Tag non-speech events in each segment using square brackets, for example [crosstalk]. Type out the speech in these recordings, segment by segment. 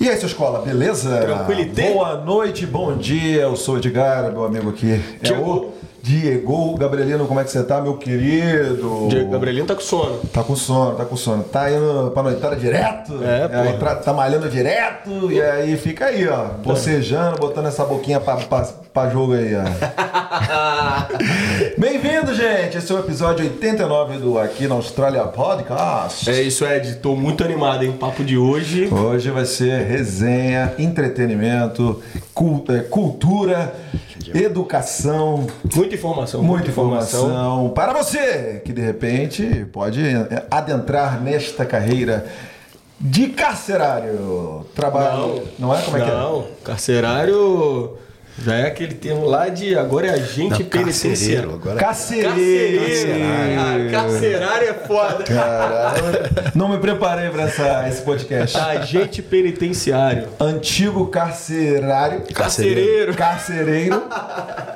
E aí, sua escola, beleza? Tranquilité? Boa noite, bom dia. Eu sou o Edgar, meu amigo aqui. É o Diego. Gabrielino, como é que você tá, meu querido? Diego Gabrielino tá com sono. Tá com sono, tá com sono. Tá indo pra noitada direto? É, pô. Aí pra- tá malhando direto e aí fica aí, ó. Bocejando, botando essa boquinha pra, pra, pra jogo aí, ó. [laughs] Bem-vindo, gente. Esse é o episódio 89 do Aqui na Austrália Podcast. É isso, Ed. Tô muito animado, hein? Papo de hoje. Hoje vai ser resenha, entretenimento, cul- educação, Muita informação. muita informação para você que de repente pode adentrar nesta carreira de carcerário. Trabalho. Não, é? Como é que é? Não, carcerário já é aquele termo lá de agora é agente Não, penitenciário. carcereiro, agora. Carcereiro. Carcerário. Ah, carcerário é foda. Caralho. Não me preparei para essa, esse podcast. Agente penitenciário. Antigo carcerário. Carcereiro. Carcereiro.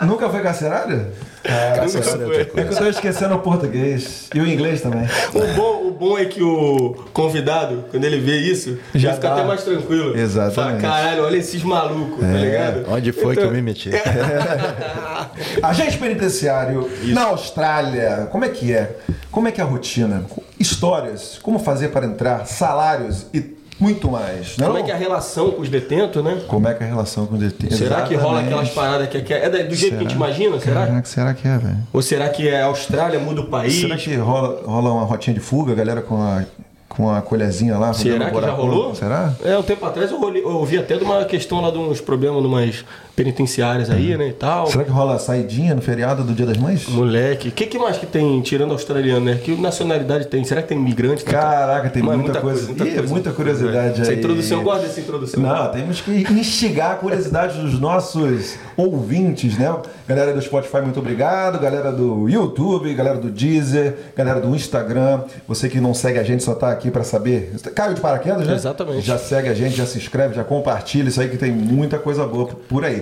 Nunca foi carcerário? É É que eu tô esquecendo o português e o inglês também. O bom, o bom é que o convidado, quando ele vê isso, Já já fica dá. até mais tranquilo. Exatamente. Fala, caralho, olha esses malucos, tá ligado? Onde foi que Então- eu me meti? [laughs] Agente penitenciário na Austrália, como é que é? Como é que é a rotina? Histórias, como fazer para entrar, salários e muito mais. Não? Como é que é a relação com os detentos, né? Como é que é a relação com o detento? Será que rola aquelas paradas que que é, é do jeito que a gente imagina? Será? Caraca, será que é, velho? Ou será que é a Austrália, muda o país? Será que rola, rola uma rotinha de fuga, a galera com a, com a colherzinha lá? Será que já rolou? Será? É, um tempo atrás eu, ouvi até de uma questão lá de uns problemas numas penitenciárias aí, né, e tal. Será que rola saidinha no feriado do Dia das Mães? Moleque, o que, que mais que tem, tirando australiano, né? Que nacionalidade tem? Será que tem imigrante? Caraca, tem Mano, muita, coisa. Ih, muita curiosidade Essa aí. introdução, eu gosto dessa introdução. Não, temos que instigar a curiosidade dos nossos ouvintes, né? Galera do Spotify, muito obrigado. Galera do YouTube, galera do Deezer, galera do Instagram. Você que não segue a gente, só tá aqui pra saber. Caiu de paraquedas, né? Exatamente. Já segue a gente, já se inscreve, já compartilha. Isso aí que tem muita coisa boa por aí.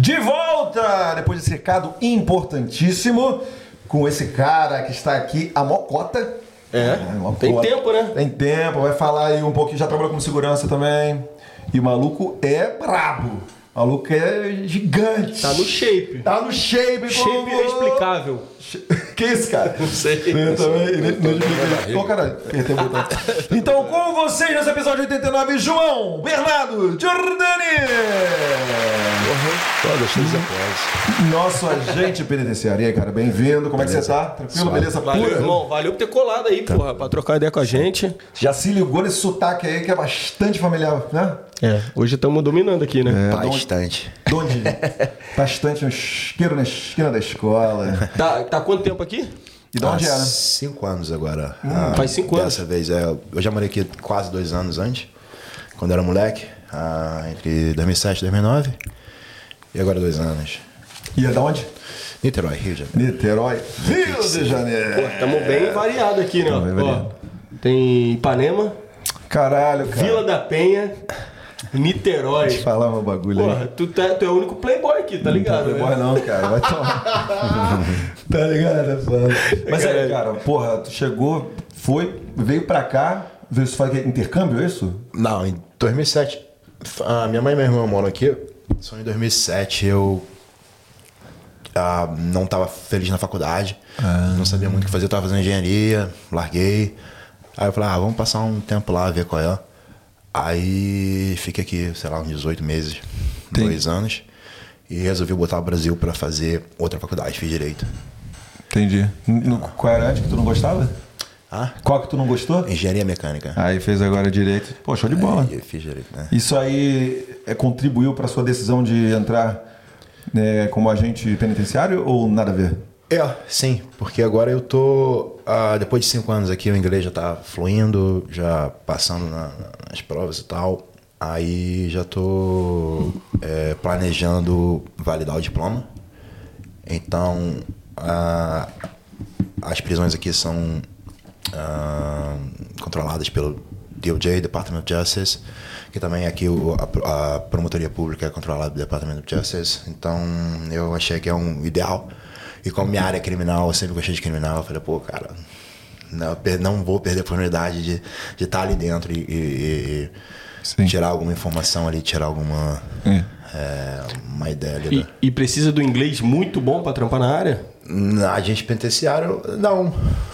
De volta! Depois desse recado importantíssimo com esse cara que está aqui, a Mocota. É, uma tem cota. tempo, né? Tem tempo, vai falar aí um pouquinho, já trabalhou como segurança também. E o maluco é brabo. O maluco é gigante. Tá no shape. Tá no shape, Shape como- é explicável. [laughs] Que isso, cara? Não sei. Eu também, não explica. Ô, caralho, apertei o botão. Então, com vocês nesse episódio 89, João Bernardo Giordani. Pô, gostei dos aplausos. Nosso agente penitenciário. E aí, cara, bem-vindo. Como é que você tá? Tranquilo, Suave. beleza Valeu, pura? irmão. Valeu por ter colado aí, porra, pra trocar ideia com a gente. Já se ligou nesse sotaque aí que é bastante familiar, né? É, hoje estamos dominando aqui, né? Bastante. De onde? Bastante um isqueiro na esquina da escola. Tá, tá há quanto tempo aqui? E de onde é, né? cinco anos agora. Ah, faz cinco anos. Dessa vez, é. Eu já morei aqui quase dois anos antes, quando era moleque, ah, entre 2007 e 2009. E agora dois anos. E é de onde? Niterói, Rio de Janeiro. Niterói, Rio de Janeiro. estamos bem variado aqui, né? bem Ó, variado. tem Ipanema, Caralho, cara. Vila da Penha, Niterói. Deixa eu falar um bagulho aí. Porra, tu, tá, tu é o único playboy aqui, tá ligado? Não né? playboy não, cara. Vai tomar. [laughs] tá ligado? é foda. Mas aí, cara, porra, tu chegou, foi, veio pra cá, veio você faz intercâmbio, é isso? Não, em 2007. A minha mãe e meu irmão moram aqui. Só em 2007 eu ah, não estava feliz na faculdade. Não sabia muito o que fazer. Eu tava fazendo engenharia, larguei. Aí eu falei, ah, vamos passar um tempo lá, ver qual é. Aí fiquei aqui, sei lá, uns 18 meses, Tem- dois anos. E resolvi botar o Brasil pra fazer outra faculdade, fiz direito. Entendi. No, qual era antes que tu não gostava? Ah, Qual que tu não gostou? engenharia mecânica. Aí fez agora direito. Pô, show de bola. Eu fiz direito, né? Isso aí é, contribuiu para sua decisão de entrar né, como agente penitenciário ou nada a ver? É, sim, porque agora eu tô. Ah, depois de cinco anos aqui, o inglês já tá fluindo, já passando na- nas provas e tal. Aí já tô é, planejando validar o diploma. Então, as prisões aqui são ah, controladas pelo DOJ, Department of Justice, que também aqui o- a, a promotoria pública é controlada pelo Department of Justice. Então, eu achei que é um ideal. E como minha área é criminal, eu sempre gostei de criminal, eu falei, pô, cara, não, não vou perder a oportunidade de de estar ali dentro e, e- Sim. e tirar alguma informação ali, tirar alguma É. é, uma ideia ali. E, da- e precisa do inglês muito bom pra trampar na área? Na agente penitenciário, não,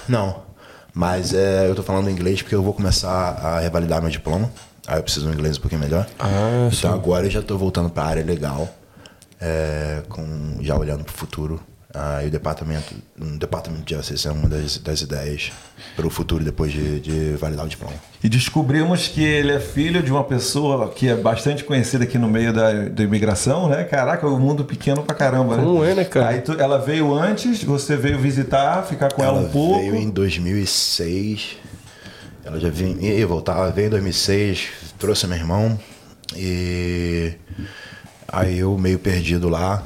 não. Mas é, eu tô falando inglês porque eu vou começar a revalidar meu diploma. Aí eu preciso de um inglês um pouquinho melhor. Ah, então agora eu já tô voltando pra área legal, é, com, já olhando pro futuro. Ah, e o departamento, um departamento de justice é uma das, das ideias para o futuro depois de, de validar o diploma. E descobrimos que ele é filho de uma pessoa que é bastante conhecida aqui no meio da, da imigração, né? Caraca, o mundo pequeno pra caramba, né? Como é, né, cara? Aí tu- ela veio antes, você veio visitar, ficar com ela, um pouco. veio em 2006. Ela já vinha ia voltar, ela veio em 2006, trouxe meu irmão e aí eu meio perdido lá,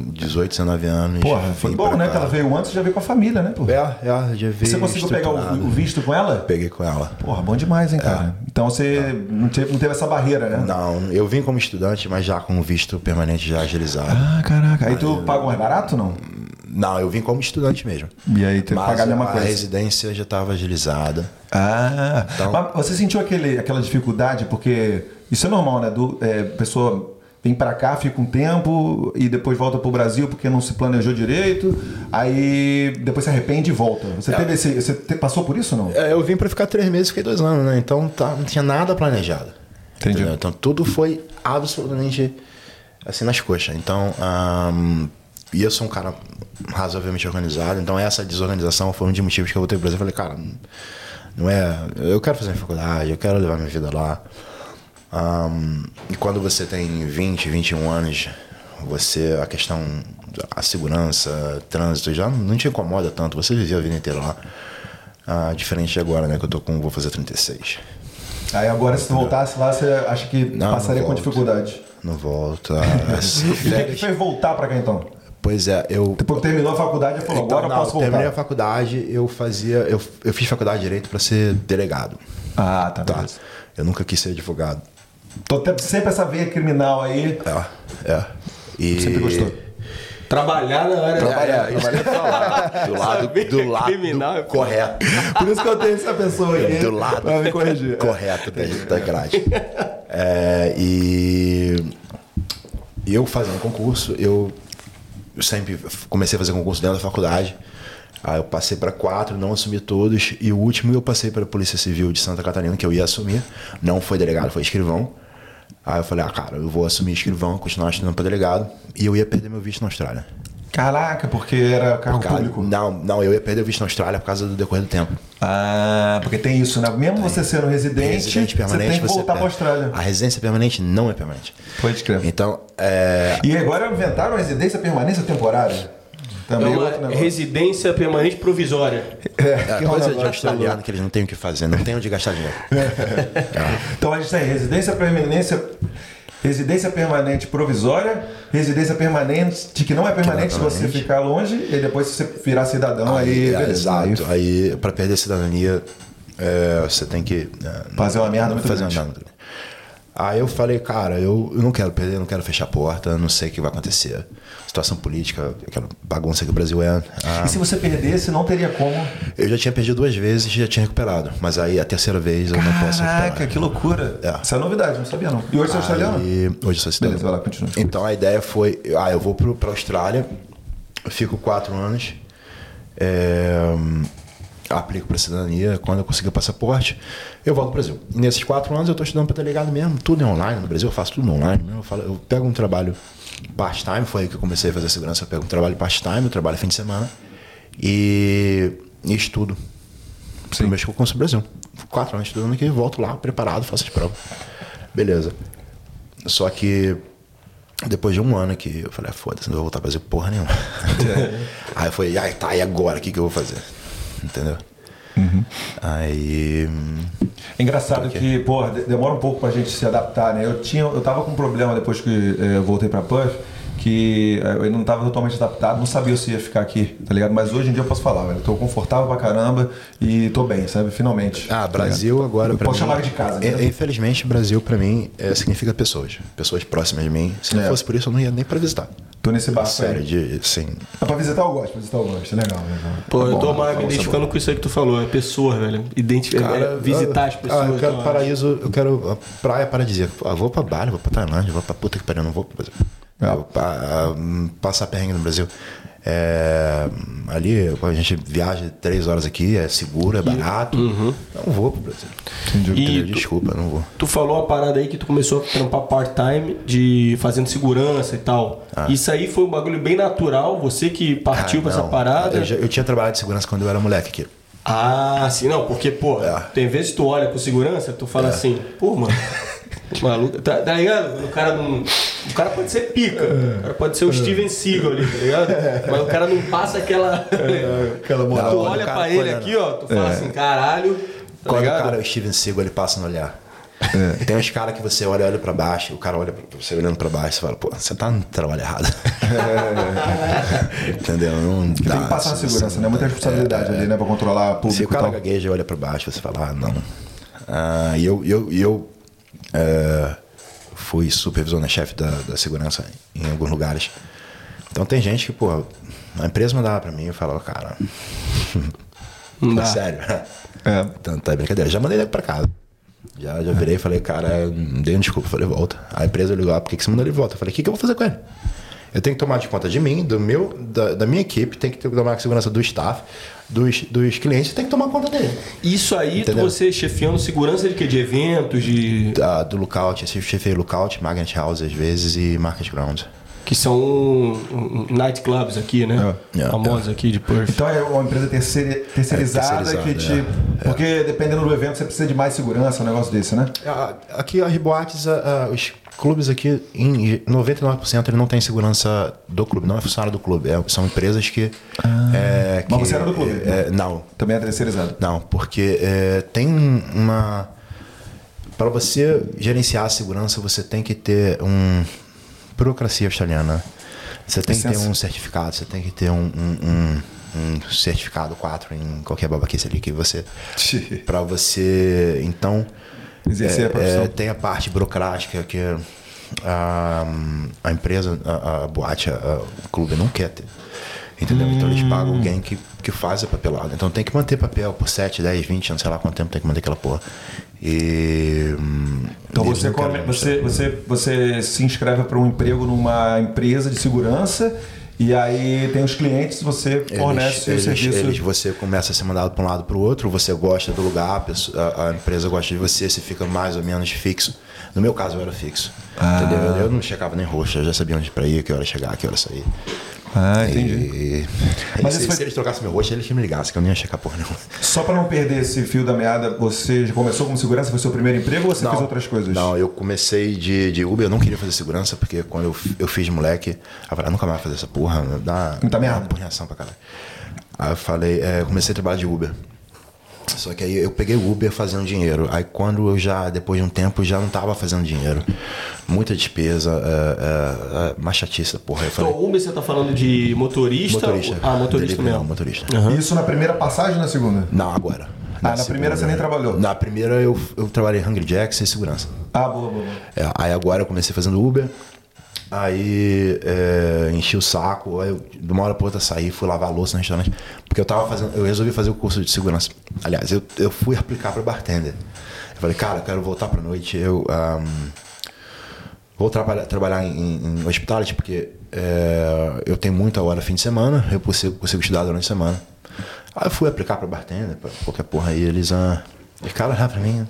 18, 19 anos. Porra, foi bom, né? cá. Que ela veio antes, já veio com a família, né? Pô? É, é, já veio Você conseguiu pegar o, o visto com ela? Peguei com ela. Porra, bom demais, hein, cara? Então você não teve, não teve essa barreira, né? Não, eu vim como estudante, mas já com visto permanente já agilizado. Ah, caraca. Aí tu paga mais barato não? Não, eu vim como estudante mesmo. E aí teve que pagar a mesma a coisa. residência já estava agilizada. Ah, Então- mas você sentiu aquele, aquela dificuldade, porque isso é normal, né? Do, é, pessoa vem pra cá, fica um tempo e depois volta pro Brasil porque não se planejou direito, aí depois se arrepende e volta. Você teve esse, você te- passou por isso ou não? É, eu vim pra ficar três meses, fiquei dois anos, né? Então tá, não tinha nada planejado. Entendi. Entendeu? Então tudo foi absolutamente assim nas coxas. Então, ahn, e eu sou um cara razoavelmente organizado, então essa desorganização foi um dos motivos que eu voltei pro Brasil. Eu falei, cara, não é. Eu quero fazer minha faculdade, eu quero levar minha vida lá. Ahn, e quando você tem 20, 21 anos, você, a questão, a segurança, trânsito, já não te incomoda tanto, você viveu a vida inteira lá. Ah, diferente de agora, né? Que eu tô com. vou fazer 36. Aí agora se tu voltasse lá, você acha que Não, passaria não com dificuldade? Não volta. [laughs] As E o que, que férias- fez voltar pra cá então? pois é, eu. Depois que terminou a faculdade, eu falou, Então, agora eu não, posso terminei a voltar. faculdade, eu fazia. Eu, eu fiz faculdade de direito para ser delegado. Ah, tá. Tá? beleza. Eu nunca quis ser advogado. Tô sempre essa veia criminal aí. É, é. E... Sempre gostou. Trabalhar na área Trabalhar, eu ia falar. Do lado, do lado criminal é correto. [laughs] Por isso que eu tenho essa pessoa aqui. Do lado Pra me corrigir. correto da, da grade. É, e e eu fazendo concurso, eu, eu sempre comecei a fazer concurso dentro da faculdade. Aí eu passei para quatro, não assumi todos. E o último eu passei para a Polícia Civil de Santa Catarina, que eu ia assumir. Não foi delegado, foi escrivão. Aí eu falei, ah, cara, eu vou assumir escrivão, continuar estudando para delegado. E eu ia perder meu visto na Austrália. Caraca, porque era carro Cara, público. não, não, eu ia perder o visto na Austrália por causa do decorrer do tempo. Ah, porque tem isso, né? Mesmo você sendo residente, Residente você tem que voltar perde. pra Austrália. A residência permanente não é permanente. Pode crer. Então, é, E agora inventaram residência permanência temporária. É Também outro uma negócio. residência permanente provisória. É, é que é um coisa de negócio australiano que eles não têm o que fazer, não tem onde gastar dinheiro. Então a gente tem residência permanência, residência permanente provisória, residência permanente que não é permanente se você ficar longe e depois se você virar cidadão aí, é, beleza. exato. Aí Aí, pra perder a cidadania, é, você tem que. é, Fazer uma merda muito fazer grande. uma merda muito grande. Aí eu falei, cara, eu, eu não quero perder, não quero fechar a porta, não sei o que vai acontecer. Situação política, aquela bagunça que o Brasil é. ah, E se você perdesse, não teria como. eu já tinha perdido duas vezes e já tinha recuperado. Mas aí a terceira vez eu não posso Caraca, recuperar. que loucura. É. Isso é novidade, não sabia não. E hoje você é australiano? Hoje eu sou cidadão. Beleza, vai lá, continua. Então a ideia foi, ah, eu vou pro, pra Austrália, fico quatro anos, é, aplico para cidadania, quando eu conseguir o passaporte, eu volto ao Brasil. E nesses quatro anos eu estou estudando para delegado mesmo, tudo é online no Brasil, eu faço tudo online. Eu, falo- eu pego um trabalho part-time, foi aí que eu comecei a fazer segurança, eu pego um trabalho part-time, eu trabalho fim de semana e, e estudo. Sim. Mexo com o Consul Brasil. Quatro anos estudando aqui, volto lá, preparado, faço as provas. Beleza. Só que depois de um ano que eu falei, ah, foda-se, não vou voltar a fazer porra nenhuma. [laughs] aí eu falei, ai, tá, e agora? O que, que eu vou fazer? Entendeu? Aí. hum, É engraçado que, pô, demora um pouco pra gente se adaptar, né? Eu, tinha, eu tava com um problema depois que eh, eu voltei pra Puff, que eh, eu não tava totalmente adaptado, não sabia se ia ficar aqui, tá ligado? Mas hoje em dia eu posso falar, velho. Eu tô confortável pra caramba e tô bem, sabe? Finalmente. Ah, tá Brasil ligado? agora. Eu pra posso mim, chamar de casa, é- né? Infelizmente, Brasil pra mim é, significa pessoas. Pessoas próximas de mim. Se não É. fosse por isso, eu não ia nem pra visitar. Tô nesse barco Sério, aí. de, assim. Ah, Pra visitar eu gosto, pra visitar eu gosto. É legal, legal. Pô, eu bom, tô tá mais me tá identificando com isso aí que tu falou. É pessoa, velho. Identi é, visitar as pessoas. Ah, eu quero então, paraíso, eu quero a praia paradisíaca. Ah, vou pra Bali, vou pra Tailândia, vou pra puta que pariu, não vou pro Brasil. É. Passar perrengue no Brasil. É, ali a gente viaja três horas aqui, é seguro, é barato. Não vou pro Brasil. Uhum. E tu- Desculpa, não vou. Tu falou uma parada aí que tu começou a trampar part-time de fazendo segurança e tal. Isso aí foi um bagulho bem natural, você que partiu Ah, pra essa parada. Eu, já- eu tinha trabalhado de segurança quando eu era moleque aqui. Ah, sim, não, porque, pô, É. tem vezes que tu olha pro segurança, tu fala assim, pô, mano, maluco, tá, tá ligado? O cara não. O cara pode ser pica, o cara pode ser o Steven Seagal ali, tá ligado? Mas o cara não passa aquela. Aquela tu moral. olha O cara pra ele olhando. aqui, ó, tu fala assim, caralho. Tá Quando ligado? o cara, o Steven Seagal, ele passa no olhar. Tem uns caras que você olha, olha pra baixo, o cara olha pra você olhando pra baixo, você fala, pô, você tá no trabalho errado. [laughs] Entendeu? Não dá. Tem que passar na se segurança, você- né? Muita responsabilidade ali, né? Pra controlar o Se público o e cara tal. gagueja e olha pra baixo, você fala, ah, não. Ah, e eu, eu, e eu é, fui supervisional-chefe da, da segurança em alguns lugares. Então tem gente que, pô, a empresa mandava pra mim e eu falava, cara, Não [laughs] dá. sério. É. Então, tá brincadeira. Já mandei ele pra casa. Já, já virei e falei, cara, dei uma desculpa. Falei, volta. A empresa ligou, ah, por que, que você mandou ele volta? Eu falei, o que, que eu vou fazer com ele? Eu tenho que tomar de conta de mim, do meu, da, da minha equipe, tem que tomar segurança do staff, dos, dos clientes, tem que tomar conta dele. Isso aí, Entendeu? você chefiando segurança de quê? De eventos, de. Da, do lookout, esse chefei lookout, Magnet House às vezes e Market Ground. Que são um, um, nightclubs aqui, né? É. Famosos aqui de Perth. Então é uma empresa terceiri- terceirizada, É, que te. Porque dependendo do evento você precisa de mais segurança, um negócio desse, né? Ah, Aqui as boates, ah, ah, os clubes aqui, em 99% ele não tem segurança do clube, não é funcionário do clube. é- são empresas que. é, Mas que- você era do clube? é, não, Também é terceirizado. Não, porque é, tem uma. Para você gerenciar a segurança, você tem que ter um. Burocracia australiana. Você tem que ter Licença. um certificado, você tem que ter um, um, um- um certificado 4 em qualquer babaquice ali que você. Para você. Então. Exercer a profissão. tem a parte burocrática que a, a empresa, a, a boate, a- o clube não quer ter. Entendeu? Então eles pagam Hum. alguém que, que faz a papelada. Então tem que manter papel por 7, 10, 20 anos, sei lá quanto tempo tem que manter aquela porra. E. hum, Então eles você, come- você, você, você se inscreve para um emprego numa empresa de segurança e aí tem os clientes, você fornece eles, o serviço. eles- você começa a ser mandado para um lado para o outro, você gosta do lugar, a, pessoa- a- empresa gosta de você, você fica mais ou menos fixo. No meu caso, eu era fixo. Ah. Entendeu? Eu, eu não checava nem roxo, eu já sabia onde para ir, que hora chegar, que hora sair. Ah, E, Mas se, foi- se eles trocassem meu rosto, eles me ligassem, que eu não ia checar porra nenhuma. Só para não perder esse fio da meada, você já começou como segurança? Foi seu primeiro emprego ou você fez outras coisas? Não, eu comecei de, de Uber, eu não queria fazer segurança, porque quando eu, eu fiz de moleque, eu falei, ah, nunca mais vou fazer essa porra, dá, Muita dá merda. uma porreação pra caralho. Aí eu falei, é, comecei a trabalhar de Uber. Só que aí eu peguei o Uber fazendo dinheiro. Aí quando eu já, depois de um tempo, já não tava fazendo dinheiro. Muita despesa, é, é, é, mais chatice, porra. Eu Então, falei, Uber você tá falando de motorista? motorista. Ah, motorista Delivery, mesmo. Não, motorista. Isso na primeira passagem ou na segunda? Não, agora. Ah, na primeira você nem trabalhou? Na primeira eu, eu trabalhei Hungry Jacks e segurança. Ah, boa, boa. boa. É, aí agora eu comecei fazendo Uber, aí é, enchi o saco, aí eu, de uma hora pra outra saí, fui lavar louça no restaurante, porque eu tava fazendo, eu resolvi fazer o curso de segurança. Aliás, eu, eu fui aplicar pra bartender. Eu falei, cara, eu quero voltar pra noite, eu ahm, vou trabalhar, trabalhar em, em hospitality, porque é, eu tenho muita hora fim de semana, eu consigo, consigo estudar durante a semana. Aí eu fui aplicar pra bartender, pra qualquer porra aí, eles, ah, os caras lá pra mim.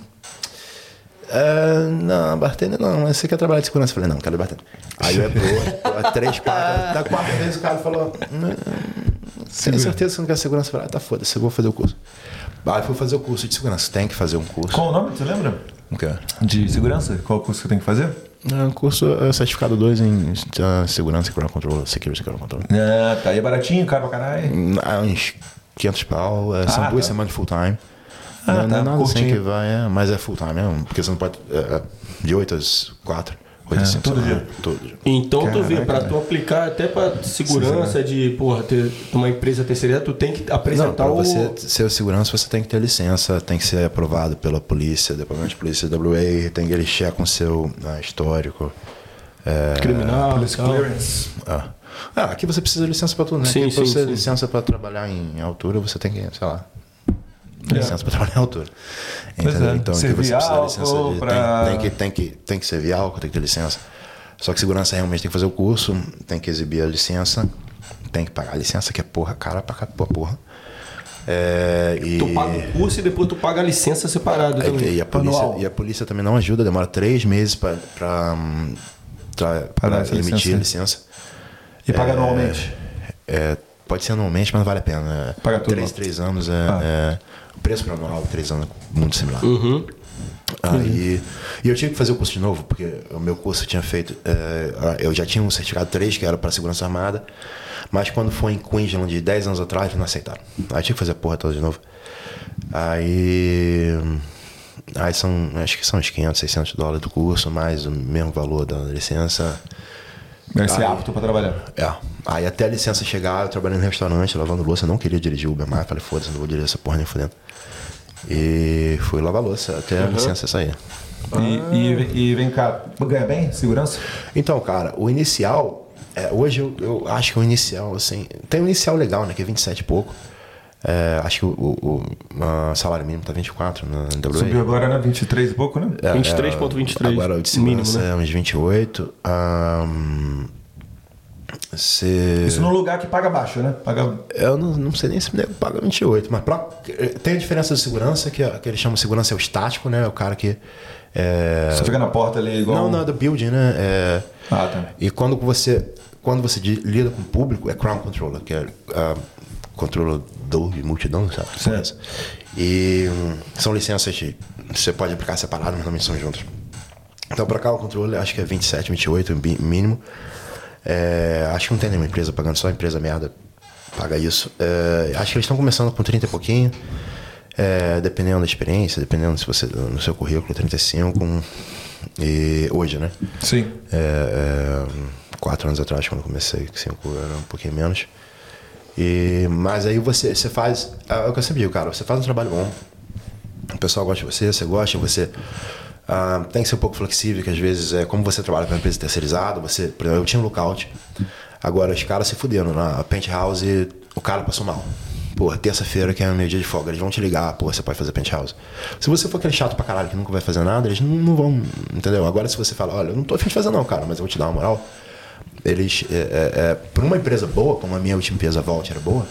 "É, não, bartender não, mas você quer trabalhar de segurança? Eu falei, não, quero bartender. Aí eu pô, três, quatro, da quarta vez o cara falou, "Não, você tem certeza que você não quer segurança? Eu falei, ah, tá foda-se, eu vou fazer o curso. Aí fui fazer o curso de segurança, tem que fazer um curso. Qual o nome, você lembra? O quê? De segurança? Qual curso que tem que fazer? É um curso é, certificado 2 em ah, segurança, crowd control, security crowd control. Ah, tá aí é baratinho, caro pra caralho. Ah, uns 500 pau, é, são Ah, duas tá. semanas full time. Ah, não, tá, não é nada assim que vai, é, mas é full time mesmo, porque você não pode. É, é, de 8 às 4, 8 às É, 5. todo dia. Todo dia. Então tu vê, Caraca, pra né? tu aplicar até pra segurança de, porra, ter uma empresa terceirada, tu tem que Não, apresentar pra o. você ser segurança, você tem que ter licença, tem que ser aprovado pela polícia, departamento de polícia WA, tem que checam o seu ah, histórico. É, criminal. Police clearance. ah. Ah, aqui você precisa de licença pra tudo, né? Sim, aqui, sim, você sim. licença pra trabalhar em altura, você tem que, sei lá. É. Licença pra trabalhar em altura. É, Então aqui servir você precisa de licença de, pra- tem, tem que, tem, que, tem que servir álcool, tem que ter licença. Só que segurança realmente tem que fazer o curso, tem que exibir a licença, tem que pagar a licença, que é porra, cara pra cá, porra. É, e, Tu paga o curso e depois tu paga a licença separada e, também. e a polícia, Anual. e a polícia também não ajuda, demora três meses pra, pra, pra, Pra dar pra essa emitir a licença. licença. E paga anualmente. É, pode ser anualmente, mas não vale a pena. É, Paga tudo. Três, três anos é, Ah. é- O preço para três anos, é muito similar. Uhum. Aí, e eu tive que fazer o curso de novo, porque o meu curso eu tinha feito. é, eu já tinha um certificado 3, que era para segurança armada, mas quando foi em Queensland, de 10 anos atrás, não aceitaram. Aí tive que fazer a porra toda de novo. Aí. Aí são, acho que são uns 500, 600 dólares do curso, mais o mesmo valor da licença. Deve ser Aí- apto pra trabalhar. É. Aí até a licença chegar, eu trabalhei no restaurante, lavando louça, eu não queria dirigir Uber mais, falei, foda-se, não vou dirigir essa porra nem fudendo. E fui lavar louça até a licença sair. E, e, e vem cá, ganha bem? Segurança? Então, cara, o inicial, é, hoje eu, eu acho que o inicial, assim, tem um inicial legal, né, que é 27 e pouco. É, acho que o, o- o, ah, salário mínimo tá 24 na WA. Subiu agora, né? 23 e pouco, né? É, 23,23 Agora o de segurança mínimo, né? é uns 28. Ahn, Você. Isso num lugar que paga baixo, né? Paga. Eu não, não sei nem se nego paga 28, mas pra- tem a diferença de segurança, que, é- que eles chamam de segurança é o estático, né? É o cara que. É... Você fica na porta ali igual. Não, não, é do building, né? É... Ah, tá. E quando você, quando você lida com o público, é crowd controller, que é ah, controlador de multidão, sabe? Certo. E hum, são licenças que você pode aplicar separado, mas também são juntas. Então, para cá, o controle acho que é 27, 28 bi- mínimo. É, acho que não tem nenhuma empresa pagando, só empresa merda paga isso. É, acho que eles estão começando com 30 e pouquinho. É, dependendo da experiência, dependendo se você no seu currículo 35 e hoje, né? Sim. É, é, quatro anos atrás, quando eu comecei, cinco era um pouquinho menos. E, mas aí você, você faz. É o que eu sempre digo, cara, você faz um trabalho bom. O pessoal gosta de você, você gosta, você ah, tem que ser um pouco flexível, que às vezes é como você trabalha com uma empresa terceirizada, você, por exemplo, eu tinha um lookout. Agora os caras se fuderam na penthouse, o cara passou mal. Pô, terça-feira que é meio dia de folga, eles vão te ligar, pô, você pode fazer penthouse. Se você for aquele chato pra caralho que nunca vai fazer nada, eles não, não vão, entendeu? Agora se você fala, olha, eu não tô afim de fazer não, cara, mas eu vou te dar uma moral. Eles, é, é, é, por uma empresa boa, como a minha última empresa, a Vault, era boa,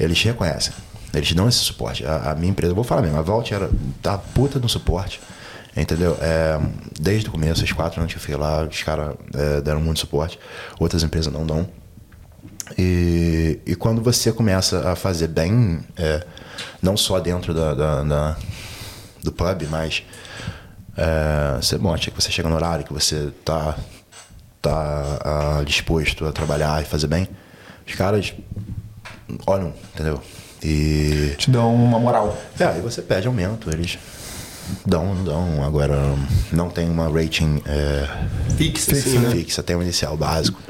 eles reconhecem. Eles dão esse suporte. A, a minha empresa, vou falar mesmo, a Vault era tá puta no suporte. Entendeu? É, desde o começo, os quatro anos que eu fiquei lá, os caras é, deram muito suporte. Outras empresas não dão. E, e quando você começa a fazer bem, é, não só dentro da, da- da- do pub, mas é, você mostra que você chega no horário, que você tá, tá ah, disposto a trabalhar e fazer bem, os caras olham, entendeu? E Te dão uma moral. é, aí você pede aumento, eles dão, não dão. Agora não tem uma rating é, Fixa, assim, né? fixa, tem um inicial básico.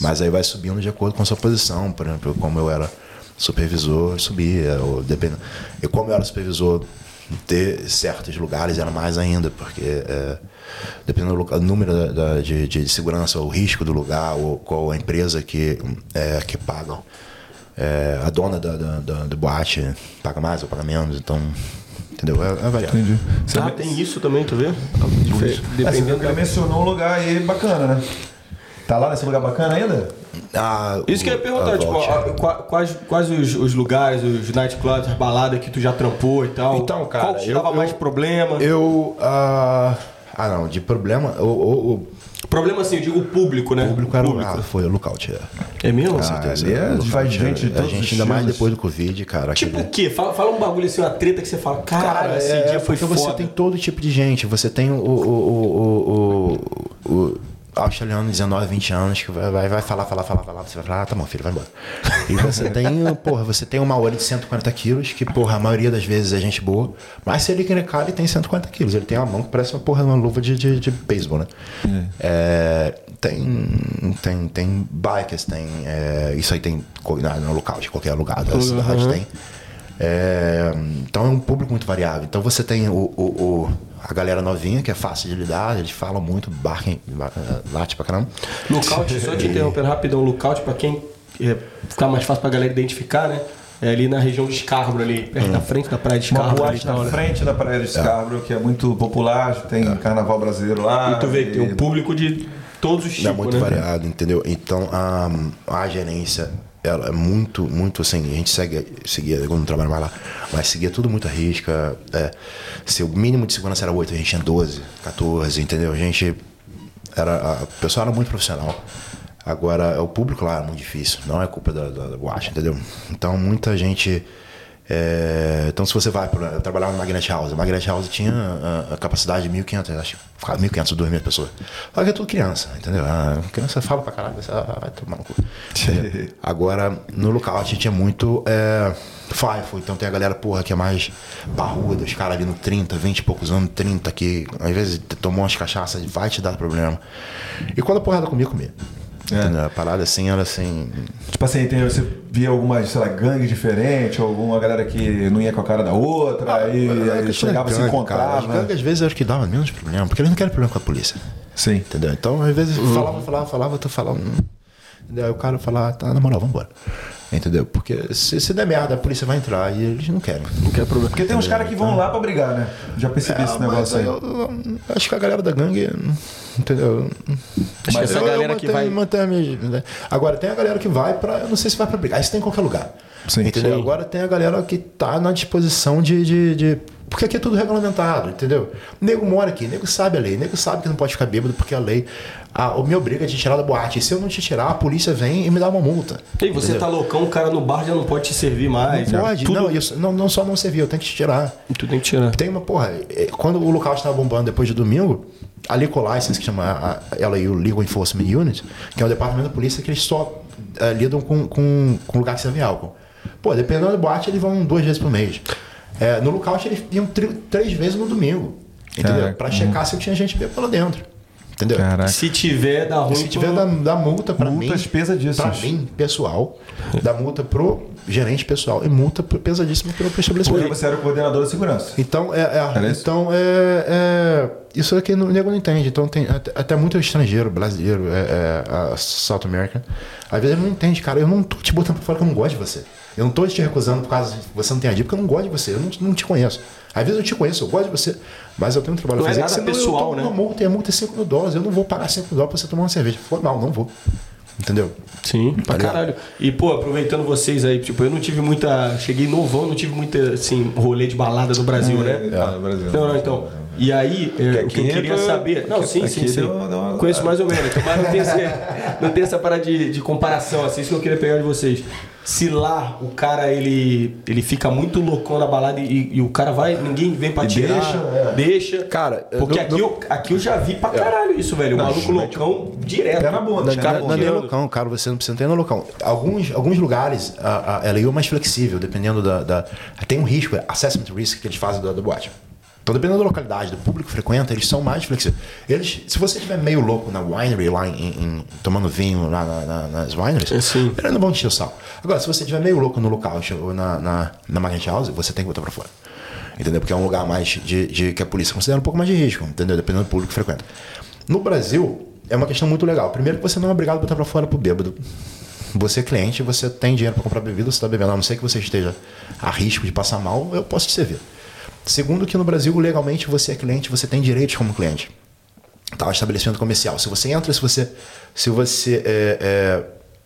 Mas aí vai subindo de acordo com a sua posição. Por exemplo, como eu era supervisor, subia. Ou depend... E como eu era supervisor, ter certos lugares era mais ainda, porque é, dependendo do lugar- número da- da- de, de segurança, o risco do lugar, ou qual a empresa que, é, que pagam. É, a dona da, da, da, do boate paga mais ou paga menos, então. Entendeu? É, é variável. Entendi. Você Ah, tem isso também, tu vê? É, você Dependendo ele mencionou um lugar aí bacana, né? Tá lá nesse lugar bacana ainda? Ah, Isso que eu ia perguntar, tipo, a- qua- quais, quais os, os lugares, os nightclubs, as baladas que tu já trampou e tal? Então, cara, Qual te eu- dava eu- mais problema? Eu. ah, ah, não, de problema. O, o- o Problema assim, eu digo o público, né? público era ah, foi o lookout. É. É mesmo? Ah, certeza. é- O lookout vai era- gente de A gente ainda mais depois do Covid, cara. Tipo aquele- o quê? Fala, fala um bagulho assim, uma treta que você fala, caralho, esse é, dia foi porque foda. você tem todo tipo de gente. Você tem o, o, o, o, o, o australiano de 19, 20 anos que vai, vai, vai falar, falar, falar, falar. Você vai falar, ah, tá bom, filho, vai embora. E você tem, porra, você tem uma Maori de 140 quilos, que, porra, a maioria das vezes é gente boa. Mas se ele quer cara, ele tem 140 quilos. Ele tem uma mão que parece uma porra uma luva de, de, de beisebol, né? É, tem, tem, tem bikers, tem. é, isso aí tem na- no local, de qualquer lugar da cidade tem. É, então é um público muito variável. Então você tem o, o- o- a galera novinha, que é fácil de lidar, eles falam muito, barquem, ba- late pra caramba. Lookout, só te interrompendo rapidão, lookout pra quem é, ficar mais fácil pra galera identificar, né? É ali na região de Scarborough, ali, perto da frente da praia de Uma Scarborough. ali, boate e tal, na né? frente da Praia de Scarborough, que é muito popular, tem carnaval brasileiro lá. E tu vê, tem um público de todos os é tipos, muito né? variado, entendeu? Então a, a gerência ela é muito, muito assim, a gente segue, seguia, eu não trabalho mais lá, mas seguia tudo muito à risca. É, se o mínimo de segurança era 8, a gente tinha 12, 14, entendeu? A gente era. A, o pessoal era muito profissional. Agora, o público lá é muito difícil, não é culpa da, da, da entendeu? Então, muita gente. É, então, se você vai para. Eu trabalhava no Magnet House. O Magnet House tinha a, a capacidade de 1.500, acho que ficava 1.500 ou 2.000 pessoas. Só que é tudo criança, entendeu? A criança fala pra caralho, você vai tomar no cu. [laughs] Agora, no local, a gente tinha muito. É, FIFO, então tem a galera, porra, que é mais barruda, os caras ali no 30, 20 e poucos anos, 30, que às vezes tomou umas cachaças e vai te dar problema. E quando a porrada comigo, comigo. Entendeu? A parada assim, era assim. Tipo assim, tem, você via algumas, sei lá, gangue diferente, ou alguma galera que não ia com a cara da outra, aí, aí chegava, se As encontrava. gangues, às vezes eu acho que dava menos problema, porque eles não querem problema com a polícia. Sim. Entendeu? Então, às vezes, Uhum. falava, falava, falava, tu falava. hum. Aí o cara falava, tá, na moral, vambora. Entendeu? Porque se, se der merda, a polícia vai entrar e eles não querem. Não quer problema. Porque tem uns caras que vão lá pra brigar, né? Já percebi esse É, negócio mas aí. eu- eu- acho que a galera da gangue. Entendeu? Acho que essa eu- galera eu que mantenho- vai. mantenho a minha- né? Agora, tem a galera que vai pra. Eu não sei se vai pra brigar. Isso tem em qualquer lugar. Sim. entendeu? Sim. Agora tem a galera que tá na disposição de. de, de- porque aqui é tudo regulamentado, entendeu? O nego mora aqui, o nego sabe a lei, o nego sabe que não pode ficar bêbado porque a lei a, me obriga a te tirar da boate. E se eu não te tirar, a polícia vem e me dá uma multa. E você entendeu? tá loucão, o cara no bar já não pode te servir mais. Não pode, Tudo, não, isso, não, não só não servir, eu tenho que te tirar. Tu tem que tirar. Tem uma, porra, é, quando o local estava bombando depois de domingo, a Liquor License, que chama a, a LAU Legal Enforcement Unit, que é o departamento da polícia que eles só eh, lidam com, com, com lugar que serve álcool. Pô, dependendo da boate, eles vão duas vezes por mês. É, no lookout, eles iam tri- três vezes no domingo. Entendeu? Caraca. Pra checar se eu tinha gente bêbada lá dentro. Entendeu? Caraca. Se tiver, dá ruim. Se tiver da multa pra mim. Multas pesadíssimas. Pra mim, pessoal. Da multa pro gerente pessoal. E multa pro- pesadíssima pro, pro estabelecimento. Porque você era o coordenador da segurança. Então, é, é- Era isso? então é, é- isso aqui o nego não entende. Então tem até, até muito estrangeiro, brasileiro, é, é, South American. Às vezes ele não entende, cara. Eu não tô te botando pra fora que eu não gosto de você. Eu não tô te recusando por causa de você não tem a dica, porque eu não gosto de você. Eu não, não te conheço. Às vezes eu te conheço, eu gosto de você, mas eu tenho um trabalho Não a é fazer. nada que senão pessoal, eu tomo né? uma multa e a multa é 5 mil dólares. Eu não vou pagar 5 mil dólares pra você tomar uma cerveja. Foi mal, não vou. Entendeu? Sim, pra caralho. E, pô, aproveitando vocês aí, tipo, eu não tive muita. Cheguei novão, não tive muita, assim, rolê de balada no Brasil, né? É, no Brasil. Não, não, então. E aí, é, o que eu aqui queria saber. Não, sim, sim, sim. deu- deu uma- Conheço mais ou menos, mas não tem, esse, [laughs] não tem essa parada de, de comparação, assim, isso que eu queria pegar de vocês. Se lá o cara ele, ele fica muito loucão na balada e, e o cara vai, ninguém vem pra tirar, deixa, é. deixa. Cara, porque no- aqui, eu, aqui eu já vi pra caralho isso, velho. O maluco loucão direto. Pé na bunda, pé caras na Não é loucão, cara, você não precisa ter no loucão. Alguns, alguns lugares, a, a LAU é mais flexível, dependendo da, da- Tem um risco, é assessment risk que eles fazem da, da boate. Então, dependendo da localidade, do público que frequenta, eles são mais flexíveis. Eles, se você estiver meio louco na winery, lá em, em- tomando vinho lá na- na- nas wineries, É, sim. eles não vão te o saco. Agora, se você estiver meio louco no ou na, na, na Magnet House, você tem que botar pra fora. Entendeu? Porque é um lugar mais de, de- que a polícia considera um pouco mais de risco, entendeu? Dependendo do público que frequenta. No Brasil, é uma questão muito legal. Primeiro que você não é obrigado a botar pra fora pro bêbado. Você é cliente, você tem dinheiro para comprar bebida, você está bebendo, a não ser que você esteja a risco de passar mal, eu posso te servir. Segundo que no Brasil, legalmente, você é cliente, você tem direitos como cliente. Tal estabelecimento comercial. Se você entra, se você, se você é, é,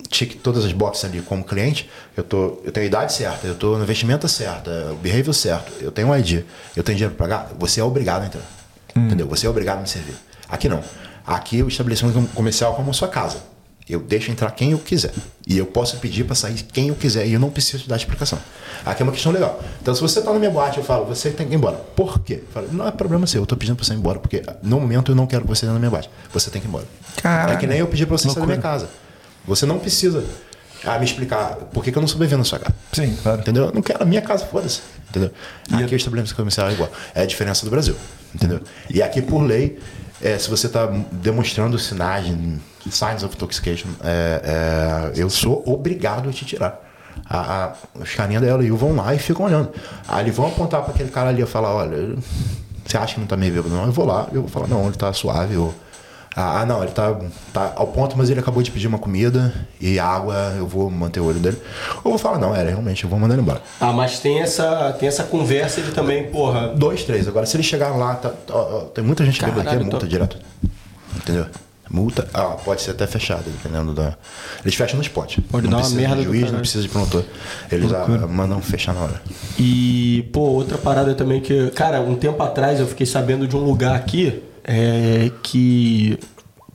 tique todas as boxes ali como cliente, eu, tô, eu tenho a idade certa, eu estou no investimento certo, o behavior certo, eu tenho um ID, eu tenho dinheiro para pagar, você é obrigado a entrar. Entendeu? Você é obrigado a me servir. Aqui não. Aqui o estabelecimento comercial é como a sua casa. Eu deixo entrar quem eu quiser. E eu posso pedir para sair quem eu quiser. E eu não preciso te dar explicação. Aqui é uma questão legal. Então, se você está na minha boate, eu falo, você tem que ir embora. Por quê? Eu falo, não é problema seu, eu estou pedindo para você ir embora, porque no momento eu não quero que você na minha boate. Você tem que ir embora. Caralho. É que nem eu pedir para você Loucura. sair da minha casa. Você não precisa ah, me explicar por que, que eu não sobrevivendo na sua casa. Sim, claro. Entendeu? Eu não quero a minha casa, foda-se. Entendeu? Aqui o estabelecimento comercial é igual. É a diferença do Brasil. Entendeu? E aqui, por lei, é, se você está demonstrando sinais, signs of intoxication, é, é, eu sou obrigado a te tirar. A, a, os carinha dela e vão lá e ficam olhando. Aí eles vão apontar para aquele cara ali e falar: olha, você acha que não tá meio bêbado? Não, eu vou lá, eu vou falar: não, ele tá suave. Ou, ah, não, ele tá, tá ao ponto, mas ele acabou de pedir uma comida e água, eu vou manter o olho dele. Ou vou falar: não, era realmente, eu vou mandar ele embora. Ah, mas tem essa, tem essa conversa de também, porra. Dois, três. Agora, se eles chegarem lá, tá- ó, ó, tem muita gente bêbada aqui, é multa então- direto. Entendeu? Multa, ah, pode ser até fechada, dependendo da. Eles fecham no spot. Pode não dar uma precisa merda juiz, não precisa de promotor. Eles ah, mandam fechar na hora. E, pô, outra parada também que. Cara, um tempo atrás eu fiquei sabendo de um lugar aqui é, que.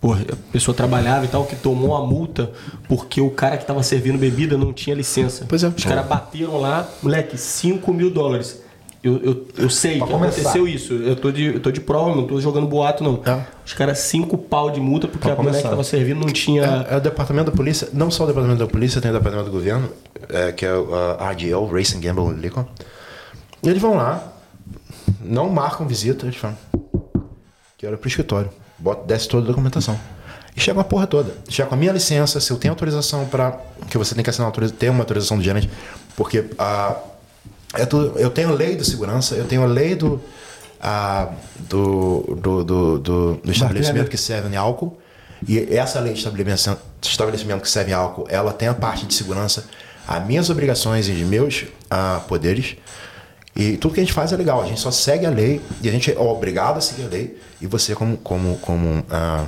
Pô, a pessoa trabalhava e tal, que tomou uma multa porque o cara que tava servindo bebida não tinha licença. Pois é. Os caras bateram lá, moleque, 5 mil dólares. Eu, eu, eu sei Pra que começar. aconteceu isso. Eu tô, de, eu tô de prova, não tô jogando boato, não. É. Os caras, 5 pau de multa porque Pra a mulher que tava servindo não tinha. É, é o departamento da polícia, não só o departamento da polícia, tem o departamento do governo, é, que é o ah, RGL, Racing Gamble Liquor. E eles vão lá, não marcam visita, eles falam que era pro escritório, bota, desce toda a documentação. E chega a porra toda. Chega com a minha licença, se eu tenho autorização para que você tem que assinar, autoriza- ter uma autorização do gerente, porque ah, é tudo, eu tenho a lei de segurança, eu tenho a lei do, ah, do, do, do, do- do estabelecimento que serve em álcool. E essa lei de estabelecimento, estabelecimento que serve em álcool, ela tem a parte de segurança, as minhas obrigações e os meus ah, poderes. E tudo que a gente faz é legal, a gente só segue a lei e a gente é obrigado a seguir a lei. E você, como, como, como ah,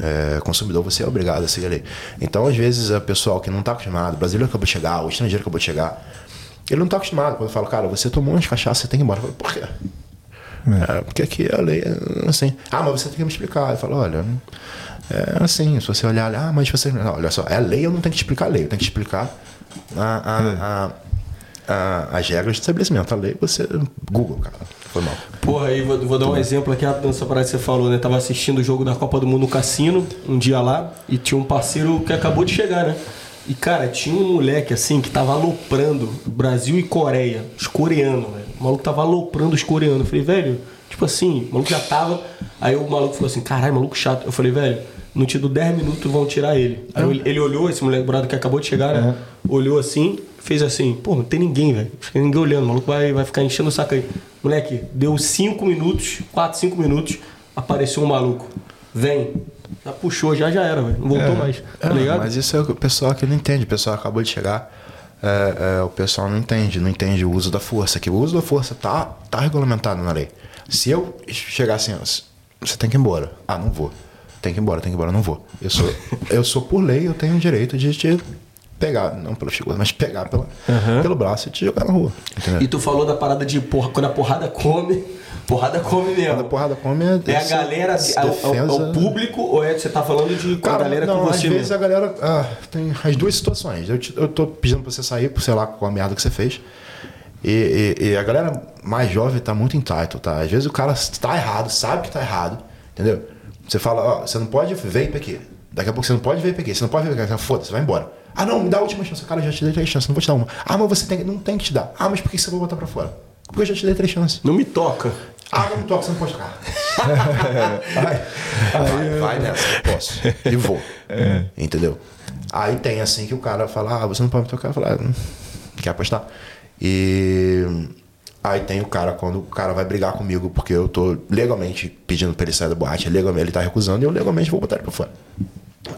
é, consumidor, você é obrigado a seguir a lei. Então, às vezes, o pessoal que não está acostumado, o brasileiro acabou de chegar, o estrangeiro acabou de chegar, ele não está acostumado. Quando eu falo, cara, você tomou umas cachaças, você tem que ir embora. Eu falo, por quê? É, porque aqui a lei é assim. Ah, mas você tem que me explicar. Eu falo, olha, é assim, se você olhar, ah, mas você. Não, olha só, é lei, eu não tenho que te explicar a lei, eu tenho que te explicar a, a, a, a- as regras de estabelecimento. A lei, você. Google, cara. Foi mal. Porra, aí vou, vou dar um exemplo aqui rapidão dessa parada que você falou, né? Tava assistindo o jogo da Copa do Mundo no cassino, um dia lá, e tinha um parceiro que acabou de chegar, né? E, cara, tinha um moleque, assim, que tava aloprando Brasil e Coreia, os coreanos, velho. O maluco tava aloprando os coreanos. Eu falei, velho, tipo assim, o maluco já tava. Aí o maluco falou assim, caralho, maluco chato. Eu falei, velho, não te dou 10 minutos, vão tirar ele. Aí ele, ele olhou, esse moleque brother que acabou de chegar, né? Olhou assim, fez assim, pô, não tem ninguém, velho. Não tem ninguém olhando, o maluco vai, vai ficar enchendo o saco aí. Moleque, deu 5 minutos, 4, 5 minutos, apareceu um maluco. Vem. Já puxou, já já era, velho. Não voltou mais. Tá É, ligado? mas isso é o pessoal que não entende. O pessoal acabou de chegar. é, é, o pessoal não entende, não entende o uso da força. Que o uso da força tá, tá regulamentado na lei. Se eu chegar assim, você tem que ir embora. Ah, não vou. Tem que ir embora, tem que ir embora, não vou. Eu sou, eu sou por lei, eu tenho o direito de te pegar, não pela figura, mas pegar pela, pelo braço e te jogar na rua. Entendeu? E tu falou da parada de porra, quando a porrada come, porrada come mesmo. Quando a porrada come é, É a galera, é o- é o, é o público, ou é você tá falando de com a Cara, galera não, com às você vezes mesmo? a galera ah, tem as duas situações. Eu, te- eu tô pedindo pra você sair, por sei lá, com a merda que você fez. E, e- e a galera mais jovem tá muito entitled, tá? Às vezes o cara tá errado, sabe que tá errado, entendeu? Você fala, ó, você não pode vape aqui. Daqui a pouco você não pode vape aqui, você não pode vape aqui. Foda-se, vai embora. Ah, não, me dá a última chance. Cara, eu já te dei três chances, não vou te dar uma. Ah, mas você tem, que- não tem que te dar. Ah, mas por que você vai botar pra fora? Porque eu já te dei três chances. Não me toca. Ah, não me toca, você não pode tocar. [laughs] vai, vai nessa, posso. E vou. Entendeu? Aí tem assim que o cara fala, ah, você não pode me tocar. Eu falo, ah, quer apostar? E aí tem o cara, quando o cara vai brigar comigo, porque eu tô legalmente pedindo pra ele sair da boate, legalmente, ele tá recusando, e eu legalmente vou botar ele pra fora.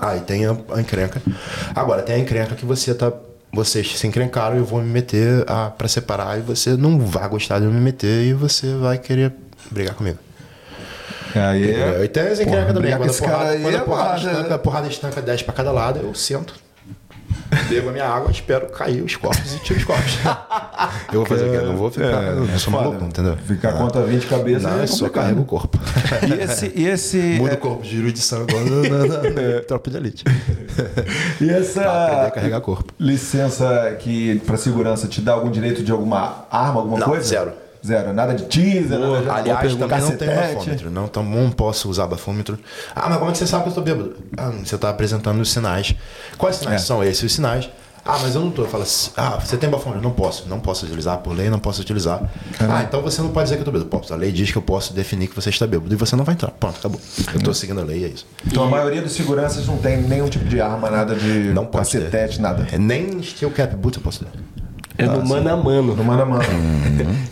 Aí tem a, a encrenca. Agora, tem a encrenca que você tá. Vocês se encrencaram eu vou me meter a, pra separar e você não vai gostar de eu me meter e você vai querer brigar comigo. Aí é. E tem as encrencas também. Quando a porrada, quando a é porrada estanca, né? a porrada estanca 10 pra cada lado, eu sento. Bebo a minha água, espero cair os corpos e tiro os corpos. [laughs] eu vou fazer o quê? Não vou ficar. É, eu não sou maluco, entendeu? Ficar contra 20 cabeças Não, é eu só carrego o corpo. E esse. E, esse [laughs] Muda é, o corpo, giro de sangue igual na, na, na, na tropa de elite. [laughs] e Pra aprender essa a carregar corpo. licença que pra segurança te dá algum direito de alguma arma, alguma Não, coisa? zero. Zero. Nada de teaser, nada de Aliás, também não tem cacetete. bafômetro. Não, então, não posso usar bafômetro. Ah, mas como é que você sabe que eu tô bêbado? Ah, você tá apresentando os sinais. Quais sinais É. são esses os sinais? Ah, mas eu não tô. Eu falo assim, ah, você tem bafômetro? Não posso. Não posso utilizar. Por lei, não posso utilizar. Ah, então você não pode dizer que eu tô bêbado. Posso. A lei diz que eu posso definir que você está bêbado. E você não vai entrar. Pronto, acabou. Eu tô seguindo a lei, é isso. Então a maioria dos seguranças não tem nenhum tipo de arma, nada de Não cacetete, nada. É, nem steel cap boot eu posso ter. É no mano a mano. No mano a mano.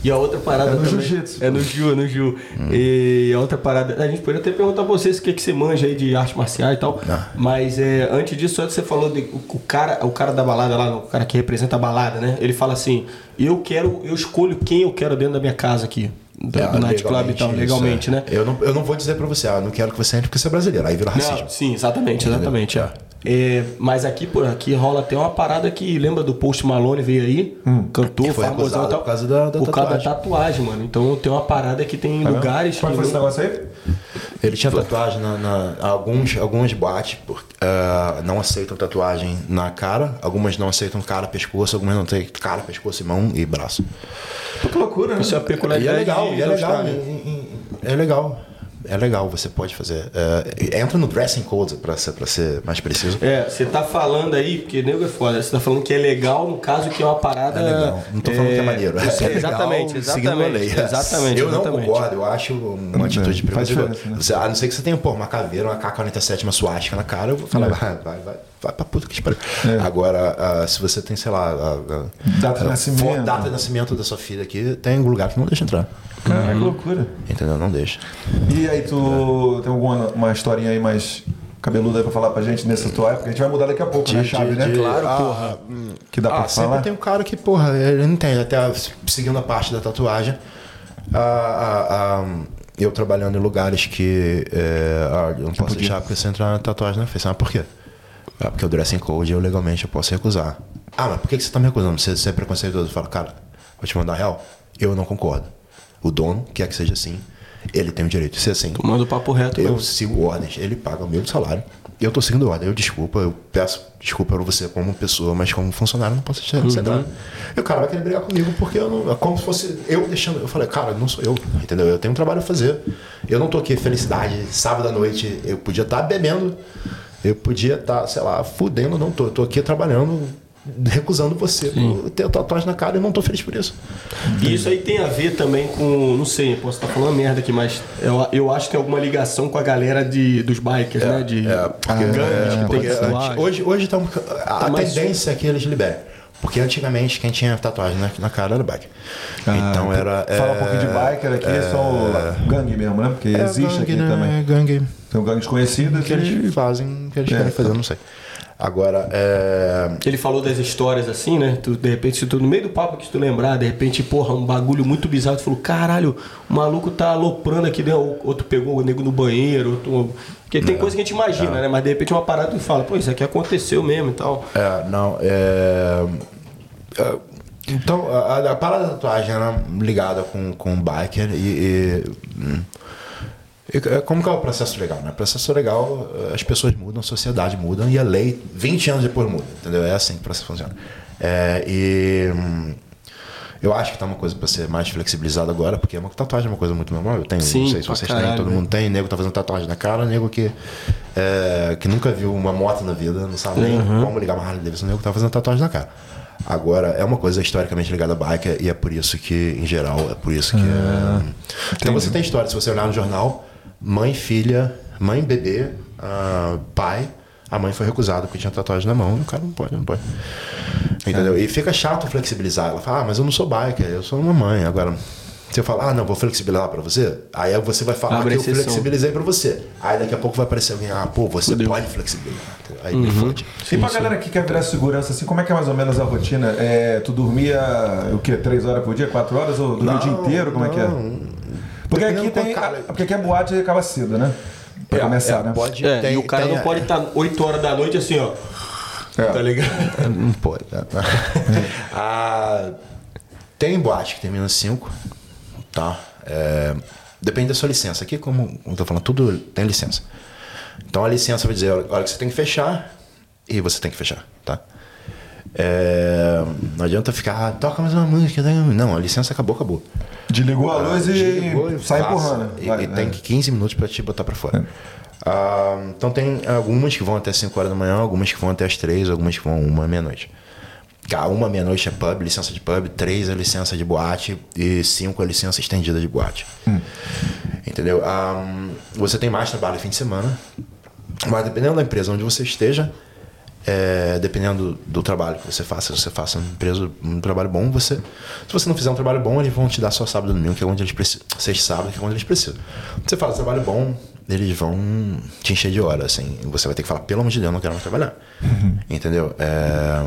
E a outra parada É no jiu-jitsu. É no Ju, é no Ju. E a outra parada. A gente poderia até perguntar pra vocês o que, que você manja aí de arte marcial e tal. Não. Mas é, antes disso, antes você falou de, o cara, o cara da balada lá, o cara que representa a balada, né? Ele fala assim: eu quero, eu escolho quem eu quero dentro da minha casa aqui. Do, É, do Night Club e tal, isso, legalmente, é. né? Eu não, eu não vou dizer pra você, ah, não quero que você entre porque você é brasileiro. Aí vira racismo. Não, sim, exatamente, exatamente. É. É, mas aqui, por aqui rola até uma parada que lembra do Post Malone veio aí, cantor, Que foi famosão e tal. por causa da- da por causa da tatuagem. tatuagem, mano. Então tem uma parada que tem lugares Qual que foi esse negócio aí? Ele tinha tatuagem na, na- alguns alguns boates por- ah, não aceitam tatuagem na cara, algumas não aceitam cara, pescoço, algumas não tem cara, pescoço, e mão e braço. Que loucura, né? Isso é E é legal, e é legal, e- e- é legal. É legal, você pode fazer. É, entra no dressing code pra ser, pra ser mais preciso. É, você tá falando aí, porque nego é foda, você tá falando que é legal no caso que é uma parada. É legal. Não tô falando que é maneiro. É legal exatamente, seguindo a exatamente. lei. Exatamente. Eu não exatamente. concordo, eu acho uma atitude É, diferença, né? Você- A não ser que você tenha, pô, uma caveira, uma K-47, uma suástica na cara, eu vou falar, vai, vai, vai, vai pra puta que pariu. É. Agora, ah, se você tem, sei lá, a, a- Data de a nascimento. data de nascimento da sua filha aqui, tem um lugar que não deixa entrar. Cara, que loucura. Entendeu? Não deixa. E aí, tu tem alguma uma historinha aí mais cabeluda aí pra falar pra gente nessa tua época? A gente vai mudar daqui a pouco, né? A chave, né? Claro, porra. Que dá pra Ah, sempre falar? tem um cara que, porra, ele não tem, até seguindo a parte da tatuagem. ah, ah, ah, eu trabalhando em lugares que é, ah, eu não posso podia. deixar porque você entrar na tatuagem na face. Ah, por quê? Ah, porque o dressing code eu legalmente eu posso recusar. Ah, mas por que você tá me recusando? Você, você é preconceituoso? Eu falo, cara, vou te mandar real. Eu não concordo. O dono quer que seja assim. Ele tem o direito de ser assim. Manda o papo reto. Eu mesmo. sigo ordens, ele paga o meu salário. Eu tô seguindo ordem. Eu desculpa, eu peço desculpa pra você como pessoa, mas como funcionário eu não posso ser uhum. E o cara vai querer brigar comigo porque eu não. É como se fosse eu deixando. Eu falei, cara, não sou eu, entendeu? Eu tenho um trabalho a fazer. Eu não tô aqui felicidade, sábado à noite. Eu podia estar bebendo, eu podia estar, sei lá, fudendo, não tô. Eu tô aqui trabalhando, recusando você por ter tatuagem na cara e não tô feliz por isso. E isso aí tem a ver também com. Não sei, posso estar falando merda aqui, mas eu, eu acho que tem alguma ligação com a galera de, dos bikers, né? De É, porque, gangues é, que tem porque hoje, hoje tá um- a Tá mais tendência é que eles liberem. Porque antigamente quem tinha tatuagem na, na cara era bike. então era. Fala um é, pouquinho de biker aqui, é só gangue mesmo, né? Porque é existe gangue, aqui né? também. É gangue Tem gangues conhecidos que eles fazem, que eles É, querem fazer, eu não sei. Agora, é. Ele falou das histórias assim, né? Tu, de repente, se tu no meio do papo que tu lembrar, de repente, porra, um bagulho muito bizarro, tu falou, caralho, o maluco tá aloprando aqui, né? Ou, ou tu pegou o nego no banheiro, ou tu... Porque tem coisa que a gente imagina, né? Mas de repente uma parada tu fala, pô, isso aqui aconteceu mesmo e tal. É, não, é. é, Então, a, a parada da tatuagem era ligada com, com o biker e. e, hum, é, como que é o processo legal? Né? O processo legal, as pessoas mudam, a sociedade muda e a lei 20 anos depois muda, entendeu? É assim que o processo funciona. É, e hum, eu acho que tá uma coisa para ser mais flexibilizada agora, porque uma tatuagem é uma coisa muito normal. Eu tenho, Sim, não sei se vocês caralho, têm, todo né? mundo tem, nego tá fazendo tatuagem na cara, nego que, é, que nunca viu uma moto na vida, não sabe nem Uhum. como ligar uma Harley Davidson, nego que tá fazendo tatuagem na cara. Agora, é uma coisa historicamente ligada a bike e é por isso que, em geral, é por isso que. Ah, é... Então você tem história, se você olhar no jornal, mãe, filha, mãe, bebê, ah, pai, a mãe foi recusada porque tinha tatuagem na mão, e o cara não pode, não pode. Entendeu? E fica chato flexibilizar. Ela fala, ah, mas eu não sou biker, eu sou uma mãe. Agora, você fala, ah, não, vou flexibilizar pra você. Aí você vai falar Abre que eu exceção. flexibilizei pra você. Aí daqui a pouco vai aparecer alguém, ah, pô, você Fudeu. pode flexibilizar. Aí me fode. E pra galera que quer virar segurança, assim, como é que é mais ou menos a rotina? É, tu dormia o quê? Três horas por dia, quatro horas? Ou dormia o dia inteiro? Como é que é? Porque aqui, tem, cara. porque aqui a boate acaba cedo, né? Pra É, começar, é, né? Pode, É, tem- e o cara tem- não pode estar 8 horas da noite assim, ó. É. Tá ligado? [laughs] Não pode. né? [laughs] Ah, tem boate que termina às 5, tá? É, depende da sua licença. Aqui, como eu tô falando, tudo tem licença. Então a licença vai dizer a hora que você tem que fechar e você tem que fechar, tá? É, não adianta ficar, ah, toca mais uma música. Não, a licença acabou, acabou. Desligou a luz e sai empurrando. E, Vai, e tem é. 15 minutos pra te botar pra fora. Ah, então tem algumas que vão até 5 horas da manhã, algumas que vão até as 3, algumas que vão uma meia-noite. Cá, Uma meia-noite é pub, licença de pub, três é licença de boate e cinco é licença estendida de boate. Entendeu? Ah, você tem mais trabalho fim de semana, mas dependendo da empresa onde você esteja, é, dependendo do, trabalho que você faça, se você faça uma empresa, um trabalho bom, você. Se você não fizer um trabalho bom, eles vão te dar só sábado e domingo, que é onde eles precisam. Sexta sábado, que é onde eles precisam. Você faz um trabalho bom, eles vão te encher de hora, assim. Você vai ter que falar, pelo amor de Deus, eu não quero mais trabalhar. Entendeu? É,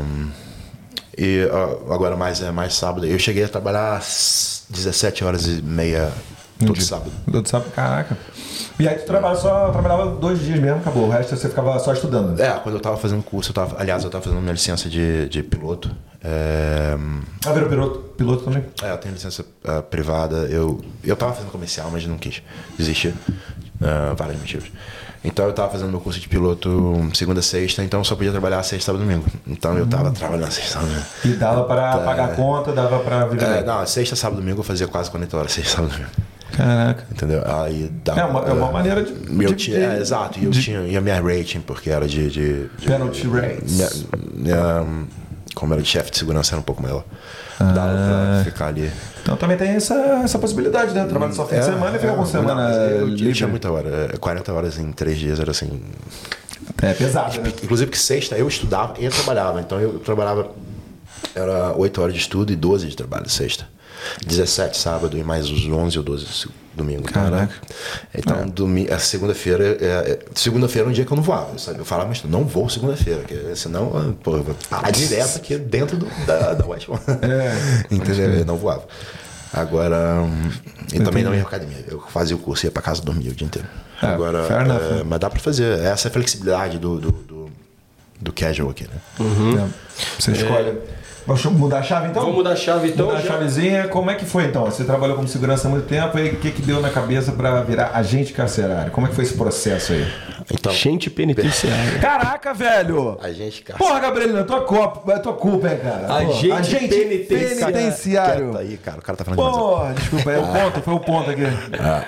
e agora mais é mais sábado. Eu cheguei a trabalhar às 17 horas e meia todo Entendi. sábado. Todo sábado, caraca. E aí tu trabalha só, trabalhava dois dias mesmo, acabou. O resto você ficava só estudando. É, quando eu tava fazendo curso, eu tava, aliás, eu tava fazendo minha licença de, de piloto. É, Ah, virou piloto, piloto também? É, eu tenho licença ah, privada. Eu, eu tava fazendo comercial, mas não quis desistir. ah, vários motivos. Então eu tava fazendo meu curso de piloto segunda a sexta, então eu só podia trabalhar sexta, sábado e domingo. Então eu tava trabalhando sexta, sábado e domingo. E dava pra pagar a conta, dava pra viver. É, não, sexta, sábado e domingo eu fazia quase 40 horas, sexta, sábado e domingo. Caraca. Entendeu? Aí dava, É uma, é uma maneira de. Eu de- tinha, é, exato, e eu tinha e a minha rating, porque era de. de, de Penalty rates. minha, minha, como era de chefe de segurança, era um pouco maior. Dava pra ficar ali. Então também tem essa, essa possibilidade, né? Trabalho só fim de É, semana e fica é, com semana. eu, eu tinha muita hora. é, 40 horas em 3 dias era assim. É pesado, né? Inclusive que sexta eu estudava e eu trabalhava. Então eu trabalhava. Era 8 horas de estudo e 12 de trabalho sexta. 17 sábado e mais os 11 ou 12 se- domingo. Então, era- Caraca. Então, domi- a segunda-feira. é, é, segunda-feira é um dia que eu não voava. Sabe? Eu falava, mas não vou segunda-feira, porque senão, ah, pô, eu vou parar direto aqui dentro do, da, da West One. [laughs] É, [laughs] Entendeu? Eu não voava. Agora. hum, E também não ia à academia. Eu fazia o curso, ia pra casa dormir o dia inteiro. É, Agora. enough, é, né? mas dá pra fazer. Essa é a flexibilidade do, do, do, do casual aqui, né? É. Você escolhe. Vamos mudar a chave então? Vamos mudar a chave então. Mudar a já- chavezinha. Como é que foi então? Você trabalhou como segurança há muito tempo e o que, que deu na cabeça pra virar agente carcerário? Como é que foi esse processo aí? Então, Gente penitenciária. [laughs] Caraca, velho! a gente. cara, Porra, Gabrielino, é tua culpa, é tua culpa, hein, cara? Pô, Agente penitenciário. penitenciário. Quieta aí, cara. O cara tá falando demais. Porra, desculpa, é o ponto, foi o ponto aqui.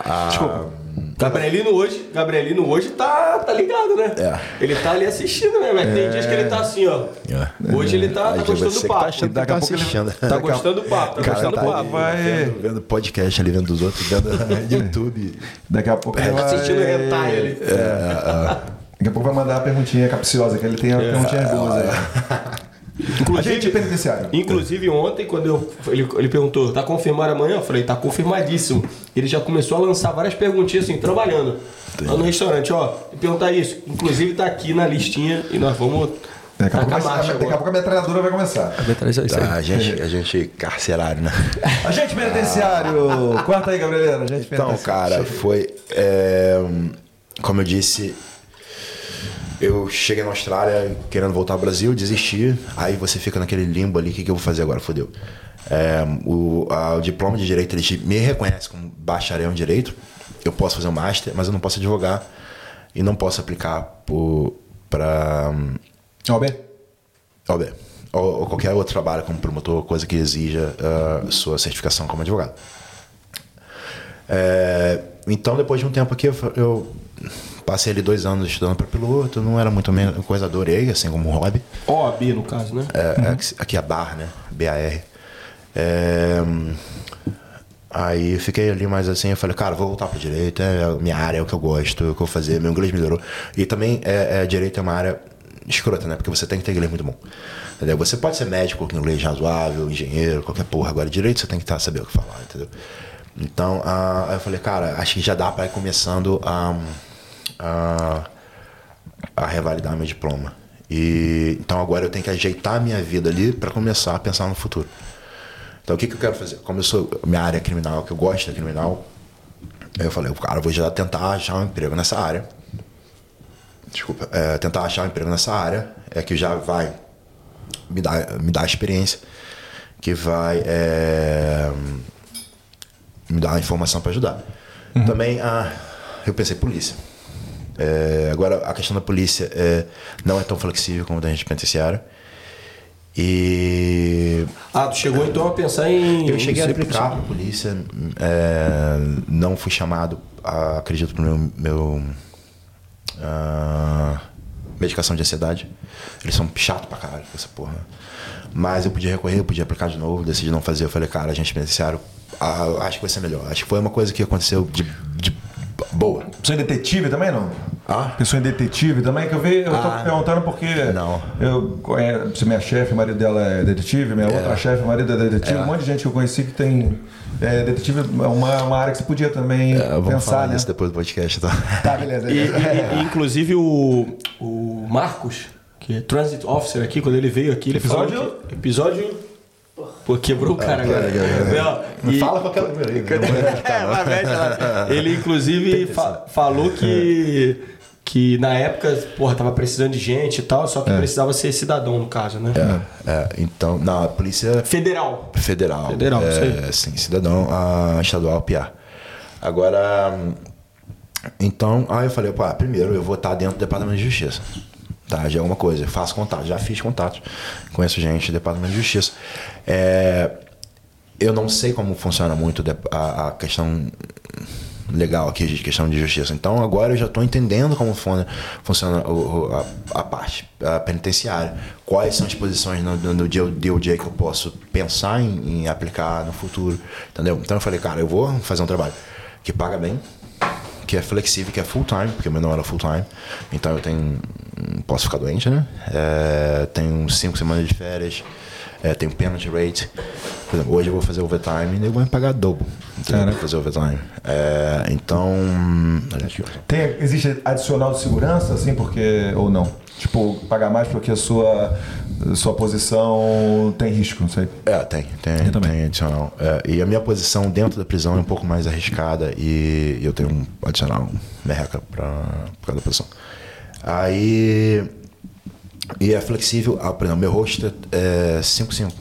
Ah, Desculpa. Gabrielino hoje, Gabrielino hoje tá, tá ligado, né? É. Ele tá ali assistindo, né? Mas tem dias que ele tá assim, ó. É. Hoje ele tá, tá Aí gostando você do que tá papo. achando que Daqui tá a pouco ele- assistindo. Tá gostando do papo, tá cara gostando tá do ali papo. vai- vendo, vendo podcast ali, vendo dos outros, vendo [laughs] YouTube. Daqui a pouco ele vai... Assistindo hentai ali. Daqui a pouco vai mandar a perguntinha capciosa, que ele tem a perguntinha boas [laughs] aí. Agente penitenciário. Inclusive ontem, quando eu, ele, ele perguntou, tá confirmado amanhã? Eu falei, tá confirmadíssimo. Ele já começou a lançar várias perguntinhas assim, trabalhando. Lá no restaurante, ó, e perguntar isso. Inclusive tá aqui na listinha e nós vamos Daqui a, pouco, marcha daqui a pouco a metralhadora vai começar. Tá, a, gente, a gente carcerário, né? Agente penitenciário! Corta aí, Gabrielino. Agente Então, penitenciário. cara, foi. é, como eu disse, eu cheguei na Austrália querendo voltar ao Brasil, desisti. Aí você fica naquele limbo ali: o que, que eu vou fazer agora? Fodeu. É, o, a- o diploma de direito ele me reconhece como bacharel em direito. Eu posso fazer um master, mas eu não posso advogar e não posso aplicar para OB? OB ou, ou qualquer outro trabalho como promotor, coisa que exija ah, sua certificação como advogado. É, então, depois de um tempo aqui, eu, eu passei ali dois anos estudando para piloto, não era muito men- coisa adorei, assim como hobby. OAB, no caso, né? É, aqui- Aqui é a BAR, né? BAR. É, aí fiquei ali mais assim, eu falei, cara, vou voltar pro direito, é a minha área, é o que eu gosto, é o que eu vou fazer, meu inglês melhorou. E também é, é, direito é uma área escrota, né? Porque você tem que ter inglês muito bom. Entendeu? Você pode ser médico com inglês razoável, engenheiro, qualquer porra. Agora, direito você tem que tá, saber o que falar, entendeu? Então, aí eu falei, cara, acho que já dá para ir começando a, a, a revalidar meu diploma. E então agora eu tenho que ajeitar a minha vida ali para começar a pensar no futuro. Então o que, que eu quero fazer? Como eu sou minha área criminal, que eu gosto da criminal, eu falei, cara, eu vou já tentar achar um emprego nessa área. Desculpa, é, tentar achar um emprego nessa área, é que já vai me dar, me dar experiência, que vai é, me dar informação para ajudar. Também, ah, eu pensei, polícia. É, agora, a questão da polícia é, não é tão flexível como da gente penitenciária. E Ah, tu chegou então a pensar em. eu cheguei a aplicar para policial. polícia, é, não fui chamado, a, acredito, para meu, meu ah, medicação de ansiedade. Eles são chato pra caralho com essa porra. Mas eu podia recorrer, eu podia aplicar de novo, decidi não fazer. Eu falei, cara, a gente beneficiário, ah, acho que vai ser melhor. Acho que foi uma coisa que aconteceu de, de boa. Pensou em detetive também, não? Ah? Pensou em detetive também? Que eu vi, eu tô Ah, perguntando porque. não. Eu conheço minha chefe, o marido dela é detetive, minha outra chefe, o marido é detetive. É. Um monte de gente que eu conheci que tem. É, detetive é uma, uma área que você podia também É, vamos pensar, falar né? disso depois do podcast, tá? [laughs] Tá, beleza. E, e- e, inclusive o, o Marcos, que é Transit Officer aqui, quando ele veio aqui, ele Episódio? falou que, episódio. Pô, quebrou o cara agora. Não, e- Fala com aquela. É, vai, mexe lá. Ele, inclusive, fa- falou que, que na época, porra, tava precisando de gente e tal, só que precisava ser cidadão, no caso, né? É, então, na polícia Federal. federal. Federal, é, isso aí. Sim, cidadão a estadual PA. Agora, então, aí eu falei, pá, primeiro eu vou estar dentro do Departamento de Justiça. Tá, já é uma coisa, faço contato, já fiz contato, conheço gente do Departamento de Justiça. É, eu não sei como funciona muito a, a questão legal aqui de questão de justiça. Então agora eu já estou entendendo como fun- funciona o- a, a parte a penitenciária. Quais são as posições no, no, no DOJ que eu posso pensar em, em aplicar no futuro. Entendeu? Então eu falei, cara, eu vou fazer um trabalho que paga bem, que é flexível, que é full time, porque o meu não era full time. Então eu tenho. Posso ficar doente, né? É, tenho cinco semanas de férias. É, tenho penalty rate. Por exemplo, hoje eu vou fazer overtime e eu vou me pagar dobro. Pra fazer overtime. É, então. Tem, existe adicional de segurança, assim, porque. Ou não? Tipo, pagar mais porque a sua, sua posição tem risco, não sei. É, tem, tem, Eu também. tem adicional. É, e a minha posição dentro da prisão é um pouco mais arriscada e eu tenho um adicional merreca pra, por causa da posição. Aí. E é flexível. Ah, por exemplo, meu rosto é 5-5.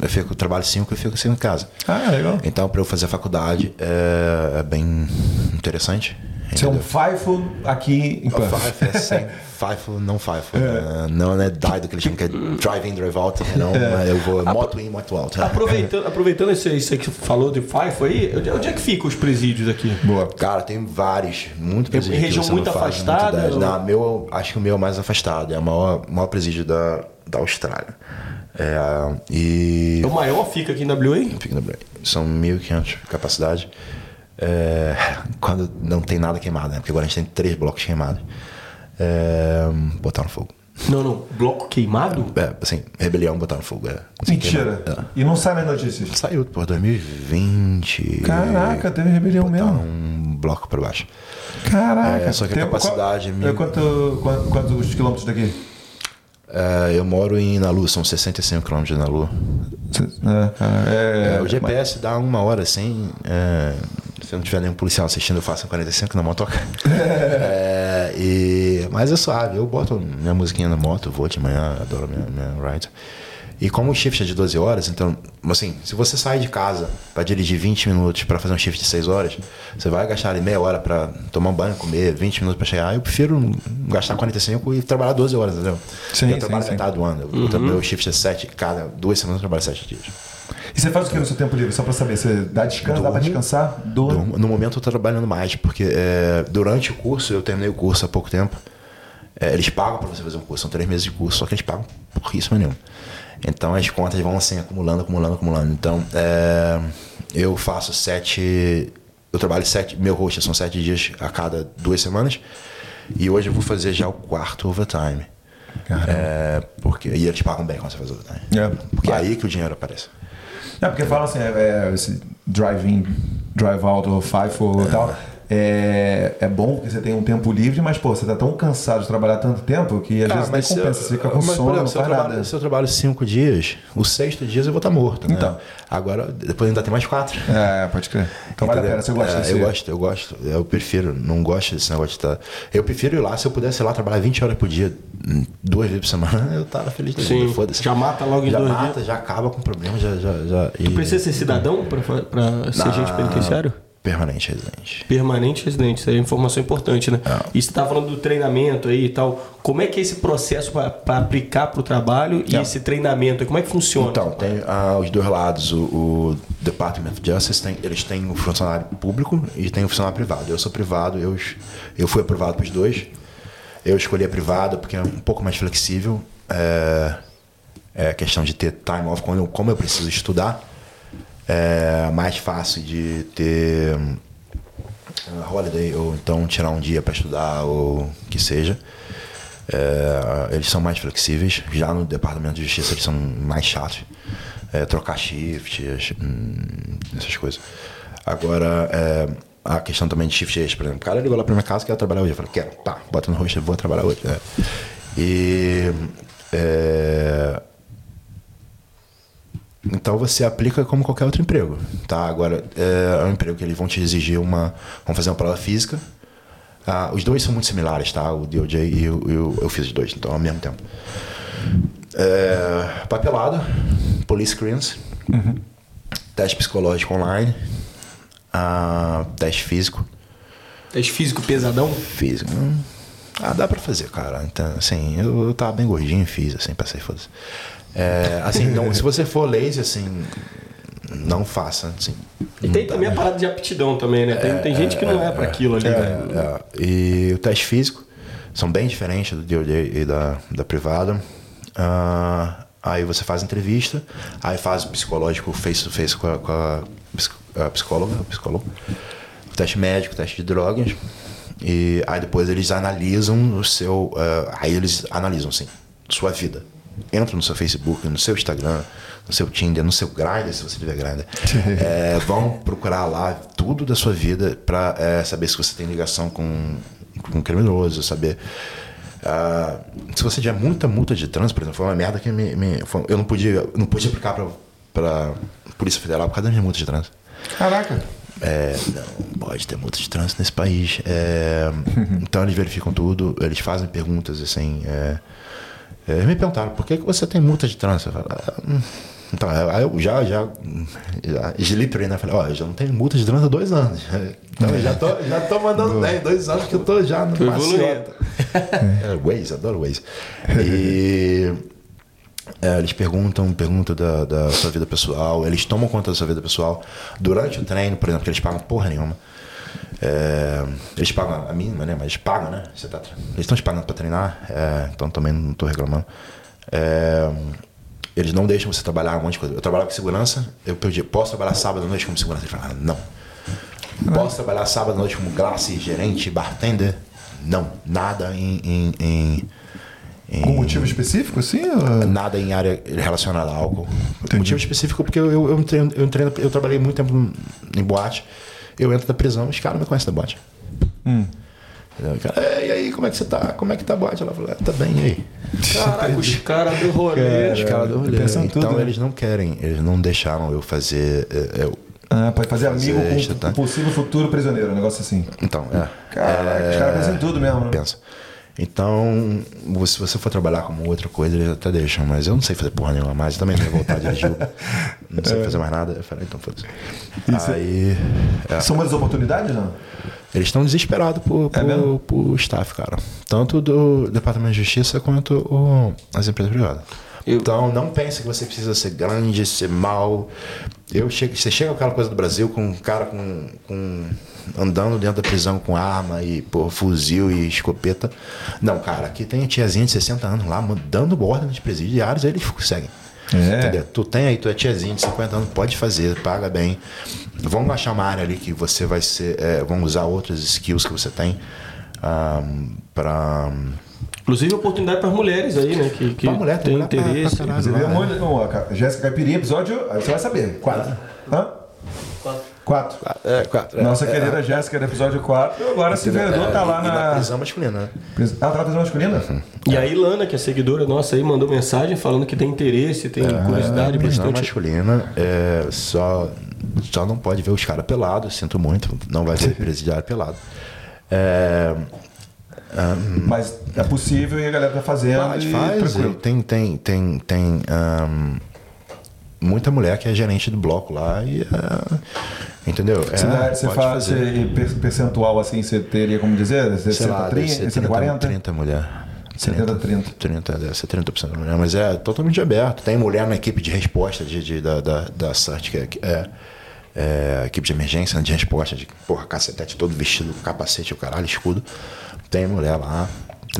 Eu fico, trabalho 5 e fico 5 em casa. Ah, legal. Então, para eu fazer a faculdade é, é bem interessante. Você é um? FIFO aqui em Perth. Fife é sem [laughs] FIFO, não FIFO. É, não é DIE, que eles chamam que é Drive In, Drive Out. Não, É. eu vou moto in, moto out. [laughs] Aproveitando, aproveitando isso, aí- que você falou de FIFO aí, onde, é que ficam os presídios aqui? Boa. Cara, tem vários, muito Em presídio. que região muito faz afastada, Não, meu, acho que o meu é mais afastado, é o maior, maior presídio da, da Austrália. É, e. O maior fica aqui em WA? Fica no Brasil. São 1.500 de capacidade. É, quando não tem nada queimado, né? Porque agora a gente tem três blocos queimados. É, botaram fogo. Não, não. Bloco queimado? É, assim, rebelião botaram fogo. É, assim, Mentira. queimado. E não sai nas notícias. É. Saiu por 2020. Caraca, teve rebelião mesmo. um bloco para baixo. Caraca. É, só que a capacidade é qual- mil- é Quanto, quanto, quantos quilômetros daqui? É, eu moro em Nalu, são 65 km de Nalu. É, é, É, o GPS dá uma hora sem. Se não tiver nenhum policial assistindo, eu faço 45 na motoca. [laughs] É, e, mas é suave, eu boto minha musiquinha na moto, vou de manhã, adoro minha, minha ride. E como o shift é de 12 horas, então, assim, se você sai de casa para dirigir 20 minutos para fazer um shift de 6 horas, você vai gastar ali meia hora para tomar um banho, comer, 20 minutos para chegar. Eu prefiro gastar 45 e trabalhar 12 horas, entendeu? Sim, eu sim, trabalho sim. metade do ano. Eu, eu, meu shift é 7, cada duas semanas eu trabalho 7 dias. E você faz o que no seu tempo livre? Só pra saber, você dá descanso, dá pra Durmo. descansar? Durmo. No momento eu tô trabalhando mais, porque é, durante o curso, eu terminei o curso há pouco tempo. é, eles pagam para você fazer um curso, são três meses de curso, só que eles pagam porríssimo nenhum. Então as contas vão assim, acumulando, acumulando, acumulando. Então é, eu faço sete. Eu trabalho sete. Meu rosto são sete dias a cada duas semanas. E hoje eu vou fazer já o quarto overtime. É, porque, e eles pagam bem quando você faz overtime. É. Porque é aí que o dinheiro aparece. É porque falam assim, é, é, esse drive-in, drive-out ou FIFO e tal. É, é bom porque você tem um tempo livre, mas, pô, você tá tão cansado de trabalhar tanto tempo que às Ah, vezes nem se eu- compensa. Você fica com mas, por sono, exemplo, não se eu, faz trabalho, nada. se eu trabalho cinco dias, o sexto dia eu vou estar morto. Né? Então. Agora, depois ainda tem mais quatro. É, pode crer. Então vale a pena, você gosta É, desse... Eu gosto, eu gosto. Eu prefiro, não gosto desse negócio de estar. Eu prefiro ir lá, se eu pudesse ir lá trabalhar 20 horas por dia, duas vezes por semana, [laughs] eu tava feliz da Sim. vida. Foda-se. Já mata logo em já dois mata, já acaba com o problema, já. já, já e... Precisa ser cidadão pra ser agente penitenciário? Permanente residente. Permanente residente, isso é informação importante, né? E você estava falando do treinamento aí e tal. Como é que é esse processo para aplicar para o trabalho e Não. esse treinamento? Como é que funciona? Então, tem ah, os dois lados. O, o Department of Justice, tem, eles têm o funcionário público e tem o funcionário privado. Eu sou privado, eu, eu fui aprovado para os dois. Eu escolhi a privada porque é um pouco mais flexível. É, é questão de ter time off, como eu, como eu preciso estudar. É mais fácil de ter hum, holiday ou então tirar um dia para estudar ou que seja. É, eles são mais flexíveis. Já no departamento de justiça eles são mais chatos. É, trocar shift, hum, essas coisas. Agora, é, a questão também de shift extra, por exemplo. O cara ligou lá pra minha casa, quer trabalhar hoje. Eu falei, quero, tá, bota no rosto, vou trabalhar hoje. É. E. é, então você aplica como qualquer outro emprego, tá? Agora é, é um emprego que eles vão te exigir uma, vão fazer uma prova física. Ah, os dois são muito similares, tá? O DOJ e o, e o- eu fiz os dois, então ao mesmo tempo. É, papelada, police screens, teste psicológico online, ah, teste físico, Teste físico pesadão? físico. Ah, dá pra fazer, cara. Então, assim, eu, eu tava bem gordinho e fiz, assim, passei, foda-se. É, assim, não, se você for lazy, assim, não faça, assim. E tem também a parada de aptidão também, né? Tem, tem gente que não é para aquilo ali, né? É, e o teste físico são bem diferentes do DOJ e da, da privada. Ah, aí você faz entrevista, aí faz o psicológico face to face com a, com a psicóloga, o psicólogo. O teste médico, o teste de drogas. E aí depois eles analisam o seu. ah, aí eles analisam, sim, sua vida. Entra no seu Facebook, no seu Instagram, no seu Tinder, no seu Grindr, se você tiver Grindr. [laughs] É, vão procurar lá tudo da sua vida para saber se você tem ligação com, com um criminoso, saber. ah, se você tiver muita multa de trânsito, por exemplo, foi uma merda que me, me- foi- eu não podia, não podia aplicar para Polícia Federal por causa das minhas multas de trânsito. Caraca. É, não pode ter multa de trânsito nesse país. É, [laughs] então eles verificam tudo, eles fazem perguntas assim. é, é, eles me perguntaram por que, que você tem multa de trânsito? Eu falei, "Ah, hum." então, aí eu já, já, já slippery, né? Falei, ó, eu já não tenho multa de trânsito há dois anos. [laughs] Então eu já tô, já tô mandando bem, dois anos que eu tô já no maciota. É, Waze, adoro Waze. E é, eles perguntam, perguntam da, da sua vida pessoal, eles tomam conta da sua vida pessoal. Durante o treino, por exemplo, que eles pagam porra nenhuma. É, eles pagam a mínima, né? Mas eles pagam, né? Tá, eles estão te pagando para treinar, é, então também não estou reclamando. É, eles não deixam você trabalhar um monte de coisa. Eu trabalhava com segurança, eu pedi, posso trabalhar sábado à noite como segurança? Eles falaram, não. Posso trabalhar sábado à noite como glace, gerente, bartender? Não. Nada em- em- em em Com motivo específico, assim? ou- nada em área relacionada a álcool. Motivo específico porque eu, eu, eu, treino, eu, treino- eu trabalhei muito tempo em boate. Eu entro da prisão, os caras me conhecem da boate. Entendeu? O cara, "É, e aí, como é que você tá? Como é que tá a boate? Ela falou, "É, tá bem, e aí? [laughs] Caraca, os caras do rolê. Os caras do rolê. Então tudo, né? eles não querem, eles não deixaram eu fazer. é, eu- Ah, pode fazer Fazer amigo com tá? um possível futuro prisioneiro, um negócio assim. então, é. Caraca, os caras pensam em tudo mesmo, né? Pensa. Então, se você for trabalhar como outra coisa, eles até deixam, mas eu não sei fazer porra nenhuma mais, eu também não ia voltar a dirigir Uber. Não sei [laughs] fazer mais nada. Eu falei, então foda-se. Aí. é. São muitas oportunidades, não? Eles estão desesperados por, É por, mesmo? por staff, cara. Tanto do Departamento de Justiça quanto o- as empresas privadas. Eu- Então não pense que você precisa ser grande, ser mal. Eu chego, você chega com aquela coisa do Brasil com um cara com, com andando dentro da prisão com arma e pô, fuzil e escopeta. Não, cara, aqui tem a tiazinha de 60 anos lá dando ordem de presidiários, aí eles seguem. É. Entendeu? Tu tem aí, tu é tiazinha de 50 anos, pode fazer, paga bem. Vamos achar uma área ali que você vai ser. É, vão usar outras skills que você tem ah, para. Inclusive oportunidade para as mulheres aí, né? Que, que Pra mulher, tem tem mulher pra- interesse. pra caralho. Inclusive, Ah, a mulher- não, a Jéssica Caipirinha, episódio, aí você vai saber. Quatro. Hã? Quatro. É, quatro. é, Nossa é, querida Jéssica do episódio 4. Agora se entendeu? vereador É, tá lá e na. prisão masculina, né? Pris- Ah, tá na prisão masculina? E a Ilana, que é seguidora nossa aí, mandou mensagem falando que tem interesse, tem curiosidade prisão bastante. masculina é, só, só não pode ver os caras pelados, sinto muito, não vai ser [laughs] presidiário pelado. É, Mas é possível e a galera tá fazendo. faz, e faz. tranquilo. Tem, tem, tem, tem ahn, muita mulher que é gerente do bloco lá e é, entendeu? É, Você, dá- você fala você- per- percentual assim, você teria como dizer? Você Sei lá, deve 30, ser 30, 40? 30 mulher. 70, 30. 30, deve ser 30% da mulher, mas é totalmente aberto. Tem mulher na equipe de resposta de, de- da, da, da CERT, que é, é, é, equipe de emergência, né, de resposta, de porra, cacetete todo vestido, capacete, o caralho, escudo. Tem mulher lá.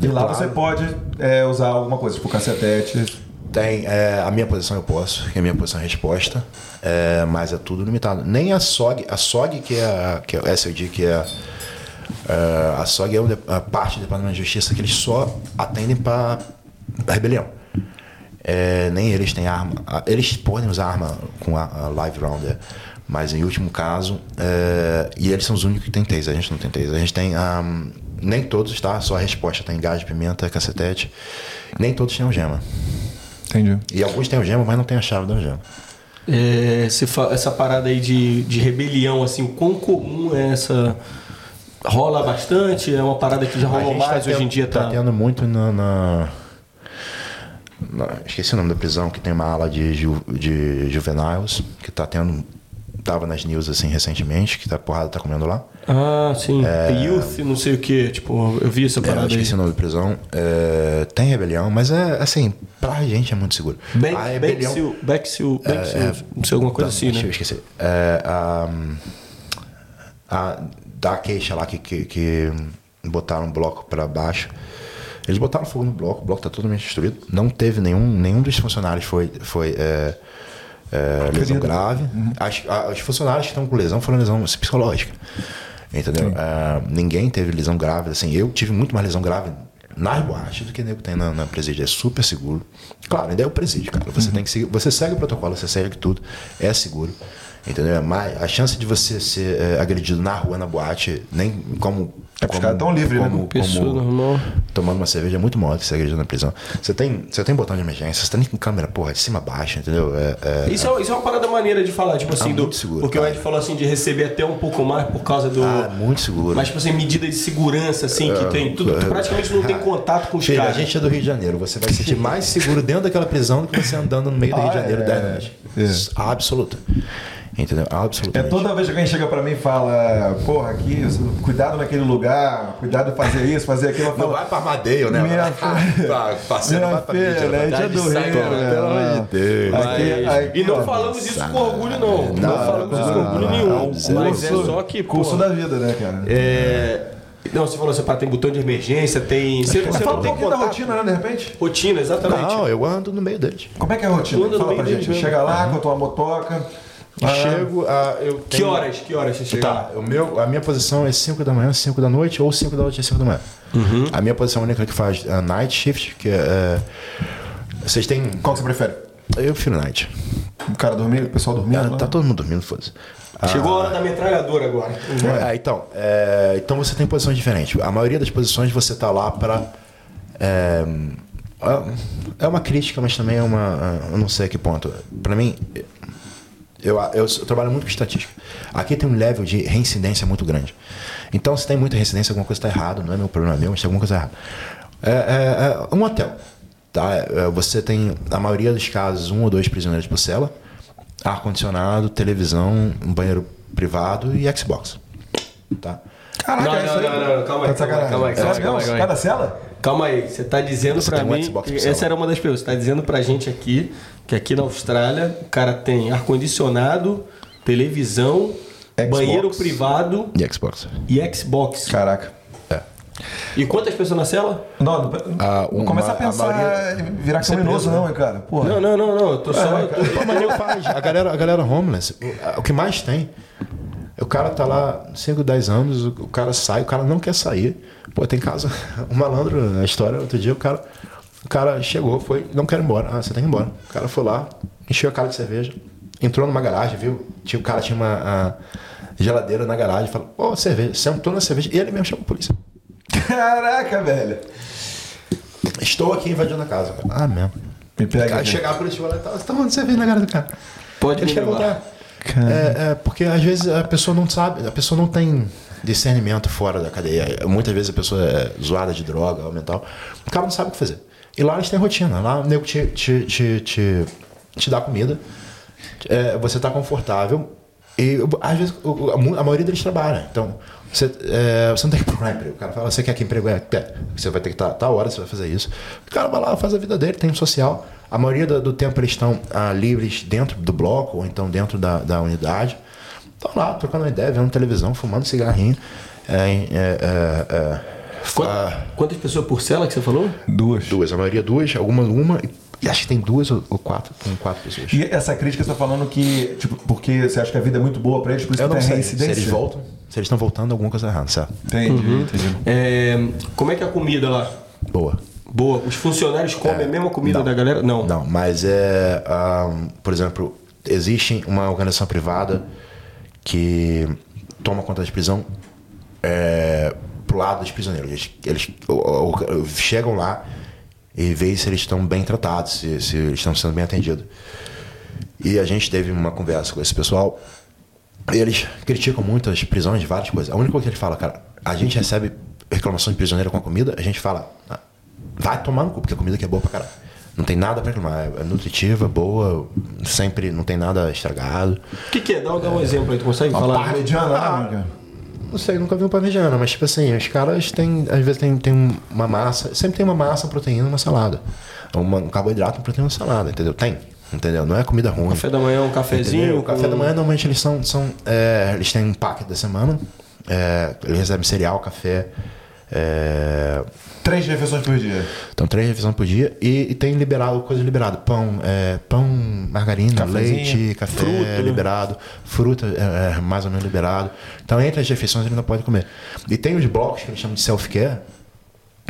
E lá Claro, você pode é, usar alguma coisa, tipo cacetete. Tem, é, a minha posição eu posso, que é a minha posição é resposta, é, mas é tudo limitado. Nem a SOG, a SOG que é a, que é SOG, que é, é, a SOG é um a parte do Departamento de Justiça que eles só atendem para rebelião. É, nem eles têm arma. Eles podem usar arma com a, a live rounder, mas em último caso, é, e eles são os únicos que têm taser, a gente não tem taser. A gente tem, ahm, nem todos, tá? Só a resposta tem gás de pimenta, cacetete. Nem todos têm algema. Entendi. E alguns têm algema, mas não tem a chave da algema. É, essa parada aí de, de rebelião, assim, o quão comum é essa. Rola bastante? É uma parada que já rolou gente mais tá hoje em dia, tá? Tá tendo muito na, na- na- Esqueci o nome da prisão, que tem uma ala de, ju, de juveniles, que tá tendo. Tava nas news assim recentemente, que tá, a porrada tá comendo lá. Ah, sim. Youth, não sei o que. Tipo, eu vi essa É, eu parada aí. esqueci o nome prisão. É, tem rebelião, mas é assim, pra gente é muito seguro. Ben- a rebelião. Bexil, Bexil, Bexil, não sei, alguma coisa Tá, assim, deixa né? Eu esqueci. É, a, a, da queixa lá que, que, que botaram um bloco para baixo. Eles botaram fogo no bloco, o bloco está totalmente destruído. Não teve nenhum, nenhum dos funcionários foi, foi é, é, lesão grave. As, a- os funcionários que estão com lesão foram lesão psicológica. Entendeu? É, ninguém teve lesão grave. Assim, eu tive muito mais lesão grave nas boates do que nego tem na, na presídio. É super seguro. Claro, ainda é o presídio, cara. Você tem que seguir. Você segue o protocolo, você segue tudo. É seguro. Entendeu? Mas a chance de você ser é, agredido na rua, na boate, nem como. É porque os como- caras tão livres, né? como- Pessoa como- normal. tomando uma cerveja é muito maior do que ser agredido na prisão. Você tem, você tem botão de emergência, você tem com câmera, porra, de cima a baixo, entendeu? É, é- Isso é, isso é uma parada maneira de falar, tipo assim, do, muito seguro, porque o cara. Ed falou assim de receber até um pouco mais por causa do. ah, muito seguro. Mas, tipo assim, medida de segurança, assim, que tem. Tudo, tu praticamente não tem contato com os Filho, a caras. gente é do Rio de Janeiro. Você vai se sentir mais seguro dentro daquela prisão do que você andando no meio do Rio de Ah, Janeiro é, 10 noites. é. Absoluta. Entendeu? É Absolutamente. toda vez que alguém chega pra mim e fala, porra, aqui, cuidado naquele lugar, cuidado fazer isso, fazer aquilo. Não vai pra Madeio, né? Minha Vai- [laughs] filha- Parceiro, não Minha filha, né? vai A gente é dar do saco, Rio, né? Pelo amor de Deus. Aqui- Mas- aqui, e não falamos isso com orgulho, não. Não, falamos isso com orgulho nenhum. Mas é só que, curso da vida, né, cara? é... Não, você falou assim, pá, tem botão de emergência, tem... Você, você fala não um tem pouquinho da contato. rotina, né, de repente? Rotina, exatamente. Não, eu ando no meio deles. Como é que é a rotina? Fala pra gente. mesmo. Chega lá com a tua motoca. Lá. Chego a. Eu Que tenho- horas? Que horas você chega? Tá, o meu, a minha posição é 5 da manhã, 5 da noite, ou 5 da noite e 5 da manhã. A minha posição é única que faz a night shift, que é. é, vocês têm. Qual que você prefere? Eu prefiro night. O cara dormindo, o pessoal dormindo? Ah, tá todo mundo dormindo, foda-se. Chegou a hora da metralhadora agora. É, então, é, então você tem posições diferentes. A maioria das posições você tá lá para é, é uma crítica, mas também é uma, eu não sei a que ponto. Para mim, eu, eu, eu trabalho muito com estatística. Aqui tem um level de reincidência muito grande. Então, se tem muita reincidência, alguma coisa está errada. Não é meu problema meu, mas tem alguma coisa errada. É, é, é um hotel. Tá? É, Você tem, na maioria dos casos, um ou dois prisioneiros por cela, ar-condicionado, televisão, um banheiro privado e Xbox. Tá? Caraca, Não, é isso não, aí. não, não, calma aí, Tá calma aí, calma aí, calma aí, calma aí. Cada cela? Calma aí, você tá dizendo um mim. Xbox essa era uma das perguntas. Você tá dizendo pra gente aqui que aqui na Austrália o cara tem ar-condicionado, televisão, Xbox. banheiro privado E Xbox. e Xbox. Caraca. E quantas pessoas na cela? Não, não Ah, não uma- começa a a pensar maioria- em virar criminoso, não, hein, cara. Porra. Não, não, não, não. Eu tô só. eu tô- mas nem faz. A galera, a galera homeless, o que mais tem. O cara tá lá 5, 10 anos, o, cara sai, o cara não quer sair. Pô, tem caso, [laughs] um malandro na história, outro dia o cara, o cara chegou, foi, não quero ir embora. Ah, você tem que ir embora. O cara foi lá, encheu a cara de cerveja, entrou numa garagem, viu? Tinha, o cara tinha uma. a- geladeira na garagem, fala, pô, cerveja, sentou na cerveja, e ele mesmo chama a polícia. Caraca, velho. Estou aqui invadindo a casa. Ah, mesmo. Me pega. Aí chegar a polícia e falar, tá, tá onde você veio na garagem do cara? Pode me levar. voltar. É, é, porque às vezes a pessoa não sabe, a pessoa não tem discernimento fora da cadeia. Muitas vezes a pessoa é zoada de droga ou mental. O cara não sabe o que fazer. E lá eles têm rotina. Lá o nego te, te, te, te, te dá comida, é, você tá confortável. E às vezes a maioria deles trabalha. Então você, é, você não tem que procurar emprego. O cara fala, você quer que emprego é? Você vai ter que estar tá, hora, você vai fazer isso. O cara vai lá, faz a vida dele, tem um social. A maioria do, do tempo eles estão ah, livres dentro do bloco ou então dentro da, da unidade. Estão lá, trocando uma ideia, vendo televisão, fumando cigarrinho. É, é, é, é, ah, Quantas pessoas por cela que você falou? Duas. duas, a maioria duas, alguma uma. E acho que tem duas ou, quatro, tem quatro pessoas. E essa crítica você tá falando que, tipo, porque você acha que a vida é muito boa pra eles, por isso Eu que não tem sei se reincidência? eles voltam, se eles estão voltando, alguma coisa errada, certo? Entendi, entendi. É, como é que é a comida lá? Boa. Boa. Os funcionários comem a mesma comida não. da galera? Não. Não, mas é. ah, por exemplo, existe uma organização privada que toma conta da prisão é, pro lado dos prisioneiros. Eles, eles o- o- o- chegam lá e veem se eles estão bem tratados, se, se eles estão sendo bem atendidos. E a gente teve uma conversa com esse pessoal. E eles criticam muito as prisões, várias coisas. A única coisa que eles falam, cara, a gente recebe reclamação de prisioneiro com a comida, a gente fala, "Ah, vai tomar no cu, porque a comida aqui é boa pra caralho. Não tem nada pra reclamar, é nutritiva, boa, sempre não tem nada estragado. O que, que é? Dá, dá um exemplo aí, tu consegue falar? Parmegiana, Ah, né? Não sei, nunca vi um parmegiana, mas tipo assim, os caras têm, às vezes tem, tem uma massa, sempre tem uma massa, uma proteína, uma salada. Uma, um carboidrato, uma proteína, uma salada, entendeu? Tem, entendeu? Não é comida ruim. Café da manhã, um cafezinho. Entendeu? O café com- da manhã normalmente eles são. são é, eles têm um packet da semana. é, eles recebem cereal, café. É, Três refeições por dia. então, três refeições por dia. E, e tem liberado, coisa liberada. Pão, é, pão, margarina, Cafezinho, leite, café fruta, liberado. Fruta é, é, mais ou menos liberado. Então, entre as refeições ele não pode comer. E tem os blocos que eles chamam de self-care.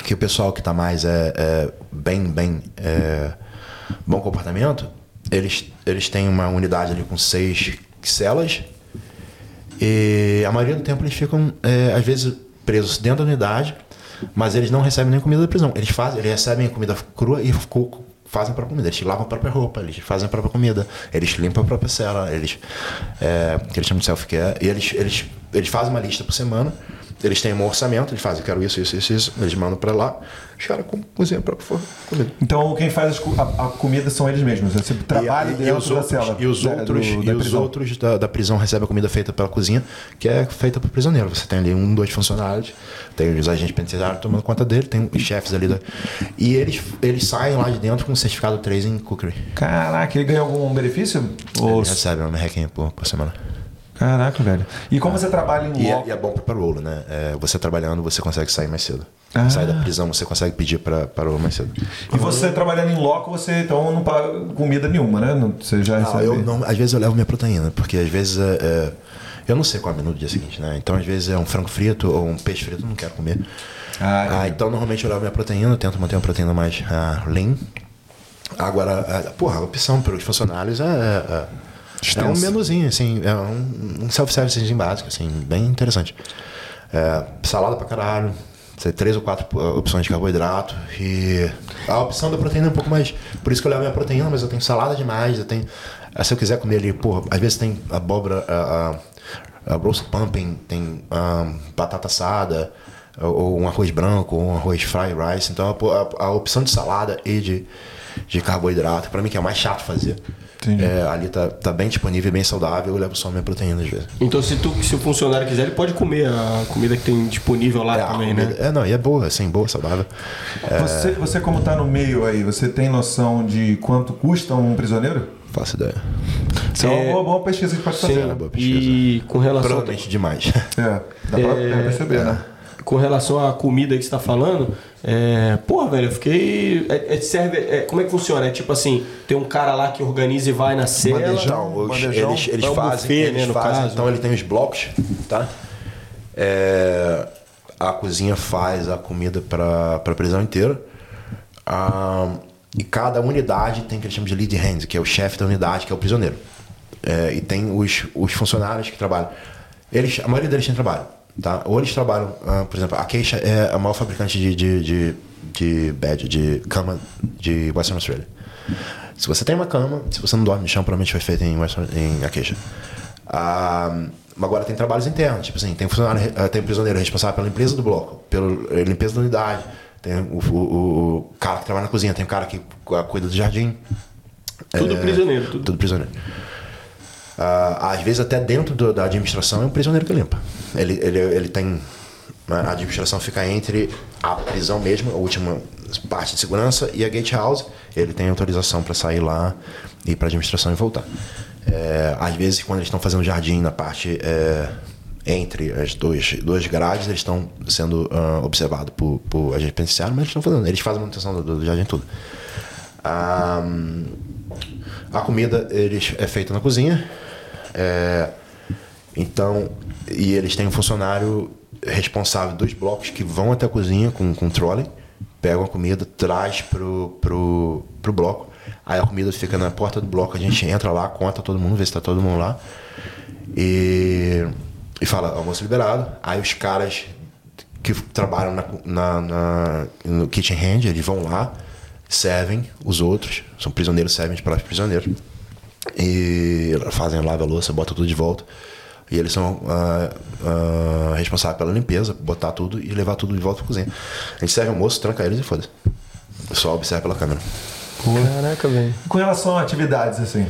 Que o pessoal que está mais é, é, bem, bem é, bom comportamento, eles, eles têm uma unidade ali com seis celas. E a maioria do tempo eles ficam, é, às vezes, presos dentro da unidade, mas eles não recebem nem comida da prisão. Eles fazem, eles recebem comida crua e fazem a própria comida. Eles lavam a própria roupa, eles fazem a própria comida, eles limpam a própria cela, eles, é, que eles chamam de self-care, e eles, eles, eles fazem uma lista por semana. Eles têm um orçamento, eles fazem, quero isso, isso, isso, isso. Eles mandam pra lá, os caras com- cozinham a própria comida. Então quem faz a, a comida são eles mesmos. Você trabalha e, e, dentro os da outros, cela. e os da- outros, do- e da os outros da, da prisão recebem a comida feita pela cozinha, que é feita por prisioneiro. Você tem ali um, dois funcionários, tem os agentes penitenciários tomando conta dele, tem os chefes ali. Da, e eles, eles saem lá de dentro com um certificado 3 em cookery. Caraca, ele ganha algum benefício? Ou... Eles recebem uma merrequinha por, por semana. Caraca, velho. E como você trabalha em E é, loco? e é bom pro parolo, né? É, você trabalhando, você consegue sair mais cedo. Ah. Sair da prisão, você consegue pedir para parolo mais cedo. E você trabalhando em loco, você então não paga comida nenhuma, né? Não- Você já Ah, recebe. eu não, às vezes eu levo minha proteína, porque às vezes é, é, eu não sei qual é o menu do dia seguinte, né? Então às vezes é um frango frito ou um peixe frito, não quero comer. Ah, Ah, então normalmente eu levo minha proteína, eu tento manter uma proteína mais ah, lean. Agora, ah, porra, a opção para os funcionários é, é, é, um menuzinho, assim, é um, um self-service básico, assim, bem interessante. É, salada pra caralho, tem três ou quatro ah, opções de carboidrato e a opção da proteína é um pouco mais. Por isso que eu levo minha proteína, mas eu tenho salada demais, eu tenho. ah, Se eu quiser comer ali, porra, às vezes tem abóbora, a, a, a roast pumpkin, tem ah, batata assada, ou, um arroz branco, ou um arroz fried rice. Então a, a- a opção de salada e de, de carboidrato, pra mim que é o mais chato fazer. É, ali tá, tá bem disponível, bem saudável, eu levo só minha proteína às vezes. Então, se, tu, se o funcionário quiser, ele pode comer a comida que tem disponível lá É, a também, comida- né? É, não, e é boa, assim, boa, saudável. Você, você, como tá no meio aí, você tem noção de quanto custa um prisioneiro? Faço ideia. Isso é, uma É, boa, boa pesquisa que a pode fazer. Sim. né? boa pesquisa. E com relação, Provavelmente demais. É, dá pra É, perceber, né? Com relação à comida que você tá falando, é, porra, velho, eu fiquei. É, é, serve, é, como é que funciona? É tipo assim, tem um cara lá que organiza e vai na cela. Bandejão. Então, os- bandejão. eles, eles É um fazem, buffet, eles né, no fazem caso. então ele tem os blocos, tá? É, a cozinha faz a comida para a prisão inteira. Ah, e cada unidade tem o que eles chamam de lead hand, que é o chefe da unidade, que é o prisioneiro. É, e tem os, os funcionários que trabalham. Eles, a maioria deles tem trabalho, tá? Ou eles trabalham, ah, por exemplo, a Queixa é a maior fabricante de, de, de, de bed, de cama de Western Australia. Se você tem uma cama, se você não dorme no chão, provavelmente foi feito em, Western, em Acacia. Ah, agora tem trabalhos internos, tipo assim, tem funcionário, ah, tem prisioneiro responsável pela limpeza do bloco, pela limpeza da unidade, tem o, o, o cara que trabalha na cozinha, tem o cara que cuida do jardim. Tudo É, prisioneiro, tudo. tudo prisioneiro. Ah, às vezes até dentro do- da administração é um prisioneiro que limpa. Ele, ele, ele tem. A administração fica entre a prisão mesmo, a última parte de segurança, e a gatehouse. Ele tem autorização para sair lá, ir para a administração e voltar. É, às vezes, quando eles estão fazendo jardim na parte é, entre as duas, duas grades, eles estão sendo ah, observados por, por agente penitenciário, mas eles estão fazendo. Eles fazem a manutenção do, do jardim tudo. Ah, a comida eles é feita na cozinha. É, então, e eles têm um funcionário responsável dos blocos que vão até a cozinha com, com trolley, pegam a comida, traz pro, pro, pro bloco. Aí a comida fica na porta do bloco, a gente entra lá, conta todo mundo, vê se tá todo mundo lá. E, e fala, almoço liberado. Aí os caras que trabalham na, na- na- no kitchen hand, eles vão lá, servem os outros, são prisioneiros, servem para os prisioneiros. E fazem lava a louça, botam tudo de volta. E eles são ah, ah, responsáveis pela limpeza, botar tudo e levar tudo de volta para cozinha. A gente serve almoço, tranca eles e foda-se. Só observa pela câmera. Caraca, velho. Com relação a atividades, assim.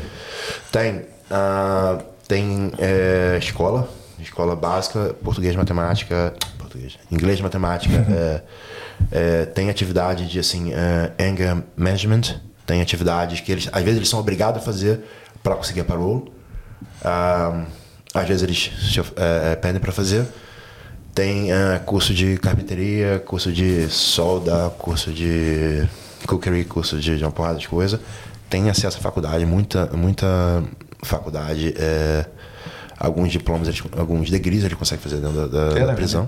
Tem, ah, tem é, escola, escola básica, português, matemática, português, inglês, matemática. é, é, tem atividade de assim, é, anger management. Tem atividades que eles, às vezes eles são obrigados a fazer para conseguir a parole. Ah, às vezes eles é, é, pedem para fazer. Tem ah, curso de carpinteria, curso de solda, curso de cookery, curso de, de uma porrada de coisa. Tem acesso à faculdade, muita, muita faculdade. é, alguns diplomas, alguns degrees ele consegue fazer dentro da, da- da prisão.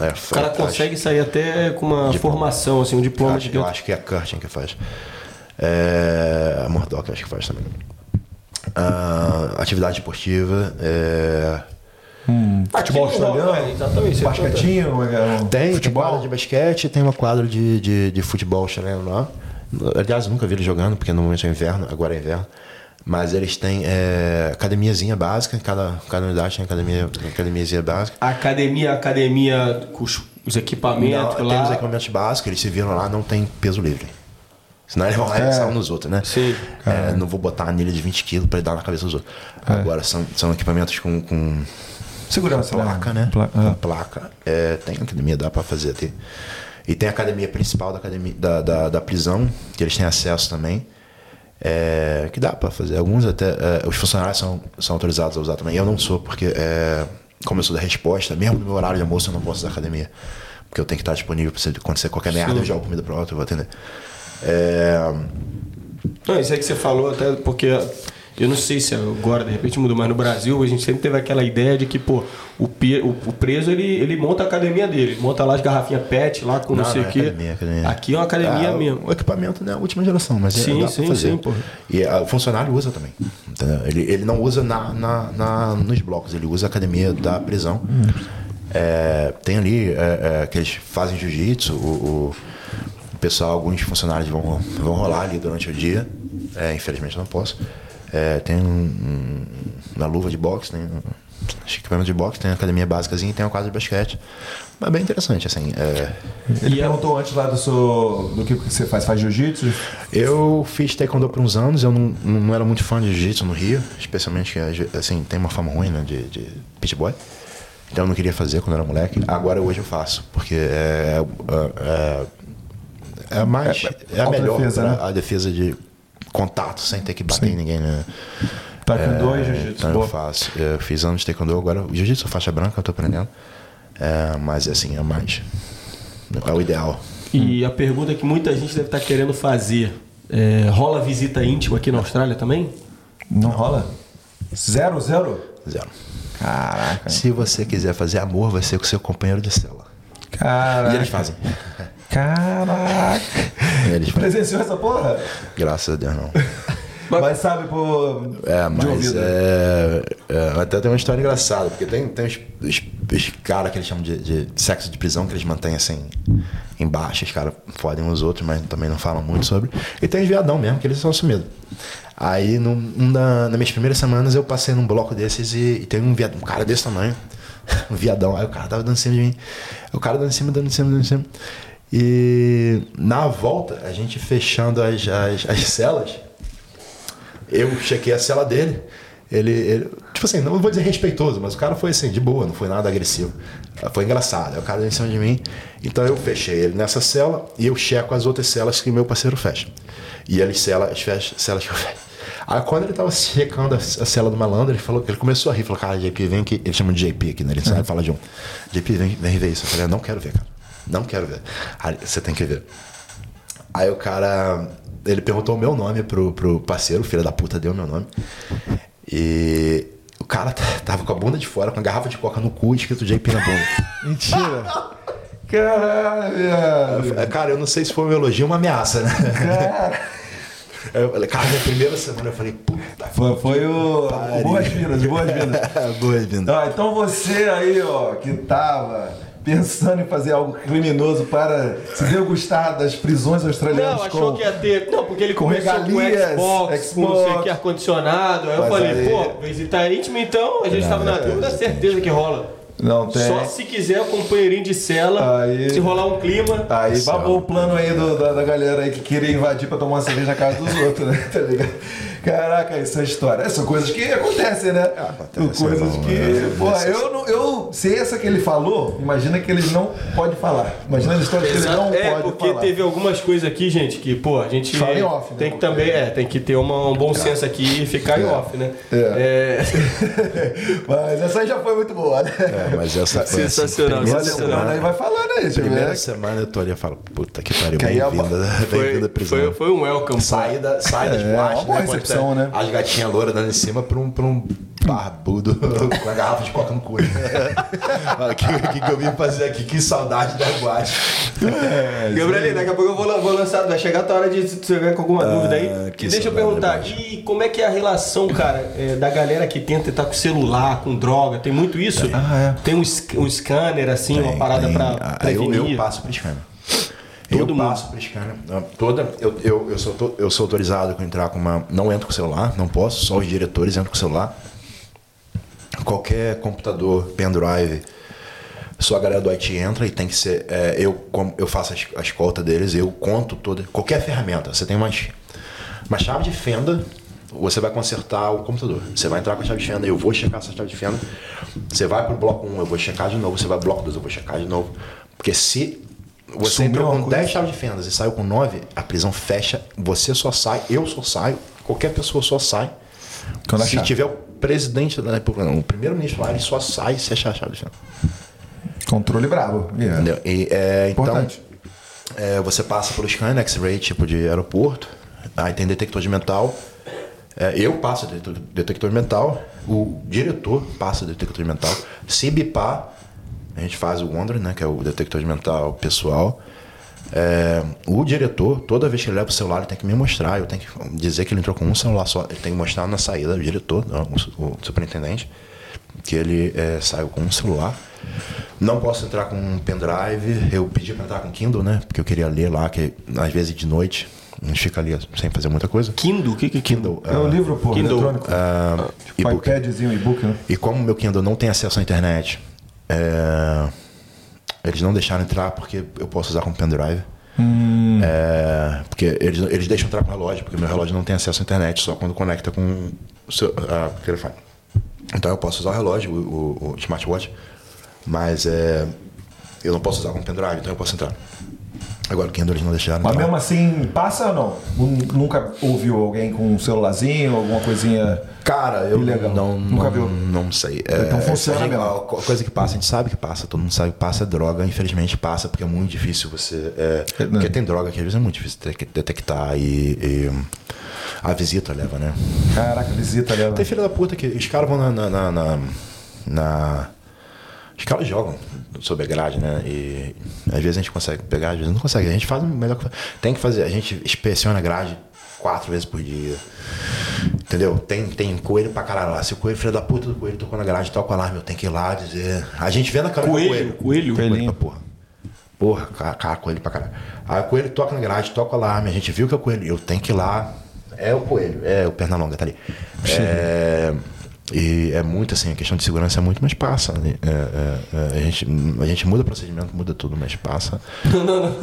É, O cara consegue sair até com uma formação, assim, um diploma Acho, de eu acho que é a Curtin que faz. É, a Murdoch acho que faz também. Ah, atividade esportiva. é, Futebol Aqui no Rio, australiano? é, exatamente. Basquetinho? é, um Tem, tem futebol? quadra de basquete, tem uma quadra de, de, de futebol chileno lá. Aliás, nunca vi eles jogando, porque no momento é inverno, agora é inverno. Mas eles têm é, academiazinha básica, cada, cada unidade tem academia, academiazinha básica. Academia, academia com os, os equipamentos Não, lá. tem os equipamentos básicos, eles se viram lá, não tem peso livre. Senão eles vão lá e saem nos outros, né? Sim. É, não vou botar anilha de 20 quilos pra dar na cabeça dos outros. Agora, são, são equipamentos com, com Segurança, placa, né? Pla- Com ah. placa. É, tem academia, dá pra fazer até. E tem a academia principal da, academia, da, da, da prisão, que eles têm acesso também. é, que dá pra fazer. Alguns até. é, os funcionários são, são autorizados a usar também. Eu não sou, porque é, como eu sou da resposta, mesmo no meu horário de almoço eu não posso usar academia. Porque eu tenho que estar disponível pra se acontecer qualquer merda, eu jogo comida pro outro, eu vou atender. É, Não, isso aí que você falou, até porque eu não sei se agora de repente mudou, mas no Brasil a gente sempre teve aquela ideia de que, pô, o, o- o preso ele, ele monta a academia dele, ele monta lá as garrafinhas PET lá com não, Não, sei não, o é quê. academia, academia. Aqui é uma academia Ah, o- mesmo. O equipamento não é a última geração, mas é- Sim, pra sim, fazer. sim, porra. E ah, o funcionário usa também. entendeu? Ele, ele não usa na, na, na- nos blocos, ele usa a academia da prisão. É, tem ali é, é, que eles fazem jiu-jitsu, o, o- o pessoal, alguns funcionários vão, vão rolar ali durante o dia. É, infelizmente eu não posso. É, tem um, um- na luva de boxe, tem um, equipamento de boxe, tem a academia básicazinha e tem uma quadra de basquete. Mas bem interessante, assim. é, Ele E a- perguntou antes lá do, seu, do que você faz. Faz jiu-jitsu? Eu fiz taekwondo por uns anos, eu não, não era muito fã de jiu-jitsu no Rio, especialmente que assim, tem uma fama ruim né, de, de pit boy. Então eu não queria fazer quando eu era moleque. Agora hoje eu faço, porque é, é, é, é mais. É, a melhor autodefesa, pra né? a defesa de contato, sem ter que bater em ninguém, né? Taekwondo É, e jiu-jitsu. Então eu faço. Eu fiz anos de taekwondo, agora o jiu-jitsu faixa branca, eu tô aprendendo. É, mas assim, é mais. É o ideal. E a pergunta que muita gente deve estar querendo fazer: é, rola visita íntima aqui na Austrália também? Não rola? Zero, zero? Zero. Caraca. Se você quiser fazer amor, vai ser com seu companheiro de cela. Caraca. E eles fazem. [laughs] Caraca. Eles. Presenciou essa porra? Graças a Deus, não. Mas sabe, pô. É, de mas ouvido. é, é, Até tem uma história engraçada, porque tem, tem os, os, os caras que eles chamam de, de sexo de prisão, que eles mantêm assim embaixo, os caras fodem uns outros, mas também não falam muito sobre. E tem os viadão mesmo, que eles são sumidos. Aí, num, um da, nas minhas primeiras semanas, eu passei num bloco desses e, e tem um, viado, um cara desse tamanho, [laughs] um viadão. Aí o cara tava dando em cima de mim. O cara dando em cima, dando em cima, dando em cima. E na volta, a gente fechando as, as, as celas, eu chequei a cela dele. Ele, ele- tipo assim, não vou dizer respeitoso, mas o cara foi assim, de boa, não foi nada agressivo. Foi engraçado. Aí o cara em cima de mim. Então eu fechei ele nessa cela e eu checo as outras celas que meu parceiro fecha. E ele cela as fecha, celas que eu fecho. Aí quando ele tava checando a, a cela do malandro, ele falou, ele começou a rir, falou, cara, JP, vem aqui. Ele chama de JP aqui, né? Ele sabe, fala John. JP, vem, vem ver isso. Eu falei, eu não quero ver, cara. Não quero ver. Aí, você tem que ver. Aí o cara, ele perguntou o meu nome pro, pro parceiro, o filho da puta deu meu nome. E o cara tava com a bunda de fora, com a garrafa de coca no cu escrito JP na bunda. [laughs] Mentira. Caralho, Cara, eu não sei se foi um elogio ou uma ameaça, né? [laughs] Eu falei, cara, minha primeira semana eu falei, puta Foi, foi o. Boas-vindas, boas-vindas. [laughs] Boas-vindas. Ah, então você aí, ó, que tava pensando em fazer algo criminoso para se degustar das prisões australianas Não, achou com... que ia ter. Não, porque ele com começou regalias, com Xbox, com não sei o Xbox. que, ar-condicionado. Aí eu falei, aí- pô, visita íntima então, a gente tava na dúvida, certeza que rola. Não tem. Só se quiser o companheirinho de cela, Aí- se rolar um clima. Aí babou o plano aí do- da, da galera aí que queria invadir pra tomar uma cerveja na casa dos outros, né? [laughs] Tá ligado? Caraca, essa história. Essas são coisas que acontecem, né? acontece, coisas não, que. é, Porra, é, eu não. Eu, se essa que ele falou, imagina que ele não pode falar. Imagina a história que ele não é, pode porque falar. teve algumas coisas aqui, gente, que, pô, a gente Fala em off, né? tem que também, é, tem que ter uma- um bom senso aqui e ficar em off, né? É. [laughs] Mas essa aí já foi muito boa, né? É, mas essa foi assim, Sensacional, Olha, sensacional. mano, aí vai falando aí, Primeira ver. semana eu tô ali e falo, puta que pariu, é bem-vinda, bem-vinda prisão. foi, foi um welcome. Sai, da, sai das É, boates, né? Recepção, tá né? As gatinhas louras dando em cima pra um, pra um barbudo [laughs] com a garrafa de coca no cu. Fala, O que, que, que eu vim fazer aqui? Que saudade da boate. Gabriel, daqui a pouco eu vou, vou lançar, vai chegar a tua hora de se você tiver com alguma dúvida aí. que E deixa eu perguntar, e como é que é a relação, cara, é, da galera que tenta estar com celular, com droga? Tem muito isso? Ah, é. Tem um, um scanner, assim, uma Tem, parada tem. pra Ah, prevenir? Eu, eu passo pro scanner. Todo eu passo pro scanner. Ah, Toda, eu, eu, eu, sou, to- eu sou autorizado a entrar com uma. Não entro com celular, não posso, só os diretores entram com celular. Qualquer computador, pendrive, só a galera do IT entra e tem que ser. é, eu, como eu faço a es- a escolta deles, eu conto toda. Qualquer ferramenta. Você tem uma, ch- uma chave de fenda, você vai consertar o computador. Você vai entrar com a chave de fenda, eu vou checar essa chave de fenda. Você vai pro bloco 1, eu vou checar de novo. Você vai pro bloco 2, eu vou checar de novo. Porque se você Sumiu entrou com coisa. 10 chaves de fendas e saiu com 9, a prisão fecha, você só sai, eu só saio, qualquer pessoa só sai. Quando se achar. tiver o presidente da República, não, o primeiro-ministro lá, ele só sai se achar a chave de fenda. Controle brabo. Yeah. Entendeu? E, é, então, é, você passa pelo scan, X-ray, tipo de aeroporto, aí tem detector de metal. É, eu passo detector, detector de metal, o diretor passa detector de metal. Se bipar, a gente faz o Wonder, né, que é o detector de metal pessoal. É, o diretor, toda vez que ele leva o celular, ele tem que me mostrar. Eu tenho que dizer que ele entrou com um celular só. Ele tem que mostrar na saída, o diretor, não, o, su- o superintendente, que ele é, saiu com um celular. Não posso entrar com um pendrive. Eu pedi para entrar com Kindle, né? Porque eu queria ler lá, que às vezes de noite a gente fica ali sem fazer muita coisa. Kindle? O que que é Kindle? Kindle. É o ah, livro, pô, Kindle. eletrônico. ah, tipo, e-book. iPadzinho, e-book, né? E como meu Kindle não tem acesso à internet, é, eles não deixaram entrar porque eu posso usar como pendrive. É, porque eles, eles deixam entrar com o relógio, porque meu relógio não tem acesso à internet, só quando conecta com o seu a, telefone. Então eu posso usar o relógio, o, o- o smartwatch, mas é, eu não posso usar como pendrive, então eu posso entrar. Agora Kindle eles não deixaram Mas entrar. mesmo assim, passa ou não? Nu- Nunca ouviu alguém com um celularzinho, alguma coisinha. Cara, eu Ilegal. não, Nunca não, viu? não sei. É, Então funciona a gente- mesmo. coisa que passa, a gente sabe que passa, todo mundo sabe que passa, droga, infelizmente passa, porque é muito difícil você. é, É, né? porque tem droga que às vezes é muito difícil de- detectar e, e a visita leva, né? Caraca, visita ali. Tem filha da puta que os caras vão na. na, na, na- na- os caras jogam sobre a grade, né? E às vezes a gente consegue pegar, às vezes não consegue. A gente faz o melhor que Tem que fazer. A gente inspeciona a grade quatro vezes por dia. Entendeu? Tem, tem coelho pra caralho lá. Se o coelho, filho da puta do coelho, tocou na garagem, toca o alarme, eu tenho que ir lá dizer. A gente vê na câmera Coelho, coelho. coelho. Coelho pra porra. Porra, cara, cara, coelho pra caralho. Aí o coelho toca na garagem, toca o alarme, a gente viu que é o coelho. Eu tenho que ir lá. É o coelho, é o perna longa, tá ali. É, e é muito assim, a questão de segurança é muito, mas passa. né? É, é, é, a, gente, a gente muda o procedimento, muda tudo, mas passa. [laughs] Não, não, não.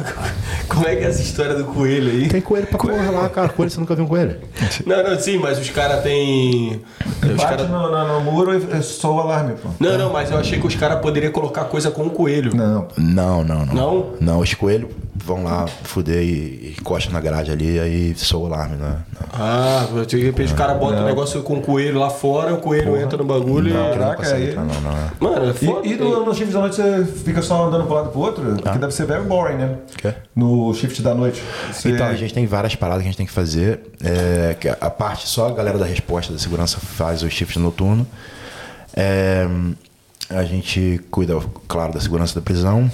Como é que é essa história do coelho aí? Tem coelho pra porra lá, cara. Coelho, você nunca viu um coelho? [laughs] Não, não, sim, mas os caras têm. Os Bate cara... no, no- no muro e soa o alarme, pô. Não, não, mas eu achei que os caras poderiam colocar coisa com o coelho. Não. Não, não, não. Não? Não, os coelhos vão lá fuder e, e encostam na grade ali, aí soa o alarme, né? Não. Ah, de repente os caras botam um negócio com o coelho lá fora, o coelho entra no bagulho e. Não, não Caraca, aí- entrar, não, não. é. Mano, é foda. E, e no, no shift da noite você fica só andando pro lado pro outro? Ah. Que deve ser very boring, né? Quê? No shift da noite. Você- Então, a gente tem várias paradas que a gente tem que fazer. é, que a parte só a galera da resposta da segurança faz o shift noturno. É, a gente cuida, claro, da segurança da prisão.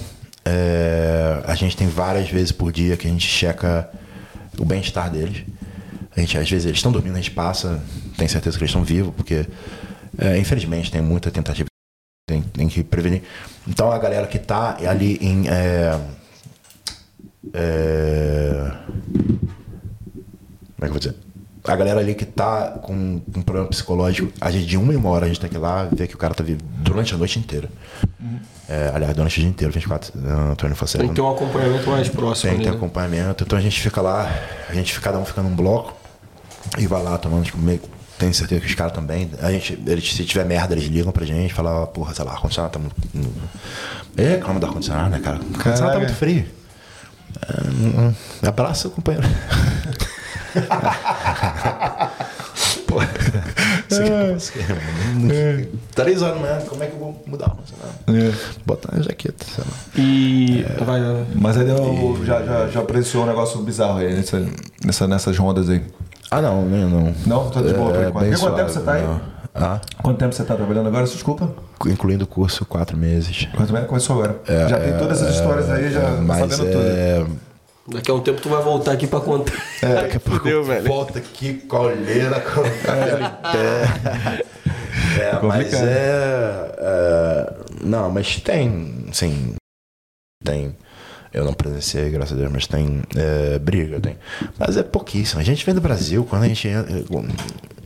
É, a gente tem várias vezes por dia que a gente checa o bem-estar deles. A gente, às vezes eles estão dormindo, a gente passa, tem certeza que eles estão vivos, porque é, infelizmente tem muita tentativa, tem, tem que prevenir. Então a galera que está ali em. é, é, como é que eu vou dizer? A galera ali que tá com um problema psicológico, a gente de uma em uma hora a gente tem que ir lá ver que o cara tá vivo durante a noite inteira. É, aliás, durante o dia inteiro, 24, uh, 24 Tem que ter um acompanhamento mais próximo. tem que ter né? acompanhamento. Então a gente fica lá, a gente cada um fica num bloco e vai lá tomando tipo, meio. Tenho certeza que os caras também. A gente, eles, se tiver merda, eles ligam pra gente, falam, porra, sei lá, ar-condicionado tá muito. É, reclama do ar-condicionado, né, cara? O ar-condicionado tá muito frio. É, hum, hum. Abraça o companheiro. [laughs] [laughs] Aqui é mano. Três horas manhã, como é que eu vou mudar o ar-condicionado? É. Botar a jaqueta, sei lá. E. Vai, vai. Mas aí deu, já, já, já apreciou um negócio bizarro aí nessa, nessa, nessas rondas aí. Ah, não, não. Não, Não? Tá de boa por É, enquanto. bem E quanto tempo você tá aí? não. Ah, Quanto tempo você tá trabalhando agora? Desculpa. incluindo o curso, quatro meses. Quanto tempo começou agora? já tem todas essas histórias aí, já É, tá mas sabendo tudo. É, Daqui a um tempo tu vai voltar aqui pra contar. É, daqui a pouco Fudeu, velho. volta aqui, colheira, com é, é, mas é, é, Não, mas tem, sim. Tem. Eu não presenciei, graças a Deus, mas tem é, briga, tem. Mas é pouquíssimo. A gente vem do Brasil, quando a gente entra.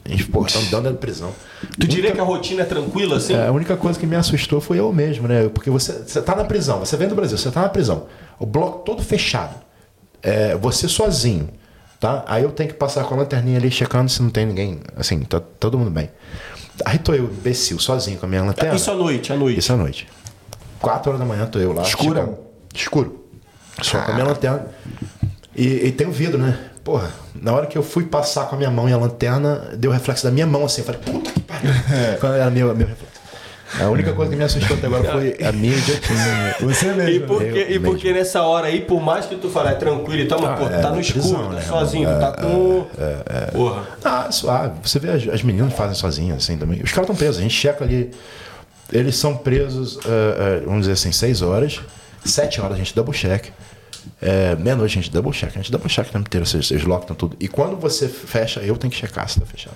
A gente, pô, tá dando de prisão. Tu diria que a rotina é tranquila assim? É, a única coisa que me assustou foi eu mesmo, né? Porque você, você tá na prisão, você vem do Brasil, você tá na prisão, o bloco todo fechado, é, você sozinho, tá? Aí eu tenho que passar com a lanterninha ali, checando se não tem ninguém, assim, tá todo mundo bem. Aí tô eu, imbecil, sozinho com a minha lanterna. Isso à noite, à noite. Isso à noite. Quatro horas da manhã tô eu lá. Chegando. Escuro. Só com a minha lanterna. E, e tem o vidro, né? Porra, na hora que eu fui passar com a minha mão e a lanterna, deu reflexo da minha mão assim. Eu falei, puta que pariu. [laughs] Quando era meu, meu reflexo. A única coisa que me assustou até agora foi a minha idiotice. Você mesmo. E porque, Eu e porque nessa hora aí, por mais que tu fale, é tranquilo e tal, mas Ah, pô, tu é, tá no é escuro, prisão, tá né, sozinho, tu tá com. Porra. Ah, suave. Você vê as, as meninas fazem sozinhas assim também. Os caras estão presos. A gente checa ali. Eles são presos, eh, eh, vamos dizer assim, seis horas. Sete horas a gente double check. É, Meia-noite a gente double check. A gente double check o tempo inteiro. Vocês, vocês locam tudo. E quando você fecha, eu tenho que checar se tá fechado.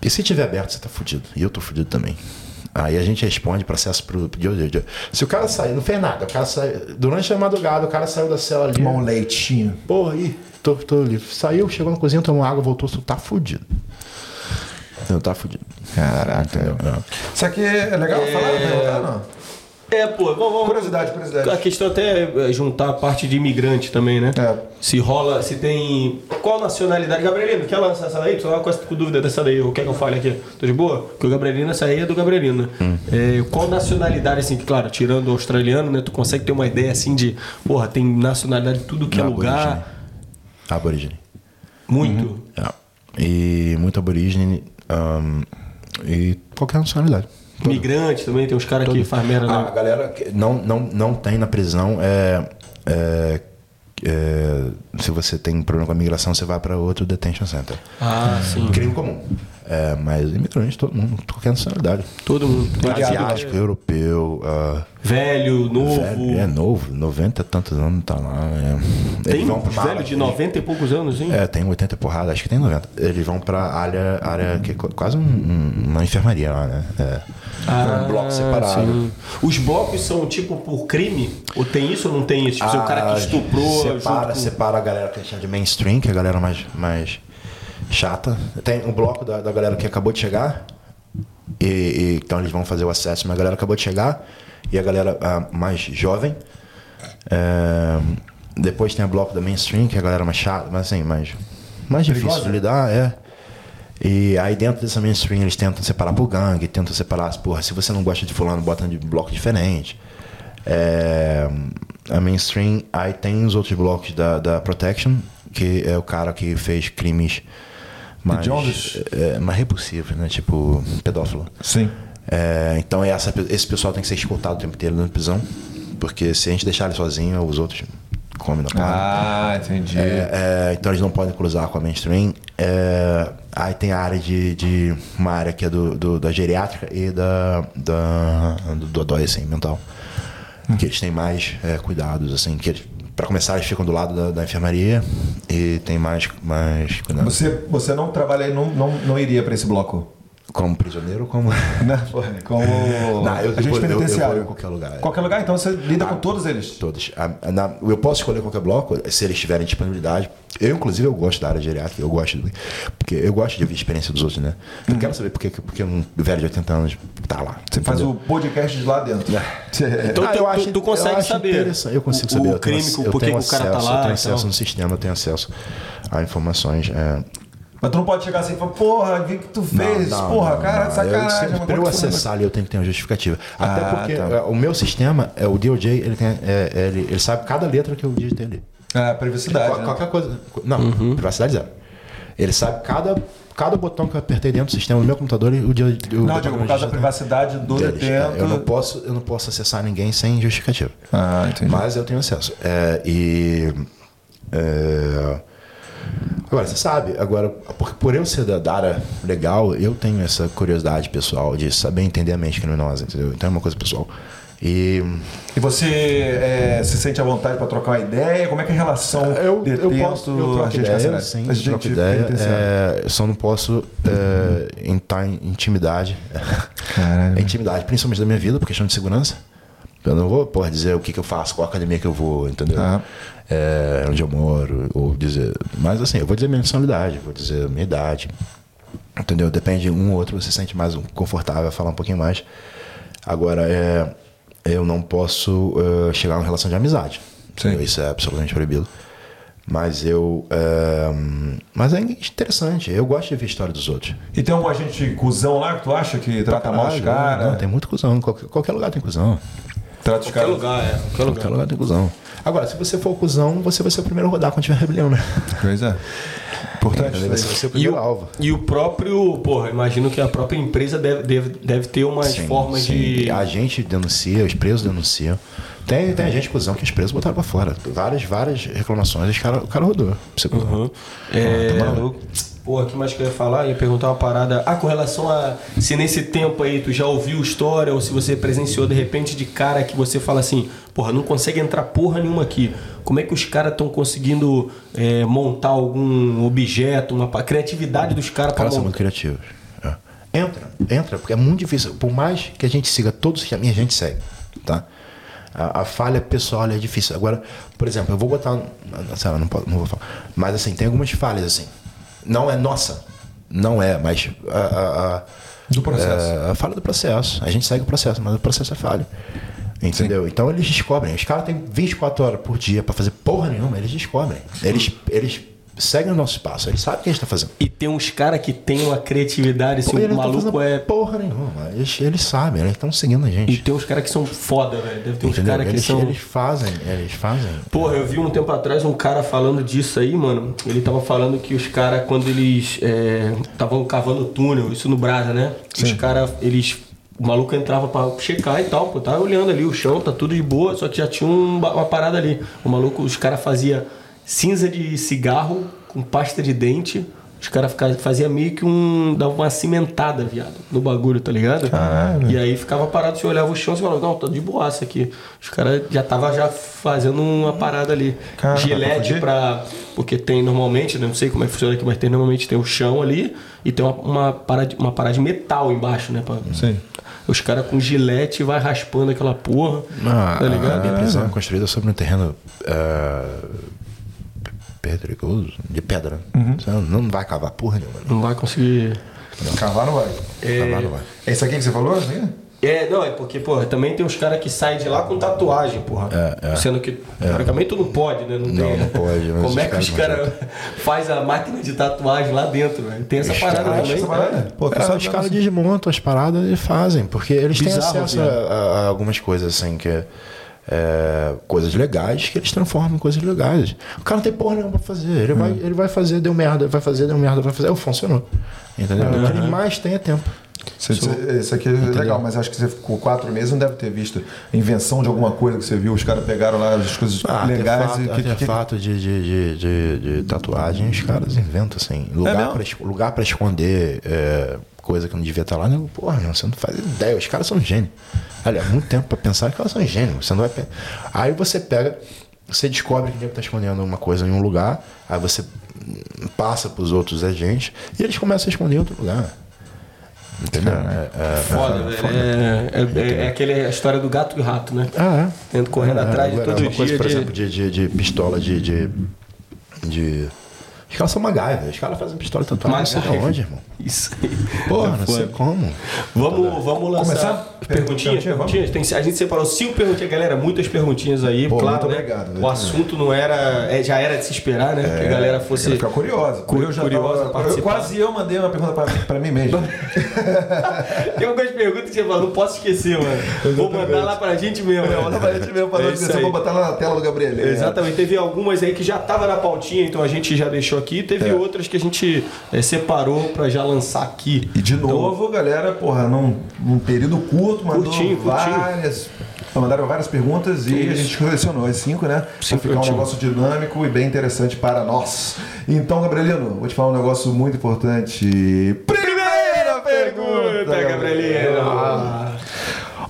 E se tiver aberto, você tá fudido. E eu tô fudido também. Aí a gente responde processo pro. Se o cara sair, não fez nada, o cara saiu. Durante a madrugada, o cara saiu da cela ali. Tomar um leitinho. Porra, aí, tô, tô livre. Saiu, chegou na cozinha, tomou água, voltou, tá fudido. Não, tá fudido. Caraca. É. Isso aqui é legal falar? Perguntar, não? É, pô, vamos. vamos- Curiosidade, curiosidade. A questão até é juntar a parte de imigrante também, né? É. Se rola, se tem. Qual nacionalidade? Gabrielino, quer lançar essa daí? Tu tá com, dúvida dessa daí? Ou quer que eu fale aqui? Tô de boa? Porque o Gabrielino, essa aí é do Gabrielino. Hum. É, qual nacionalidade, assim, que, claro, tirando o australiano, né? Tu consegue ter uma ideia assim de, porra, tem nacionalidade de tudo que é lugar. Aborígene. Muito. É. E muito aborígene. ahn, e qualquer nacionalidade. Migrante também, tem uns caras que faz merda, A né? galera que não, não, não tem na prisão é, é, é, Se você tem problema com a migração, você vai para outro detention center. Ah, sim. Crime comum. É, mas imigrante, todo mundo, qualquer nacionalidade. Todo mundo. Asiático, europeu, ah, Velho, novo. velho, é novo, 90 e tantos anos tá lá. é. Tem vão um pra velho área- de 90 e poucos anos, hein? É, tem 80 e porrada, acho que tem 90. Eles vão pra área, área que é qu- quase um- um- uma enfermaria lá, né? É. um bloco separado. Ah, sim. Os blocos são tipo por crime? Ou tem isso ou não tem isso? Tipo, se o cara Ah, que estuprou. Separa, junto com- separa a galera que a gente chama de mainstream, que é a galera mais, mais chata. Tem um bloco da, da galera que acabou de chegar. E, e- então eles vão fazer o acesso, mas a galera acabou de chegar. E a galera ah, mais jovem. É, depois tem o bloco da mainstream, que é a galera mais chata, mas assim, mais, mais difícil Perigosa? de lidar, é. E aí dentro dessa mainstream eles tentam separar por gangue, tentam separar, porra, se você não gosta de fulano, bota de bloco diferente. É, a mainstream, aí tem os outros blocos da, da Protection, que é o cara que fez crimes mais, Hediondos? é, mais repulsivos, né? Tipo, pedófilo. Sim. É, então essa, esse pessoal tem que ser escoltado o tempo inteiro dentro da prisão, porque se a gente deixar ele sozinho, os outros comem na cara. Ah, entendi. É, é, então eles não podem cruzar com a mainstream. É, aí tem a área de, de- uma área que é do, do- da geriátrica e da, da do, do adolescente mental, que eles têm mais é, cuidados assim, que eles, para começar eles ficam do lado da, da enfermaria e tem mais mais cuidados. Você, você não trabalha não, não, não iria pra esse bloco? Como prisioneiro, como [laughs] Né? Porra, Como Não, eu- agente eu- eu- eu penitenciário. em qualquer lugar, é. Qualquer lugar, então você lida com todos eles. Todos. A- a- na- eu posso escolher qualquer bloco se eles tiverem disponibilidade. Eu, inclusive, eu gosto da área geriátrica, eu gosto do, porque eu gosto de ouvir a experiência dos outros, né? Eu quero saber porque, porque um velho de 80 anos tá lá. Uhum. Você faz o podcast de lá dentro. [laughs] Então Ah, tu- eu tu- acho- tu consegue eu saber interessante, Eu consigo o- saber. o eu tenho crime, ac- por que eu tenho que o cara tá acesso, lá Eu tenho acesso tal. no sistema, eu tenho acesso a informações. é. Mas tu não pode chegar assim e falar, porra, vi que tu fez, Não, não, porra, não, cara, não. de sacanagem. Eu, pra eu acessar ali, eu tenho que ter uma justificativa. Até Ah, porque tá. é, o meu sistema, é, o DOJ, ele, tem, é, é, ele, ele sabe cada letra que eu digitei ali. Ah, privacidade. Qual- né? Qualquer coisa. Não, privacidade zero. Ele sabe cada, cada botão que eu apertei dentro do sistema do meu computador e o dia. o Não, digo, por causa da privacidade do deles. detento. É, Eu não, posso, eu não posso acessar ninguém sem justificativa. Ah, entendi. Mas eu tenho acesso. É, e. é, agora, você sabe, agora, por, por eu ser da, da área legal, eu tenho essa curiosidade pessoal de saber entender a mente criminosa, entendeu? Então é uma coisa pessoal. E. E você é, se sente à vontade para trocar uma ideia? Como é que é a relação Eu, detento, eu posso, eu troco ideia, sim, Agente troco ideia. É, eu só não posso é, entrar em intimidade. Caralho. [laughs] É intimidade, principalmente da minha vida, por questão de segurança. Eu não vou porra, dizer o que, que eu faço, qual academia que eu vou, entendeu? Ah. É, onde eu moro, ou dizer. Mas assim, eu vou dizer minha nacionalidade, vou dizer minha idade. Entendeu? Depende de um ou outro, você se sente mais confortável a falar um pouquinho mais. Agora, é, eu não posso é, chegar numa relação de amizade. Sim. Isso é absolutamente proibido. Mas eu. é, mas é interessante, eu gosto de ver a história dos outros. E tem algum agente cuzão lá que tu acha que trata mal os caras? Não, tem muito cuzão. Qualquer, qualquer lugar tem cuzão. Trata os Qualquer lugar, é. Qualquer Qualquer lugar. lugar tem cuzão. Agora, se você for cuzão, você vai ser o primeiro a rodar quando tiver rebelião, né? Pois é. Importante. Você vai ser o E primeiro o, alvo. e o próprio, porra, imagino que a própria empresa deve, deve, deve ter umas Sim, formas sim. de. A gente denuncia, os presos denunciam. Tem, tem gente cuzão que os presos botaram pra fora. Várias, várias reclamações, os cara, o cara rodou. Você Uhum. É, tá maluco. Porra, o que mais que eu ia falar? Ia perguntar uma parada. Ah, com relação a se nesse tempo aí tu já ouviu história ou se você presenciou de repente de cara que você fala assim, porra, não consegue entrar porra nenhuma aqui. Como é que os caras estão conseguindo é, montar algum objeto, uma pa- criatividade dos caras Os caras são muito criativos. É. Entra, entra, porque é muito difícil. Por mais que a gente siga todos os caminhos, a gente segue, tá? A, a falha pessoal é difícil. Agora, por exemplo, eu vou botar. Sei lá, não, posso- não vou falar. Mas assim, tem algumas falhas assim. Não é nossa. Não é, mas. A, a- a- Do processo. é, a falha do processo. A gente segue o processo, mas o processo é falho. Entendeu? Então eles descobrem. Os caras têm 24 horas por dia pra fazer porra nenhuma, eles descobrem. Eles, eles seguem o nosso passo, eles sabem o que a gente tá fazendo. E tem uns caras que tem uma criatividade, assim, Pô, o tão maluco fazendo é. porra nenhuma. Eles, eles sabem, eles estão seguindo a E gente. tem uns caras que são foda, velho. Deve ter uns caras que são. eles fazem, eles fazem. Porra, eu vi um tempo atrás um cara falando disso aí, mano. Ele tava falando que os caras, quando eles estavam cavando túnel, isso no Brasa, né? Os caras, eles. O maluco entrava pra checar e tal, pô, tava olhando ali o chão, tá tudo de boa, só que já tinha um uma parada ali. O maluco, os caras fazia cinza de cigarro com pasta de dente Os caras faziam meio que um. dava uma cimentada, viado, no bagulho, tá ligado? Caralho. E aí ficava parado, você olhava o chão e falava, não, tá de boaça aqui. Os caras já tava já fazendo uma parada ali. Caramba, Gilete pra. Porque tem normalmente, né, não sei como é que funciona aqui, mas tem normalmente tem o chão ali e tem uma, uma, parada, uma parada de metal embaixo, né? Pra, Sim. Os caras com gilete vai raspando aquela porra. Ah, tá ligado? A minha prisão é construída sobre um terreno é, pedregoso, de pedra. Você não- não vai cavar porra nenhuma. Não vai conseguir. Cavar não vai. Cavar não vai. É isso aqui que você falou? Assim? É, não, é porque, porra, também tem uns caras que saem de lá com tatuagem, porra. É, é. Sendo que, teoricamente, tu não pode, né? Não, Não, tem, não pode, mas [laughs] Como é que os caras caras [laughs] faz a máquina de tatuagem lá dentro, velho? Tem essa parada também. essa parada? Pô, tu É, sabe os caras desmontam as paradas e fazem, porque eles Bizarro, têm acesso a, viado. a- a algumas coisas assim que é, é, coisas legais que eles transformam em coisas legais. O cara não tem porra nenhuma pra fazer. Ele, vai, ele vai fazer, deu merda, vai fazer, deu merda, vai fazer. É, funcionou. Entendeu? O que ele mais tem é tempo. Isso aqui é legal, mas acho que você ficou quatro meses não deve ter visto a invenção de alguma coisa que você viu. Os caras pegaram lá as coisas Ah, legais artefato, e que, que, artefato de, de, de, de, de tatuagem, os caras inventam assim. Lugar, lugar pra esconder é, coisa que não devia estar lá. Não, porra, não, você não faz ideia. Os caras são gênios. Olha, é muito tempo pra pensar que elas são gênios. Você não vai pe- Aí você pega, você descobre que o nego tá escondendo uma coisa em um lugar, aí você passa pros outros agentes e eles começam a esconder em outro lugar. Entendeu? É, é, Foda, velho. É, é, é, é aquele, a história do gato e o rato, né? Ah, é. Tendo correndo atrás de todo uma coisa, dia por de- exemplo, de, de, de pistola de, de... Os caras são MacGyver. Os caras fazem pistola tatuada não sei de onde, irmão. Isso aí. Porra, É não sei foda. como. Vamos, vamos lançar Começar? perguntinhas? Perguntinhas? Tem, a gente separou cinco perguntinhas, galera. Muitas perguntinhas aí. Pô, claro, muito né? obrigado, O assunto não era. é, já era de se esperar, né? que a galera fosse. Ficar curiosa. Cu- eu já curiosa tava- participar. Quase eu mandei uma pergunta pra, pra mim mesmo. [laughs] Tem algumas perguntas que você fala, não posso esquecer, mano. Vou mandar lá pra gente mesmo. né? Manda pra gente mesmo pra É não isso esquecer. aí. Vou botar lá na tela do Gabriel. Exatamente, teve algumas aí que já tava na pautinha, então a gente já deixou aqui. Teve É. outras que a gente eh, separou pra já lançar aqui. E de Então, novo, galera, porra, num, num período curto, mandou Curtinho, curtinho. várias. Mandaram várias perguntas e a Isso. gente selecionou as cinco, né? Pra ficar um negócio dinâmico e bem interessante para nós. Então, Gabrielino, vou te falar um negócio muito importante. Primeira pergunta, Gabrielino.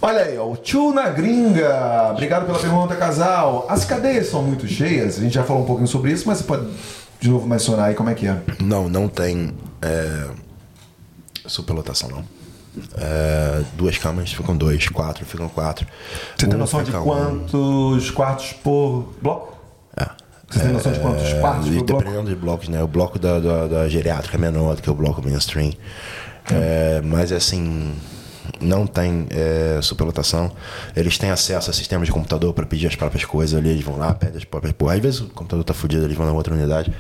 Olha aí, ó, o tio na gringa. Obrigado pela pergunta, casal. As cadeias são muito cheias? A gente já falou um pouquinho sobre isso, mas você pode de novo mencionar aí como é que é. Não, não tem é, superlotação, não. É, duas câmeras ficam dois, quatro ficam quatro. Você tem Um noção de fica um. quantos quartos por bloco? É. Você tem noção de quantos É, quartos e por bloco? dependendo de blocos, né? O bloco da, da, da geriátrica é menor do que o bloco mainstream. É, mas assim, não tem é, superlotação. Eles têm acesso a sistemas de computador para pedir as próprias coisas ali. Eles vão lá, pedem as próprias. Pô, às vezes o computador tá fudido, eles vão na outra unidade.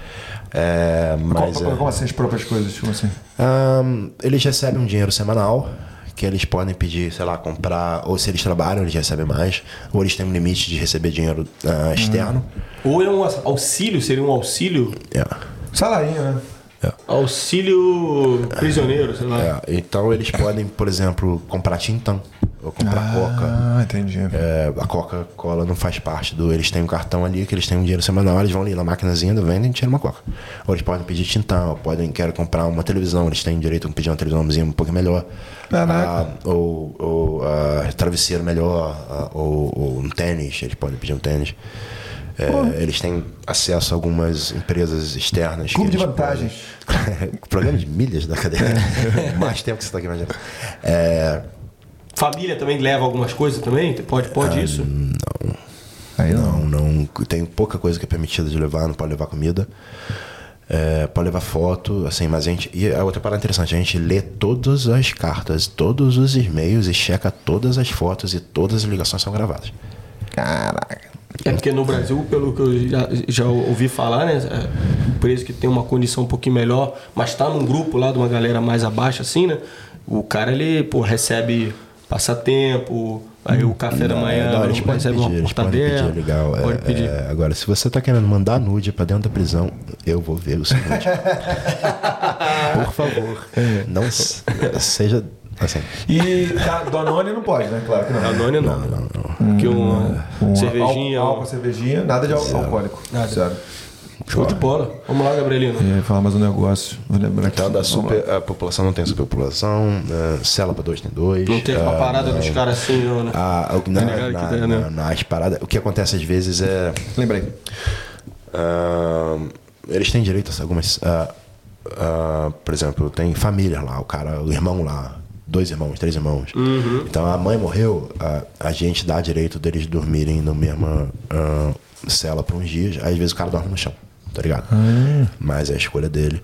É, mas. como, é, como assim as próprias coisas? Tipo assim? Ahn, eles recebem um dinheiro semanal que eles podem pedir, sei lá, comprar, ou se eles trabalham, eles recebem mais, ou eles têm um limite de receber dinheiro ah, externo. Ou é um auxílio, seria um auxílio? É. Salarinho, né? Auxílio prisioneiro, sei lá. É, Então eles podem, por exemplo, comprar tintão, ou comprar coca. Ah, entendi. É, a Coca-Cola não faz parte do. Eles têm um cartão ali que eles têm um dinheiro semanal, eles vão ali na maquinazinha, vendem e tiram uma Coca. Ou eles podem pedir tintão, ou podem querem comprar uma televisão, eles têm direito a pedir uma televisãozinha um pouco melhor. Ah, ou ou ah, travesseiro melhor, ah, ou, ou um tênis, eles podem pedir um tênis. É, eles têm acesso a algumas empresas externas. Clube de vantagens. [laughs] podem- Programa de milhas da cadeia. [laughs] Mais tempo que você está aqui imaginando. É, Família também leva algumas coisas também? Pode, pode Ah, isso? Aí Não, não. Tem pouca coisa que é permitida de levar, não pode levar comida. É, pode levar foto, assim, mas a gente. E a outra parada interessante, a gente lê todas as cartas, todos os e-mails e checa todas as fotos e todas as ligações são gravadas. Caraca. É porque no Brasil, pelo que eu já, já ouvi falar, né? é, Um preso que tem uma condição um pouquinho melhor, mas tá num grupo lá de uma galera mais abaixo, assim, né? O cara, ele, pô, recebe passatempo, aí o café da manhã, não, eles podem recebe pedir, uma eles podem pedir, legal. é, Pode pedir. é, agora, se você tá querendo mandar nude pra dentro da prisão, eu vou ver o seu nude. [laughs] Por favor, não seja assim. E da, do Anônimo não pode, né? Claro que não. Anônimo não. Porque uma Um cervejinha. Álcool, álcool, cervejinha, nada de al- alcoólico. Nada. Sério. Show de bola. Vamos lá, Gabrielino. É, falar mais um negócio. Vou lembrar aqui. Então, da super, a população não tem superpopulação, uh, cela para dois tem dois. Não tem uma ah, parada dos caras assim, não, né? a- o- na, na- que né? na- nas paradas, o que acontece às vezes é. Lembrei. ah, eles têm direito a algumas. ah, ah, por exemplo, tem família lá, o cara, o irmão lá, dois irmãos, três irmãos. Uhum. Então a mãe morreu, a, a gente dá direito deles dormirem na mesma ah, cela por uns dias. Às vezes o cara dorme no chão, tá ligado? Mas é a escolha dele.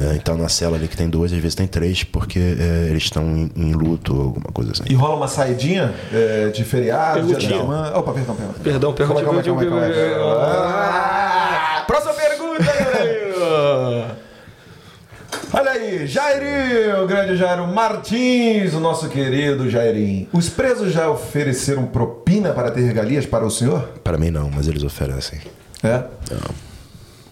É, então na cela ali que tem duas, às vezes tem três, porque é, eles estão em, em luto ou alguma coisa assim. E rola uma saidinha é, de feriado, Perguntinha. semana. Opa, perdão, perdão. Perdão, pergunta. Calma, calma, calma, calma, calma. Ah, Olha aí, Jairinho, o grande Jairo Martins, o nosso querido Jairinho. Os presos já ofereceram propina para ter regalias para o senhor? Para mim não, mas eles oferecem. É.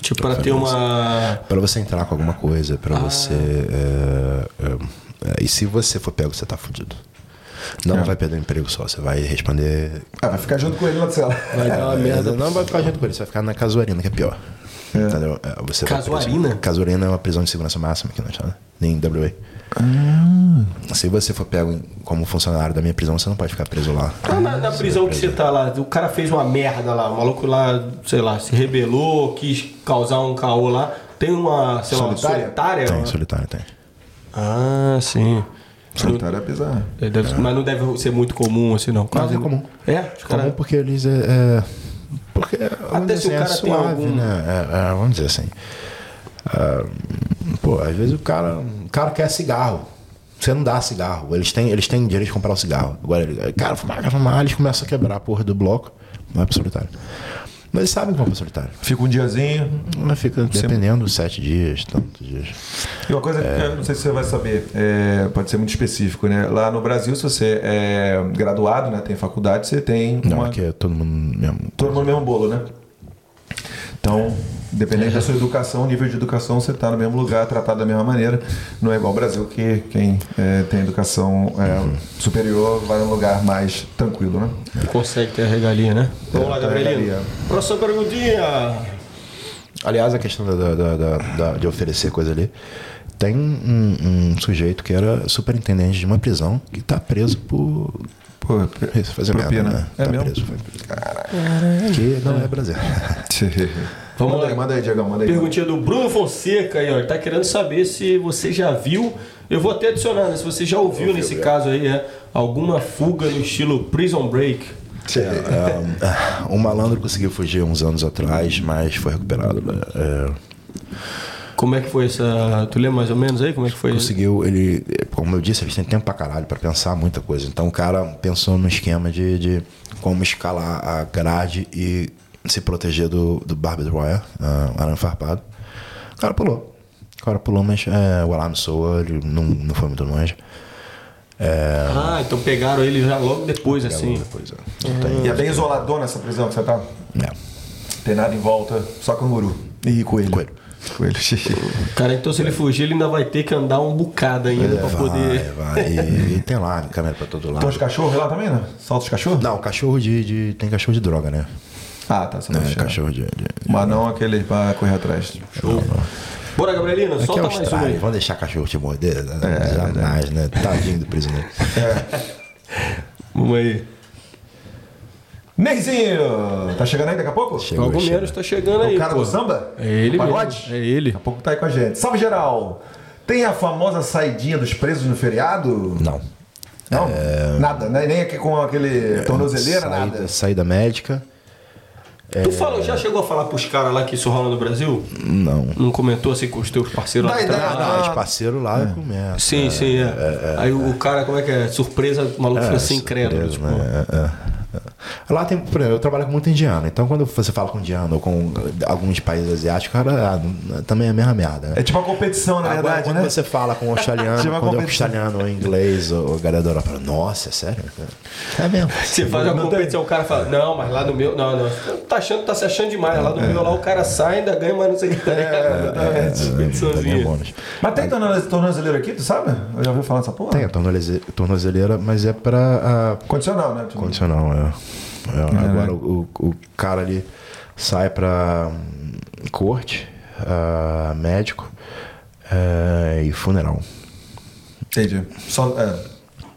Tipo, pra ter uma... Para você entrar com alguma coisa, para Ah. você. é, é, é, e se você for pego, você tá fudido. Não É. vai perder o emprego só, você vai responder. Ah, vai ficar junto com ele na cela. Vai dar uma [laughs] merda. É, Não vai ficar junto com ele, você vai ficar na casuarina, que é pior. Entendeu? É, Você. Casuarina? Casuarina é uma prisão de segurança máxima aqui na China, nem em WA. Ah. Se você for pego como funcionário da minha prisão, você não pode ficar preso lá. Tá na, na prisão que você tá lá, o cara fez uma merda lá, o maluco lá, sei lá, se rebelou, quis causar um caô lá. Tem uma, sei lá, uma Solitária? solitária? Tem, solitário tem. Ah, sim. Solitário é bizarro. É, deve- Mas não deve ser muito comum assim, não. Quase é comum. É? Os Comum cara- porque eles é. é- porque vamos Até dizer assim, cara é tem suave, algum- né? É, é, vamos dizer assim. Ah, pô, às vezes o cara, o cara quer cigarro. Você não dá cigarro. Eles têm, eles têm direito de comprar o cigarro. Agora, ele, cara, fumar, quer fumar, eles começam a quebrar a porra do bloco. Vai pro solitário. Mas eles sabem pro solitário. Fica um diazinho. Mas fica dependendo, sete dias, tantos dias. E uma coisa que eu não sei se você vai saber, é, pode ser muito específico, né? Lá no Brasil, se você é graduado, né, tem faculdade, você tem Não, uma, aqui é todo mundo mesmo. todo mundo mesmo bolo, né? Então, dependendo da sua educação, nível de educação, você está no mesmo lugar, tratado da mesma maneira. Não é igual ao Brasil, que quem é, tem educação é, superior vai num lugar mais tranquilo, né? Consegue ter a regalia, né? Vamos lá, ter a Gabrielino. regalia. Próxima perguntinha. Aliás, a questão da, da- da- da- da- de oferecer coisa ali. Tem um, um sujeito que era superintendente de uma prisão que tá preso por. Pô, Isso, fazer propina. merda, né? É tá mesmo? preso. Foi preso. Que não é Brasil. Vamos manda lá. aí, manda aí, Diegão, manda aí. Perguntinha do Bruno Fonseca aí, ó. Ele tá querendo saber se você já viu. Eu vou até adicionar, né? Se você já ouviu nesse caso aí, é alguma fuga no estilo Prison Break. É, um malandro conseguiu fugir uns anos atrás, mas foi recuperado. né? É, Como é que foi essa. Tu lembra mais ou menos aí? Como é que foi? conseguiu, ele, como eu disse, eles têm tempo pra caralho pra pensar muita coisa. Então o cara pensou no esquema de, de como escalar a grade e se proteger do, do barbed wire, arame farpado. O cara pulou. O cara pulou, mas é, o alarme soou, ele não, não foi muito longe. É, Ah, então pegaram ele já logo depois, assim. Depois, é, não tem, E é bem isoladona essa prisão que você tá? é. Tem nada em volta, só canguru. E coelho. Coelho. Coelho. Cara, então se ele fugir, ele ainda vai ter que andar um bocado ainda pra É, vai, poder. vai. E, e tem lá câmera pra todo lado. Tem os cachorros lá também, né? Solta os cachorros? Não, cachorro de, de- Tem cachorro de droga, né? Ah, tá. Você É, não deixa. cachorro de. de- Mas não aquele pra correr atrás. Show. Bora, Gabrielino, Aqui é solta mais uma Austrália, aí. vão deixar cachorro te morder? É, Jamais, né? Tadinho do prisioneiro. [laughs] Vamos aí. Neizinho! Tá chegando aí daqui a pouco? Chegou, Logo chegou. menos tá chegando É aí. o cara pô. do samba? É ele O pagode? É ele. Daqui a pouco tá aí com a gente. Salve geral! Tem a famosa saidinha dos presos no feriado? Não. Não? Nada, né? Nem aqui com aquele tornozeleira, saída, nada. Saída médica? Tu falou, já chegou a falar pros caras lá que isso rola no Brasil? Não. Não comentou assim com os teus parceiros lá ideia, trabalham? não. Ah, os parceiros lá começam. Sim, sim, é. Aí o cara, como é que é? Surpresa, o maluco fica assim, incrédulo. surpresa, Tipo, né? É, é. Lá tem, por exemplo, eu trabalho com muito indiano, então quando você fala com indiano ou com alguns países asiáticos, cara, ah, também é a mesma merda. né? É tipo uma competição, na Agora, verdade, quando né? você fala com o australiano, Tipo quando é um australiano ou inglês, ou a galera da Europa fala, nossa, é sério? É mesmo. Você faz uma competição, o cara fala, não, mas lá no meu. Não, não. Tá, achando, tá se achando demais. Lá no meu lá o cara sai e ainda ganha, mas não sei o que. tá ligado? É, Tá bem Competiçãozinha. Mas tem tornoze- tornozeleira aqui, tu sabe? Eu já ouvi falar dessa porra? Tem a tornozeleira, mas é pra. ah, Condicional, né? Tipo, condicional, é. É, Agora o, o cara ali sai pra. corte, ah, médico eh, e funeral. Entendi. Só, é,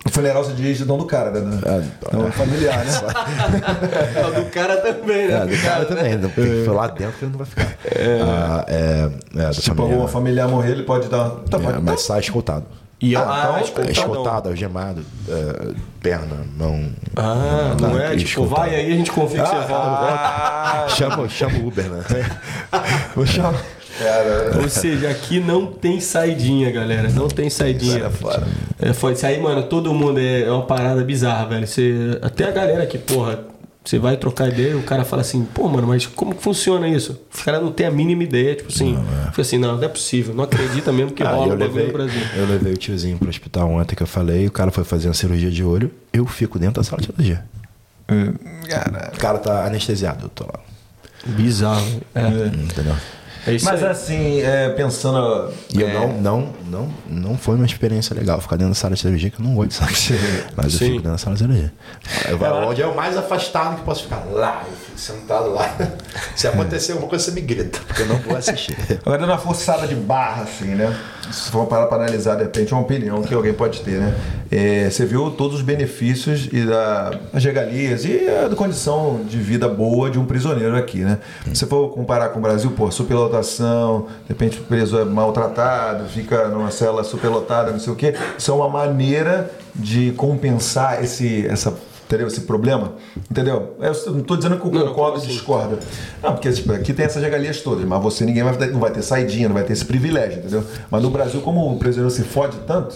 o funeral você diz de dom do cara, né? É, Não é familiar, né? [laughs] [laughs] do cara também, né? É, do cara também, não tem que lá dentro que ele não vai ficar. Ah, é, é, tipo, família, familiar morrer, ele pode dar. Tá, é, pode- mas sai escoltado. E Ah, ah, então, escoltadão. É escoltado, algemado, é, perna, mão. Ah, não é? Tipo, escoltado. vai aí, a gente confia que você volta. Ah, Chama, chama o Uber, né? [laughs] vou chamar. Cara, Ou seja, aqui não tem saidinha, galera. Não tem saidinha. Sai fora. É, isso aí, mano. Todo mundo é, é uma parada bizarra, velho. Você, até a galera que, porra, você vai trocar ideia, o cara fala assim, pô, mano, mas como que funciona isso? Os caras não tem a mínima ideia, tipo assim. Fica assim, não, não é possível, não acredita mesmo que [laughs] Ah, rola o levei, no Brasil. eu levei o tiozinho pro hospital ontem que eu falei, o cara foi fazer uma cirurgia de olho, eu fico dentro da sala de cirurgia. Cara. O cara tá anestesiado, eu tô lá. Bizarro. É, Entendeu? É isso Mas aí. assim, é, pensando. E eu é, não, não, não, não foi uma experiência legal ficar dentro da sala de cirurgia, que eu não gosto de sala de [laughs] cirurgia. Mas eu Sim. fico dentro da sala de cirurgia. Eu onde é o mais afastado que posso ficar. Lá, eu fico sentado lá. [laughs] Se acontecer alguma coisa, você me grita, porque eu não vou assistir. [laughs] Agora, dando uma forçada de barra, assim, né? Se for parar para analisar, de repente, uma opinião que alguém pode ter, né? É, você viu todos os benefícios e da, das regalias e a condição de vida boa de um prisioneiro aqui, né? Se você for comparar com o Brasil, pô, superlotação, de repente o preso é maltratado, fica numa cela superlotada, não sei o quê. Isso é uma maneira de compensar esse, essa Entendeu? Esse problema. Entendeu? Eu não estou dizendo que eu não, concordo assim? discorda. Não, porque tipo, aqui tem essas regalias todas, mas você ninguém vai, ter- não vai ter saidinha, não vai ter esse privilégio, entendeu? Mas no Brasil, como o prisioneiro se fode tanto,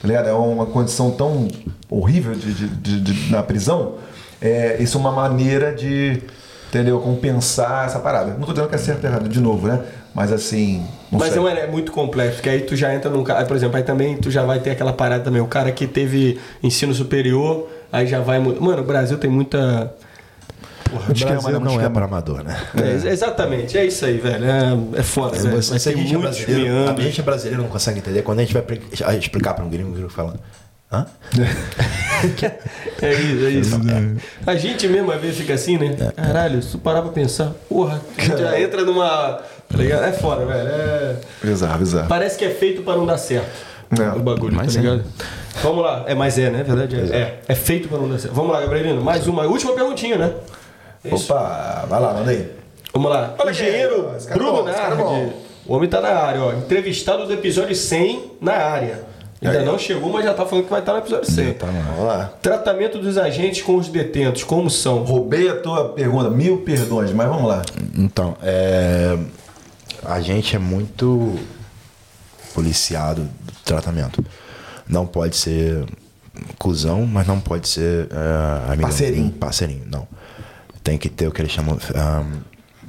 tá ligado? É uma condição tão horrível de, de- de- de- na prisão, é, isso é uma maneira de, entendeu? Compensar essa parada. Não estou dizendo que é certo ou errado, de novo, né? Mas assim. Mas é, é muito complexo, porque aí tu já entra num cara, por exemplo, aí também tu já vai ter aquela parada também, o cara que teve ensino superior, aí já vai. Mano, o Brasil tem muita. Porra, O esquema, Brasil não é Esquema. para amador, né? é, exatamente, é isso aí, velho. É, é foda, velho. Se a gente é brasileiro, a gente é brasileiro não consegue entender. Quando a gente vai explicar para um gringo, o gringo fala. Hã? [laughs] É isso, é isso. A gente mesmo às vezes fica assim, né? Caralho, se tu parar pra pensar, porra, já entra numa. Tá ligado? É foda, velho. É... Bizarro, bizarro. Parece que é feito pra não dar certo. É. O bagulho, Mas tá é. ligado? Vamos lá. É, mas é, né? Verdade é. É, é feito pra não dar certo. Vamos lá, Gabrielino. Mais uma. Última perguntinha, né? Isso. Opa, vai lá, manda aí. Vamos lá. Olha Engenheiro é Bruno é Nardi. O homem tá na área, ó. Entrevistado do episódio 100 na área. Ainda Aí. não chegou, mas já tá falando que vai estar no episódio 100. Tá. Vamos lá. Tratamento dos agentes com os detentos, como são? Roubei a tua pergunta, mil perdões, mas vamos lá. Então, é, a gente é muito policiado do tratamento. Não pode ser cuzão, mas não pode ser é, amigão. Parceirinho. Parceirinho, não. Tem que ter o que eles chamam. ah,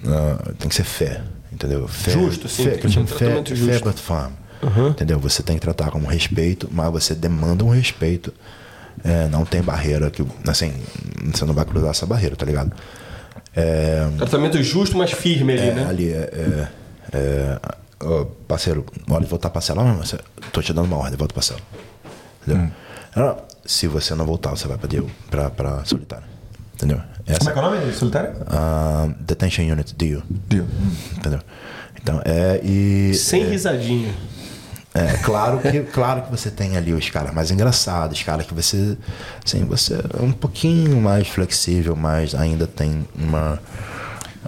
ah, tem que ser fé, entendeu? Fé, Justo, sim, Fé, que eles um chamam fé, tratamento fé justo. but firm. Entendeu? Você tem que tratar como respeito, mas você demanda um respeito. É, não tem barreira que. Assim, você não vai cruzar essa barreira, tá ligado? É, Tratamento justo, mas firme ali, é, né? ali é. é, é ó, parceiro, hora de voltar pra cela, mas você, tô te dando uma ordem, volta pra cela. Entendeu? Ah, Se você não voltar, você vai pra DU, pra, pra solitária. Entendeu? Essa, Como é que é o nome? Solitário? ah, Detention Unit, DU. Dio. Entendeu? Então, é. E. Sem risadinha. É, claro que, claro que você tem ali os caras mais engraçados, os caras que você, assim, você é um pouquinho mais flexível, mas ainda tem uma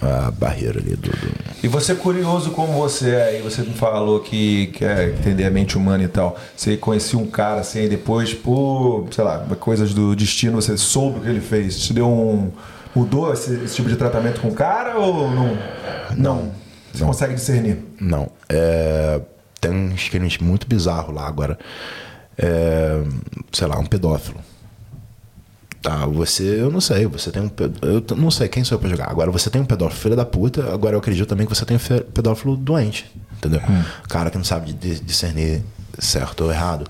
ah, barreira ali do, do- E você curioso como você é, aí você me falou que quer entender a mente humana e tal. Você conhecia um cara assim, e depois, por, sei lá, coisas do destino, você soube o que ele fez. Te deu um. Mudou esse, esse tipo de tratamento com o cara ou não? Não. Você consegue discernir? Não. É, tem uns crimes muito bizarros lá agora. É, sei lá, um pedófilo. Tá, você, eu não sei, você tem um. Eu não sei quem sou eu pra jogar. Agora você tem um pedófilo filho da puta, agora eu acredito também que você tem um pedófilo doente. Entendeu? Cara que não sabe di- discernir certo ou errado.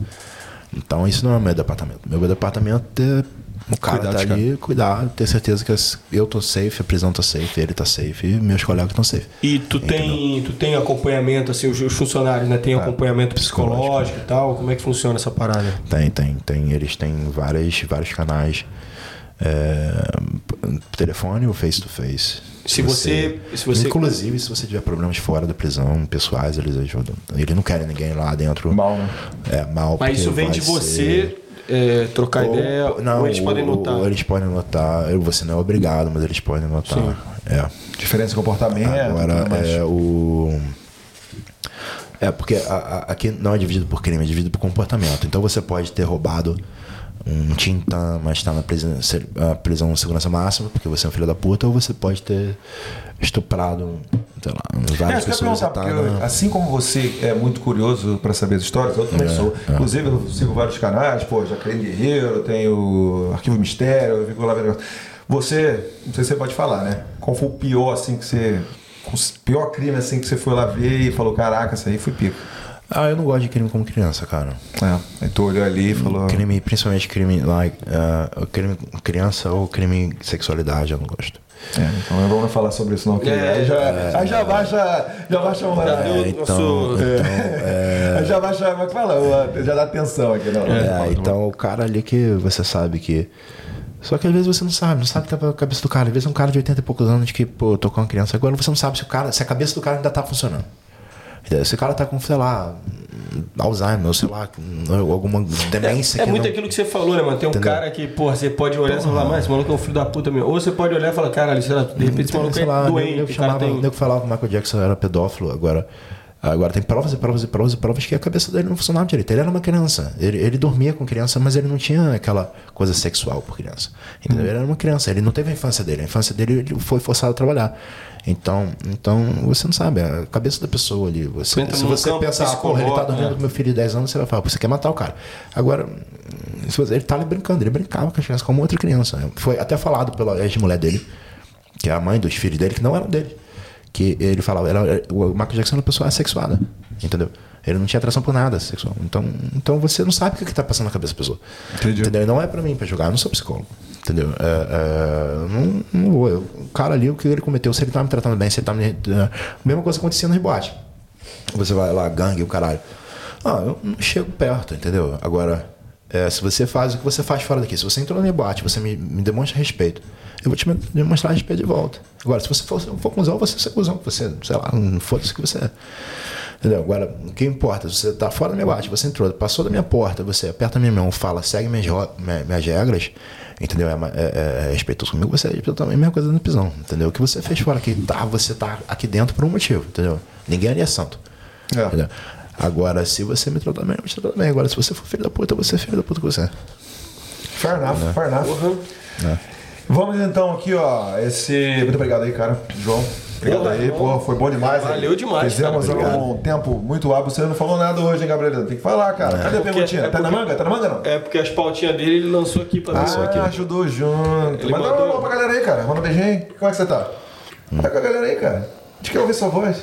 Então isso não é o meu departamento. Meu departamento é o cara Cuidar tá ali, cuidar, ter certeza que eu tô safe, a prisão tá safe, ele tá safe e meus colegas estão safe. E tu tem, tu tem acompanhamento, assim, os, os funcionários, né? Tem acompanhamento psicológico e tal? Como é que funciona essa parada? Tem, tem, tem. Eles têm várias, vários canais. É, telefone ou face to face. Se você, se você Inclusive, se você tiver problemas fora da prisão, pessoais, eles ajudam. Eles não querem ninguém lá dentro. Mal, né? É, mal. Mas isso vem de ser- você é, trocar Ou- ideia, não, ou eles podem notar. ou eles podem notar. Eu- Você não é obrigado, mas eles podem notar. Sim. É. Diferença de comportamento. Agora, mais. é o. É, porque a- a- aqui não é dividido por crime, é dividido por comportamento. Então você pode ter roubado um tinta, mas está na prisão, prisão de segurança máxima, porque você é um filho da puta, ou você pode ter estuprado, sei lá, É, várias ia pessoas. tá eu- na- assim como você é muito curioso pra saber as histórias, eu também É, sou. é. Inclusive, eu sigo vários canais, pô, Jacaré Guerreiro, tenho Arquivo Mistério, eu fico lá vendo. Você, não sei se você pode falar, né? Qual foi o pior, assim, que você. O pior crime, assim, que você foi lá ver e falou: caraca, isso aí foi pico. Ah, eu não gosto de crime como criança, cara. É, aí tu olhou ali e falou. Crime, principalmente crime, like, uh, crime com criança ou crime de sexualidade, eu não gosto. É, então não vamos falar sobre isso, não, que É, aí já, aí já baixa. Já baixa uma. Já deu- É, então, então, é, Aí já baixa. Como é que fala? Já dá atenção aqui, não. É, então o cara ali que você sabe que. Só que às vezes você não sabe, não sabe o que tá na cabeça do cara. Às vezes é um cara de 80 e poucos anos que, pô, tocou uma criança. Agora você não sabe se o cara, se a cabeça do cara ainda tá funcionando. Entendeu? Se o cara tá com, sei lá, Alzheimer, ou sei lá, alguma demência É que muito não... aquilo que você falou, né, mano? Tem um Entendeu? cara que, porra, você pode olhar e falar, mas esse maluco é um filho da puta mesmo. Ou você pode olhar e falar, caralho, sei lá, de repente esse maluco sei é lá, doente, eu, cara chamava, tem... nego falava que o Michael Jackson era pedófilo, agora. Agora tem provas e provas e provas e provas que a cabeça dele não funcionava direito. Ele era uma criança. Ele, ele dormia com criança, mas ele não tinha aquela coisa sexual por criança. Entendeu? Ele era uma criança. Ele não teve a infância dele. A infância dele ele foi forçado a trabalhar. Então, então você não sabe. A cabeça da pessoa ali. Você, se você pensar, ah, porra, ele tá dormindo né? com meu filho de 10 anos, você vai falar, você quer matar o cara. Agora, se você- ele tá ali brincando. Ele brincava com as crianças como outra criança. Foi até falado pela ex-mulher dele que é a mãe dos filhos dele, que não eram dele. Que ele falava, era, o Michael Jackson era uma pessoa assexuada, entendeu? Ele não tinha atração por nada sexual. Então, então você não sabe o que, que tá passando na cabeça da pessoa. Entendi. Entendeu? E não é pra mim pra julgar, eu não sou psicólogo. Entendeu? É, é, não, não vou. Eu- o cara ali, o que ele cometeu, se ele tá me tratando bem, se ele tá me. a mesma coisa acontecia no rebote. Você vai lá, gangue, o caralho. Ah, eu não chego perto, entendeu? Agora, é, se você faz o que você faz fora daqui, se você entrou no rebote, você me, me demonstra respeito, eu vou te demonstrar respeito de volta. Agora, se você for, for cuzão, você é cuzão, você, sei lá, não foda-se que você é. Entendeu? Agora, o que importa? Se você tá fora do meu bate, você entrou, passou da minha porta, você aperta a minha mão, fala, segue minhas, minha- minhas regras, entendeu? É, é- é- é respeitoso comigo, você é respeitoso também, a mesma coisa na prisão, entendeu? O que você fez fora aqui, tá, você tá aqui dentro por um motivo, entendeu? Ninguém ali é santo. É. Agora, se você me tratar bem, eu te tratar bem. Agora, se você for filho da puta, você é filho da puta que você é. Fair enough, fair enough. Vamos então aqui, ó. Esse. Muito obrigado aí, cara. João. Obrigado Porra, aí, pô. Foi bom demais. Valeu hein? demais, Fizemos cara. um tempo muito hábil. Você não falou nada hoje, hein, Gabriel? Tem que falar, cara. Cadê a Porque- perguntinha? é Tá na porque- manga? Tá na manga não? É porque as pautinhas dele ele lançou aqui pra mim. Ah, ajudou junto. Ele Manda um mandou- alô pra galera aí, cara. Manda um beijinho. Como é que você tá? Tá com a galera aí, cara. A gente quer ouvir sua voz.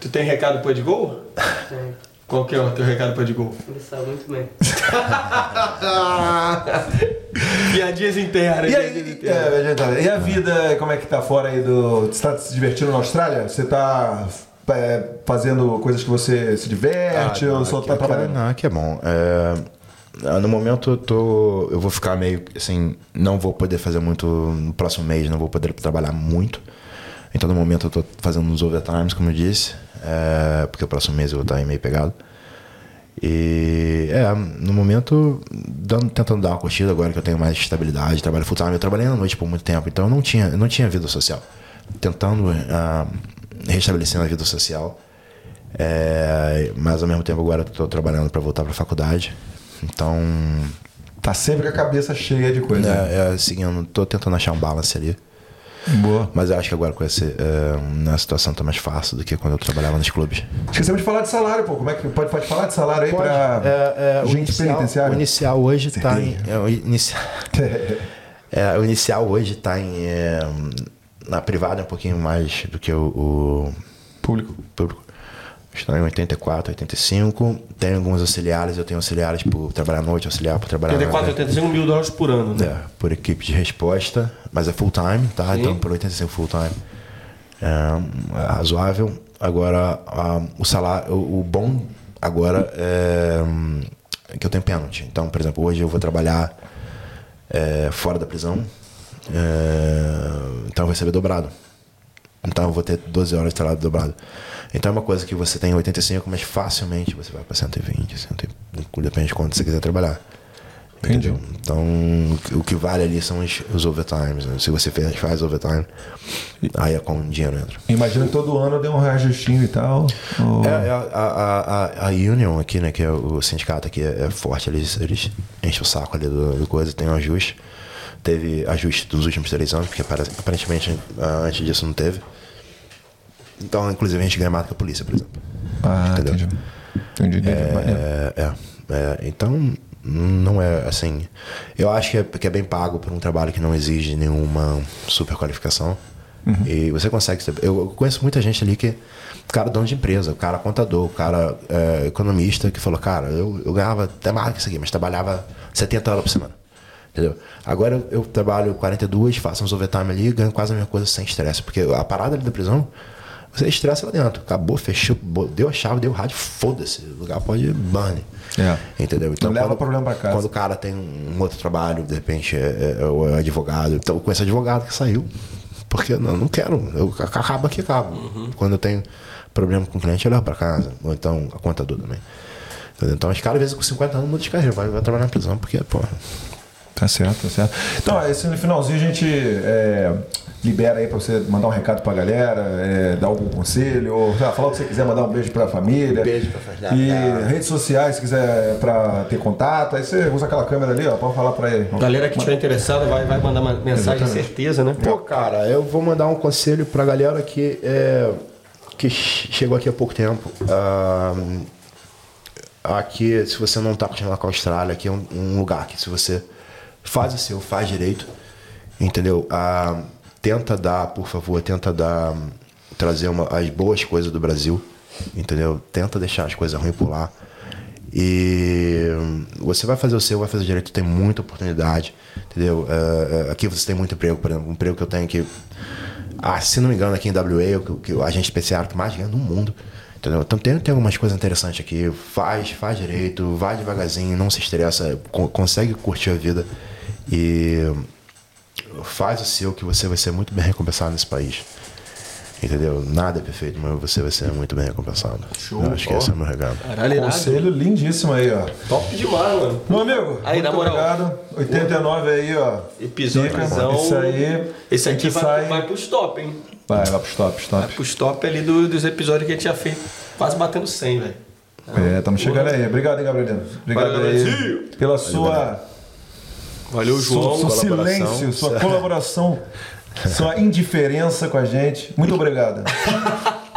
Tu tem recado pro Edgol? Tem. Qual que é o teu recado Edgol? Ele sabe muito bem. [laughs] Piadinhas internas. E aí, internas. é, gente, e a vida, como é que tá fora aí do. Você tá se divertindo na Austrália? Você tá é, fazendo coisas que você se diverte ou só aqui, tá aqui é- trabalhando? não, aqui é bom. É, no momento eu tô. Eu vou ficar meio assim. Não vou poder fazer muito no próximo mês, não vou poder trabalhar muito. Então no momento eu tô fazendo uns overtimes, como eu disse. É, porque o próximo mês eu vou estar aí meio pegado. E é, no momento, dando, tentando dar uma curtida agora que eu tenho mais estabilidade, trabalho full time. Eu trabalhei à noite por muito tempo, então eu não tinha, eu não tinha vida social. Tentando ah, restabelecer a vida social. É, mas ao mesmo tempo agora estou trabalhando para voltar para a faculdade. Então, Tá sempre com a cabeça cheia de coisa. é, é, seguindo, tô tentando achar um balance ali. Boa. Mas eu acho que agora com esse, é, na situação tá mais fácil do que quando eu trabalhava nos clubes. Esquecemos de falar de salário, pô. Como é que pode, pode falar de salário aí pra É, é, o gente inicial, o penitenciária? inicial hoje está [laughs] em. É, o, inicial, [laughs] é, o inicial hoje está em. é, na privada é um pouquinho mais do que o, o Público. público. Está em 84, 85. Tem alguns auxiliares, eu tenho auxiliares por trabalhar à noite, auxiliar por trabalhar 84, 85 mil dólares por ano, né? é, por equipe de resposta, mas é full time, tá? Sim. Então por 85 full time. É, é razoável. Agora, a- o salário, o, o bom agora é hum, que eu tenho pênalti. Então, por exemplo, hoje eu vou trabalhar é, fora da prisão, é, então eu vou receber dobrado. Então eu vou ter 12 horas de trabalho dobrado. Então é uma coisa que você tem 85, mas facilmente você vai para 120, 100, depende de quanto você quiser trabalhar. Entendi. Entendeu? Então, o que vale ali são os, os overtimes. né? Se você faz, faz overtime, aí é com o dinheiro entra. Imagina que todo ano deu um reajustinho e tal. ou- É, é, a, a, a, a Union aqui, né, que é o sindicato aqui é, é forte, eles, eles enchem o saco ali do, do coisa, tem um ajuste. Teve ajuste dos últimos três anos, porque apare- aparentemente ah, antes disso não teve. Então, inclusive, a gente ganha mais que a polícia, por exemplo. Ah, Entendeu? entendi. Entendi, entendi. Maneiro. É, é, é, então, não é assim. Eu acho que é, que é bem pago por um trabalho que não exige nenhuma super qualificação. E você consegue. Eu conheço muita gente ali que. Cara dono de empresa, o cara contador, o cara é, economista que falou: Cara, eu, eu ganhava até mais que isso aqui, mas trabalhava 70 horas por semana. Entendeu? Agora eu, eu trabalho 42, faço uns overtime ali e ganho quase a mesma coisa sem estresse. Porque a parada ali da prisão, você estressa lá dentro. Acabou, fechou, deu a chave, deu o rádio, foda-se. O lugar pode burn. É. Entendeu? Então, leva quando- problema pra casa. Quando o cara tem um outro trabalho, de repente é, é, é advogado. Então, com esse advogado que saiu. Porque não, não quero. Eu, acaba que acaba. Uhum. Quando eu tenho problema com o cliente, eu levo pra casa. Ou então a contador também. Entendeu? Então, os caras, às vezes, com 50 anos, muda de carreira. Vai, vai trabalhar na prisão, porque, pô. Tá certo, tá certo. Então, esse no finalzinho a gente é, libera aí pra você mandar um recado pra galera, é, dar algum conselho, ou falar o que você quiser, mandar um beijo pra família. Beijo pra família. E redes sociais, se quiser pra ter contato, aí você usa aquela câmera ali, ó, pode falar pra ele. Galera que estiver interessada vai, vai mandar uma mensagem, Exatamente. certeza, né? Pô, cara, eu vou mandar um conselho pra galera que, é, que che- chegou aqui há pouco tempo. Ah, aqui, se você não tá acostumado com a Austrália, aqui é um, um lugar que se você faz o seu, faz direito, entendeu? Ah, tenta dar, por favor, tenta dar, trazer uma- as boas coisas do Brasil, entendeu? Tenta deixar as coisas ruins por lá. E você vai fazer o seu, vai fazer direito, tem muita oportunidade, entendeu? É, é, aqui você tem muito emprego, por exemplo, um emprego que eu tenho aqui, ah, se não me engano, aqui em WA, é o que, que o agente especial que mais ganha no mundo, entendeu? Então tem, tem algumas coisas interessantes aqui, faz, faz direito, vai devagarzinho, não se estressa, con- consegue curtir a vida e faz o seu que você vai ser muito bem recompensado nesse país. Entendeu? Nada é perfeito, mas você vai ser muito bem recompensado. Show, Eu acho que ó. esse é o meu recado. Caralho, irado. Conselho lindíssimo aí, ó. Top demais, mano. Meu amigo, Aí, muito na moral. obrigado. 89 aí, ó. Episódio. Isso aí. Esse aqui vai, sai- vai pros top, hein? Vai, vai pro stop, Vai stop. pros top ali do- dos episódios que a gente já fez, quase batendo 100, velho. É, estamos chegando aí. Obrigado, hein, Gabrielino. Obrigado Valeu, aí Gabrielzinho. pela sua, Valeu, João. seu, silêncio, sua colaboração, sua indiferença com a gente. Muito obrigado.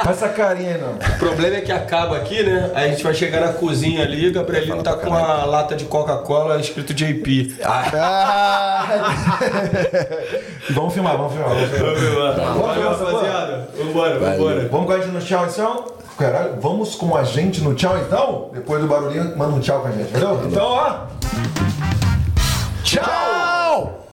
Faz essa carinha aí, não. O problema é que acaba aqui, né? Aí a gente vai chegar na cozinha ali, o Gabrielino tá com a lata de Coca-Cola escrito JP. E [laughs] vamos filmar, vamos filmar. Vamos filmar. Valeu, rapaziada. Vambora, vambora. Vamos com a gente no tchau, então? Caralho, vamos com a gente no tchau, então? Depois do barulhinho, manda um tchau com a gente, valeu? Então, ó. Show!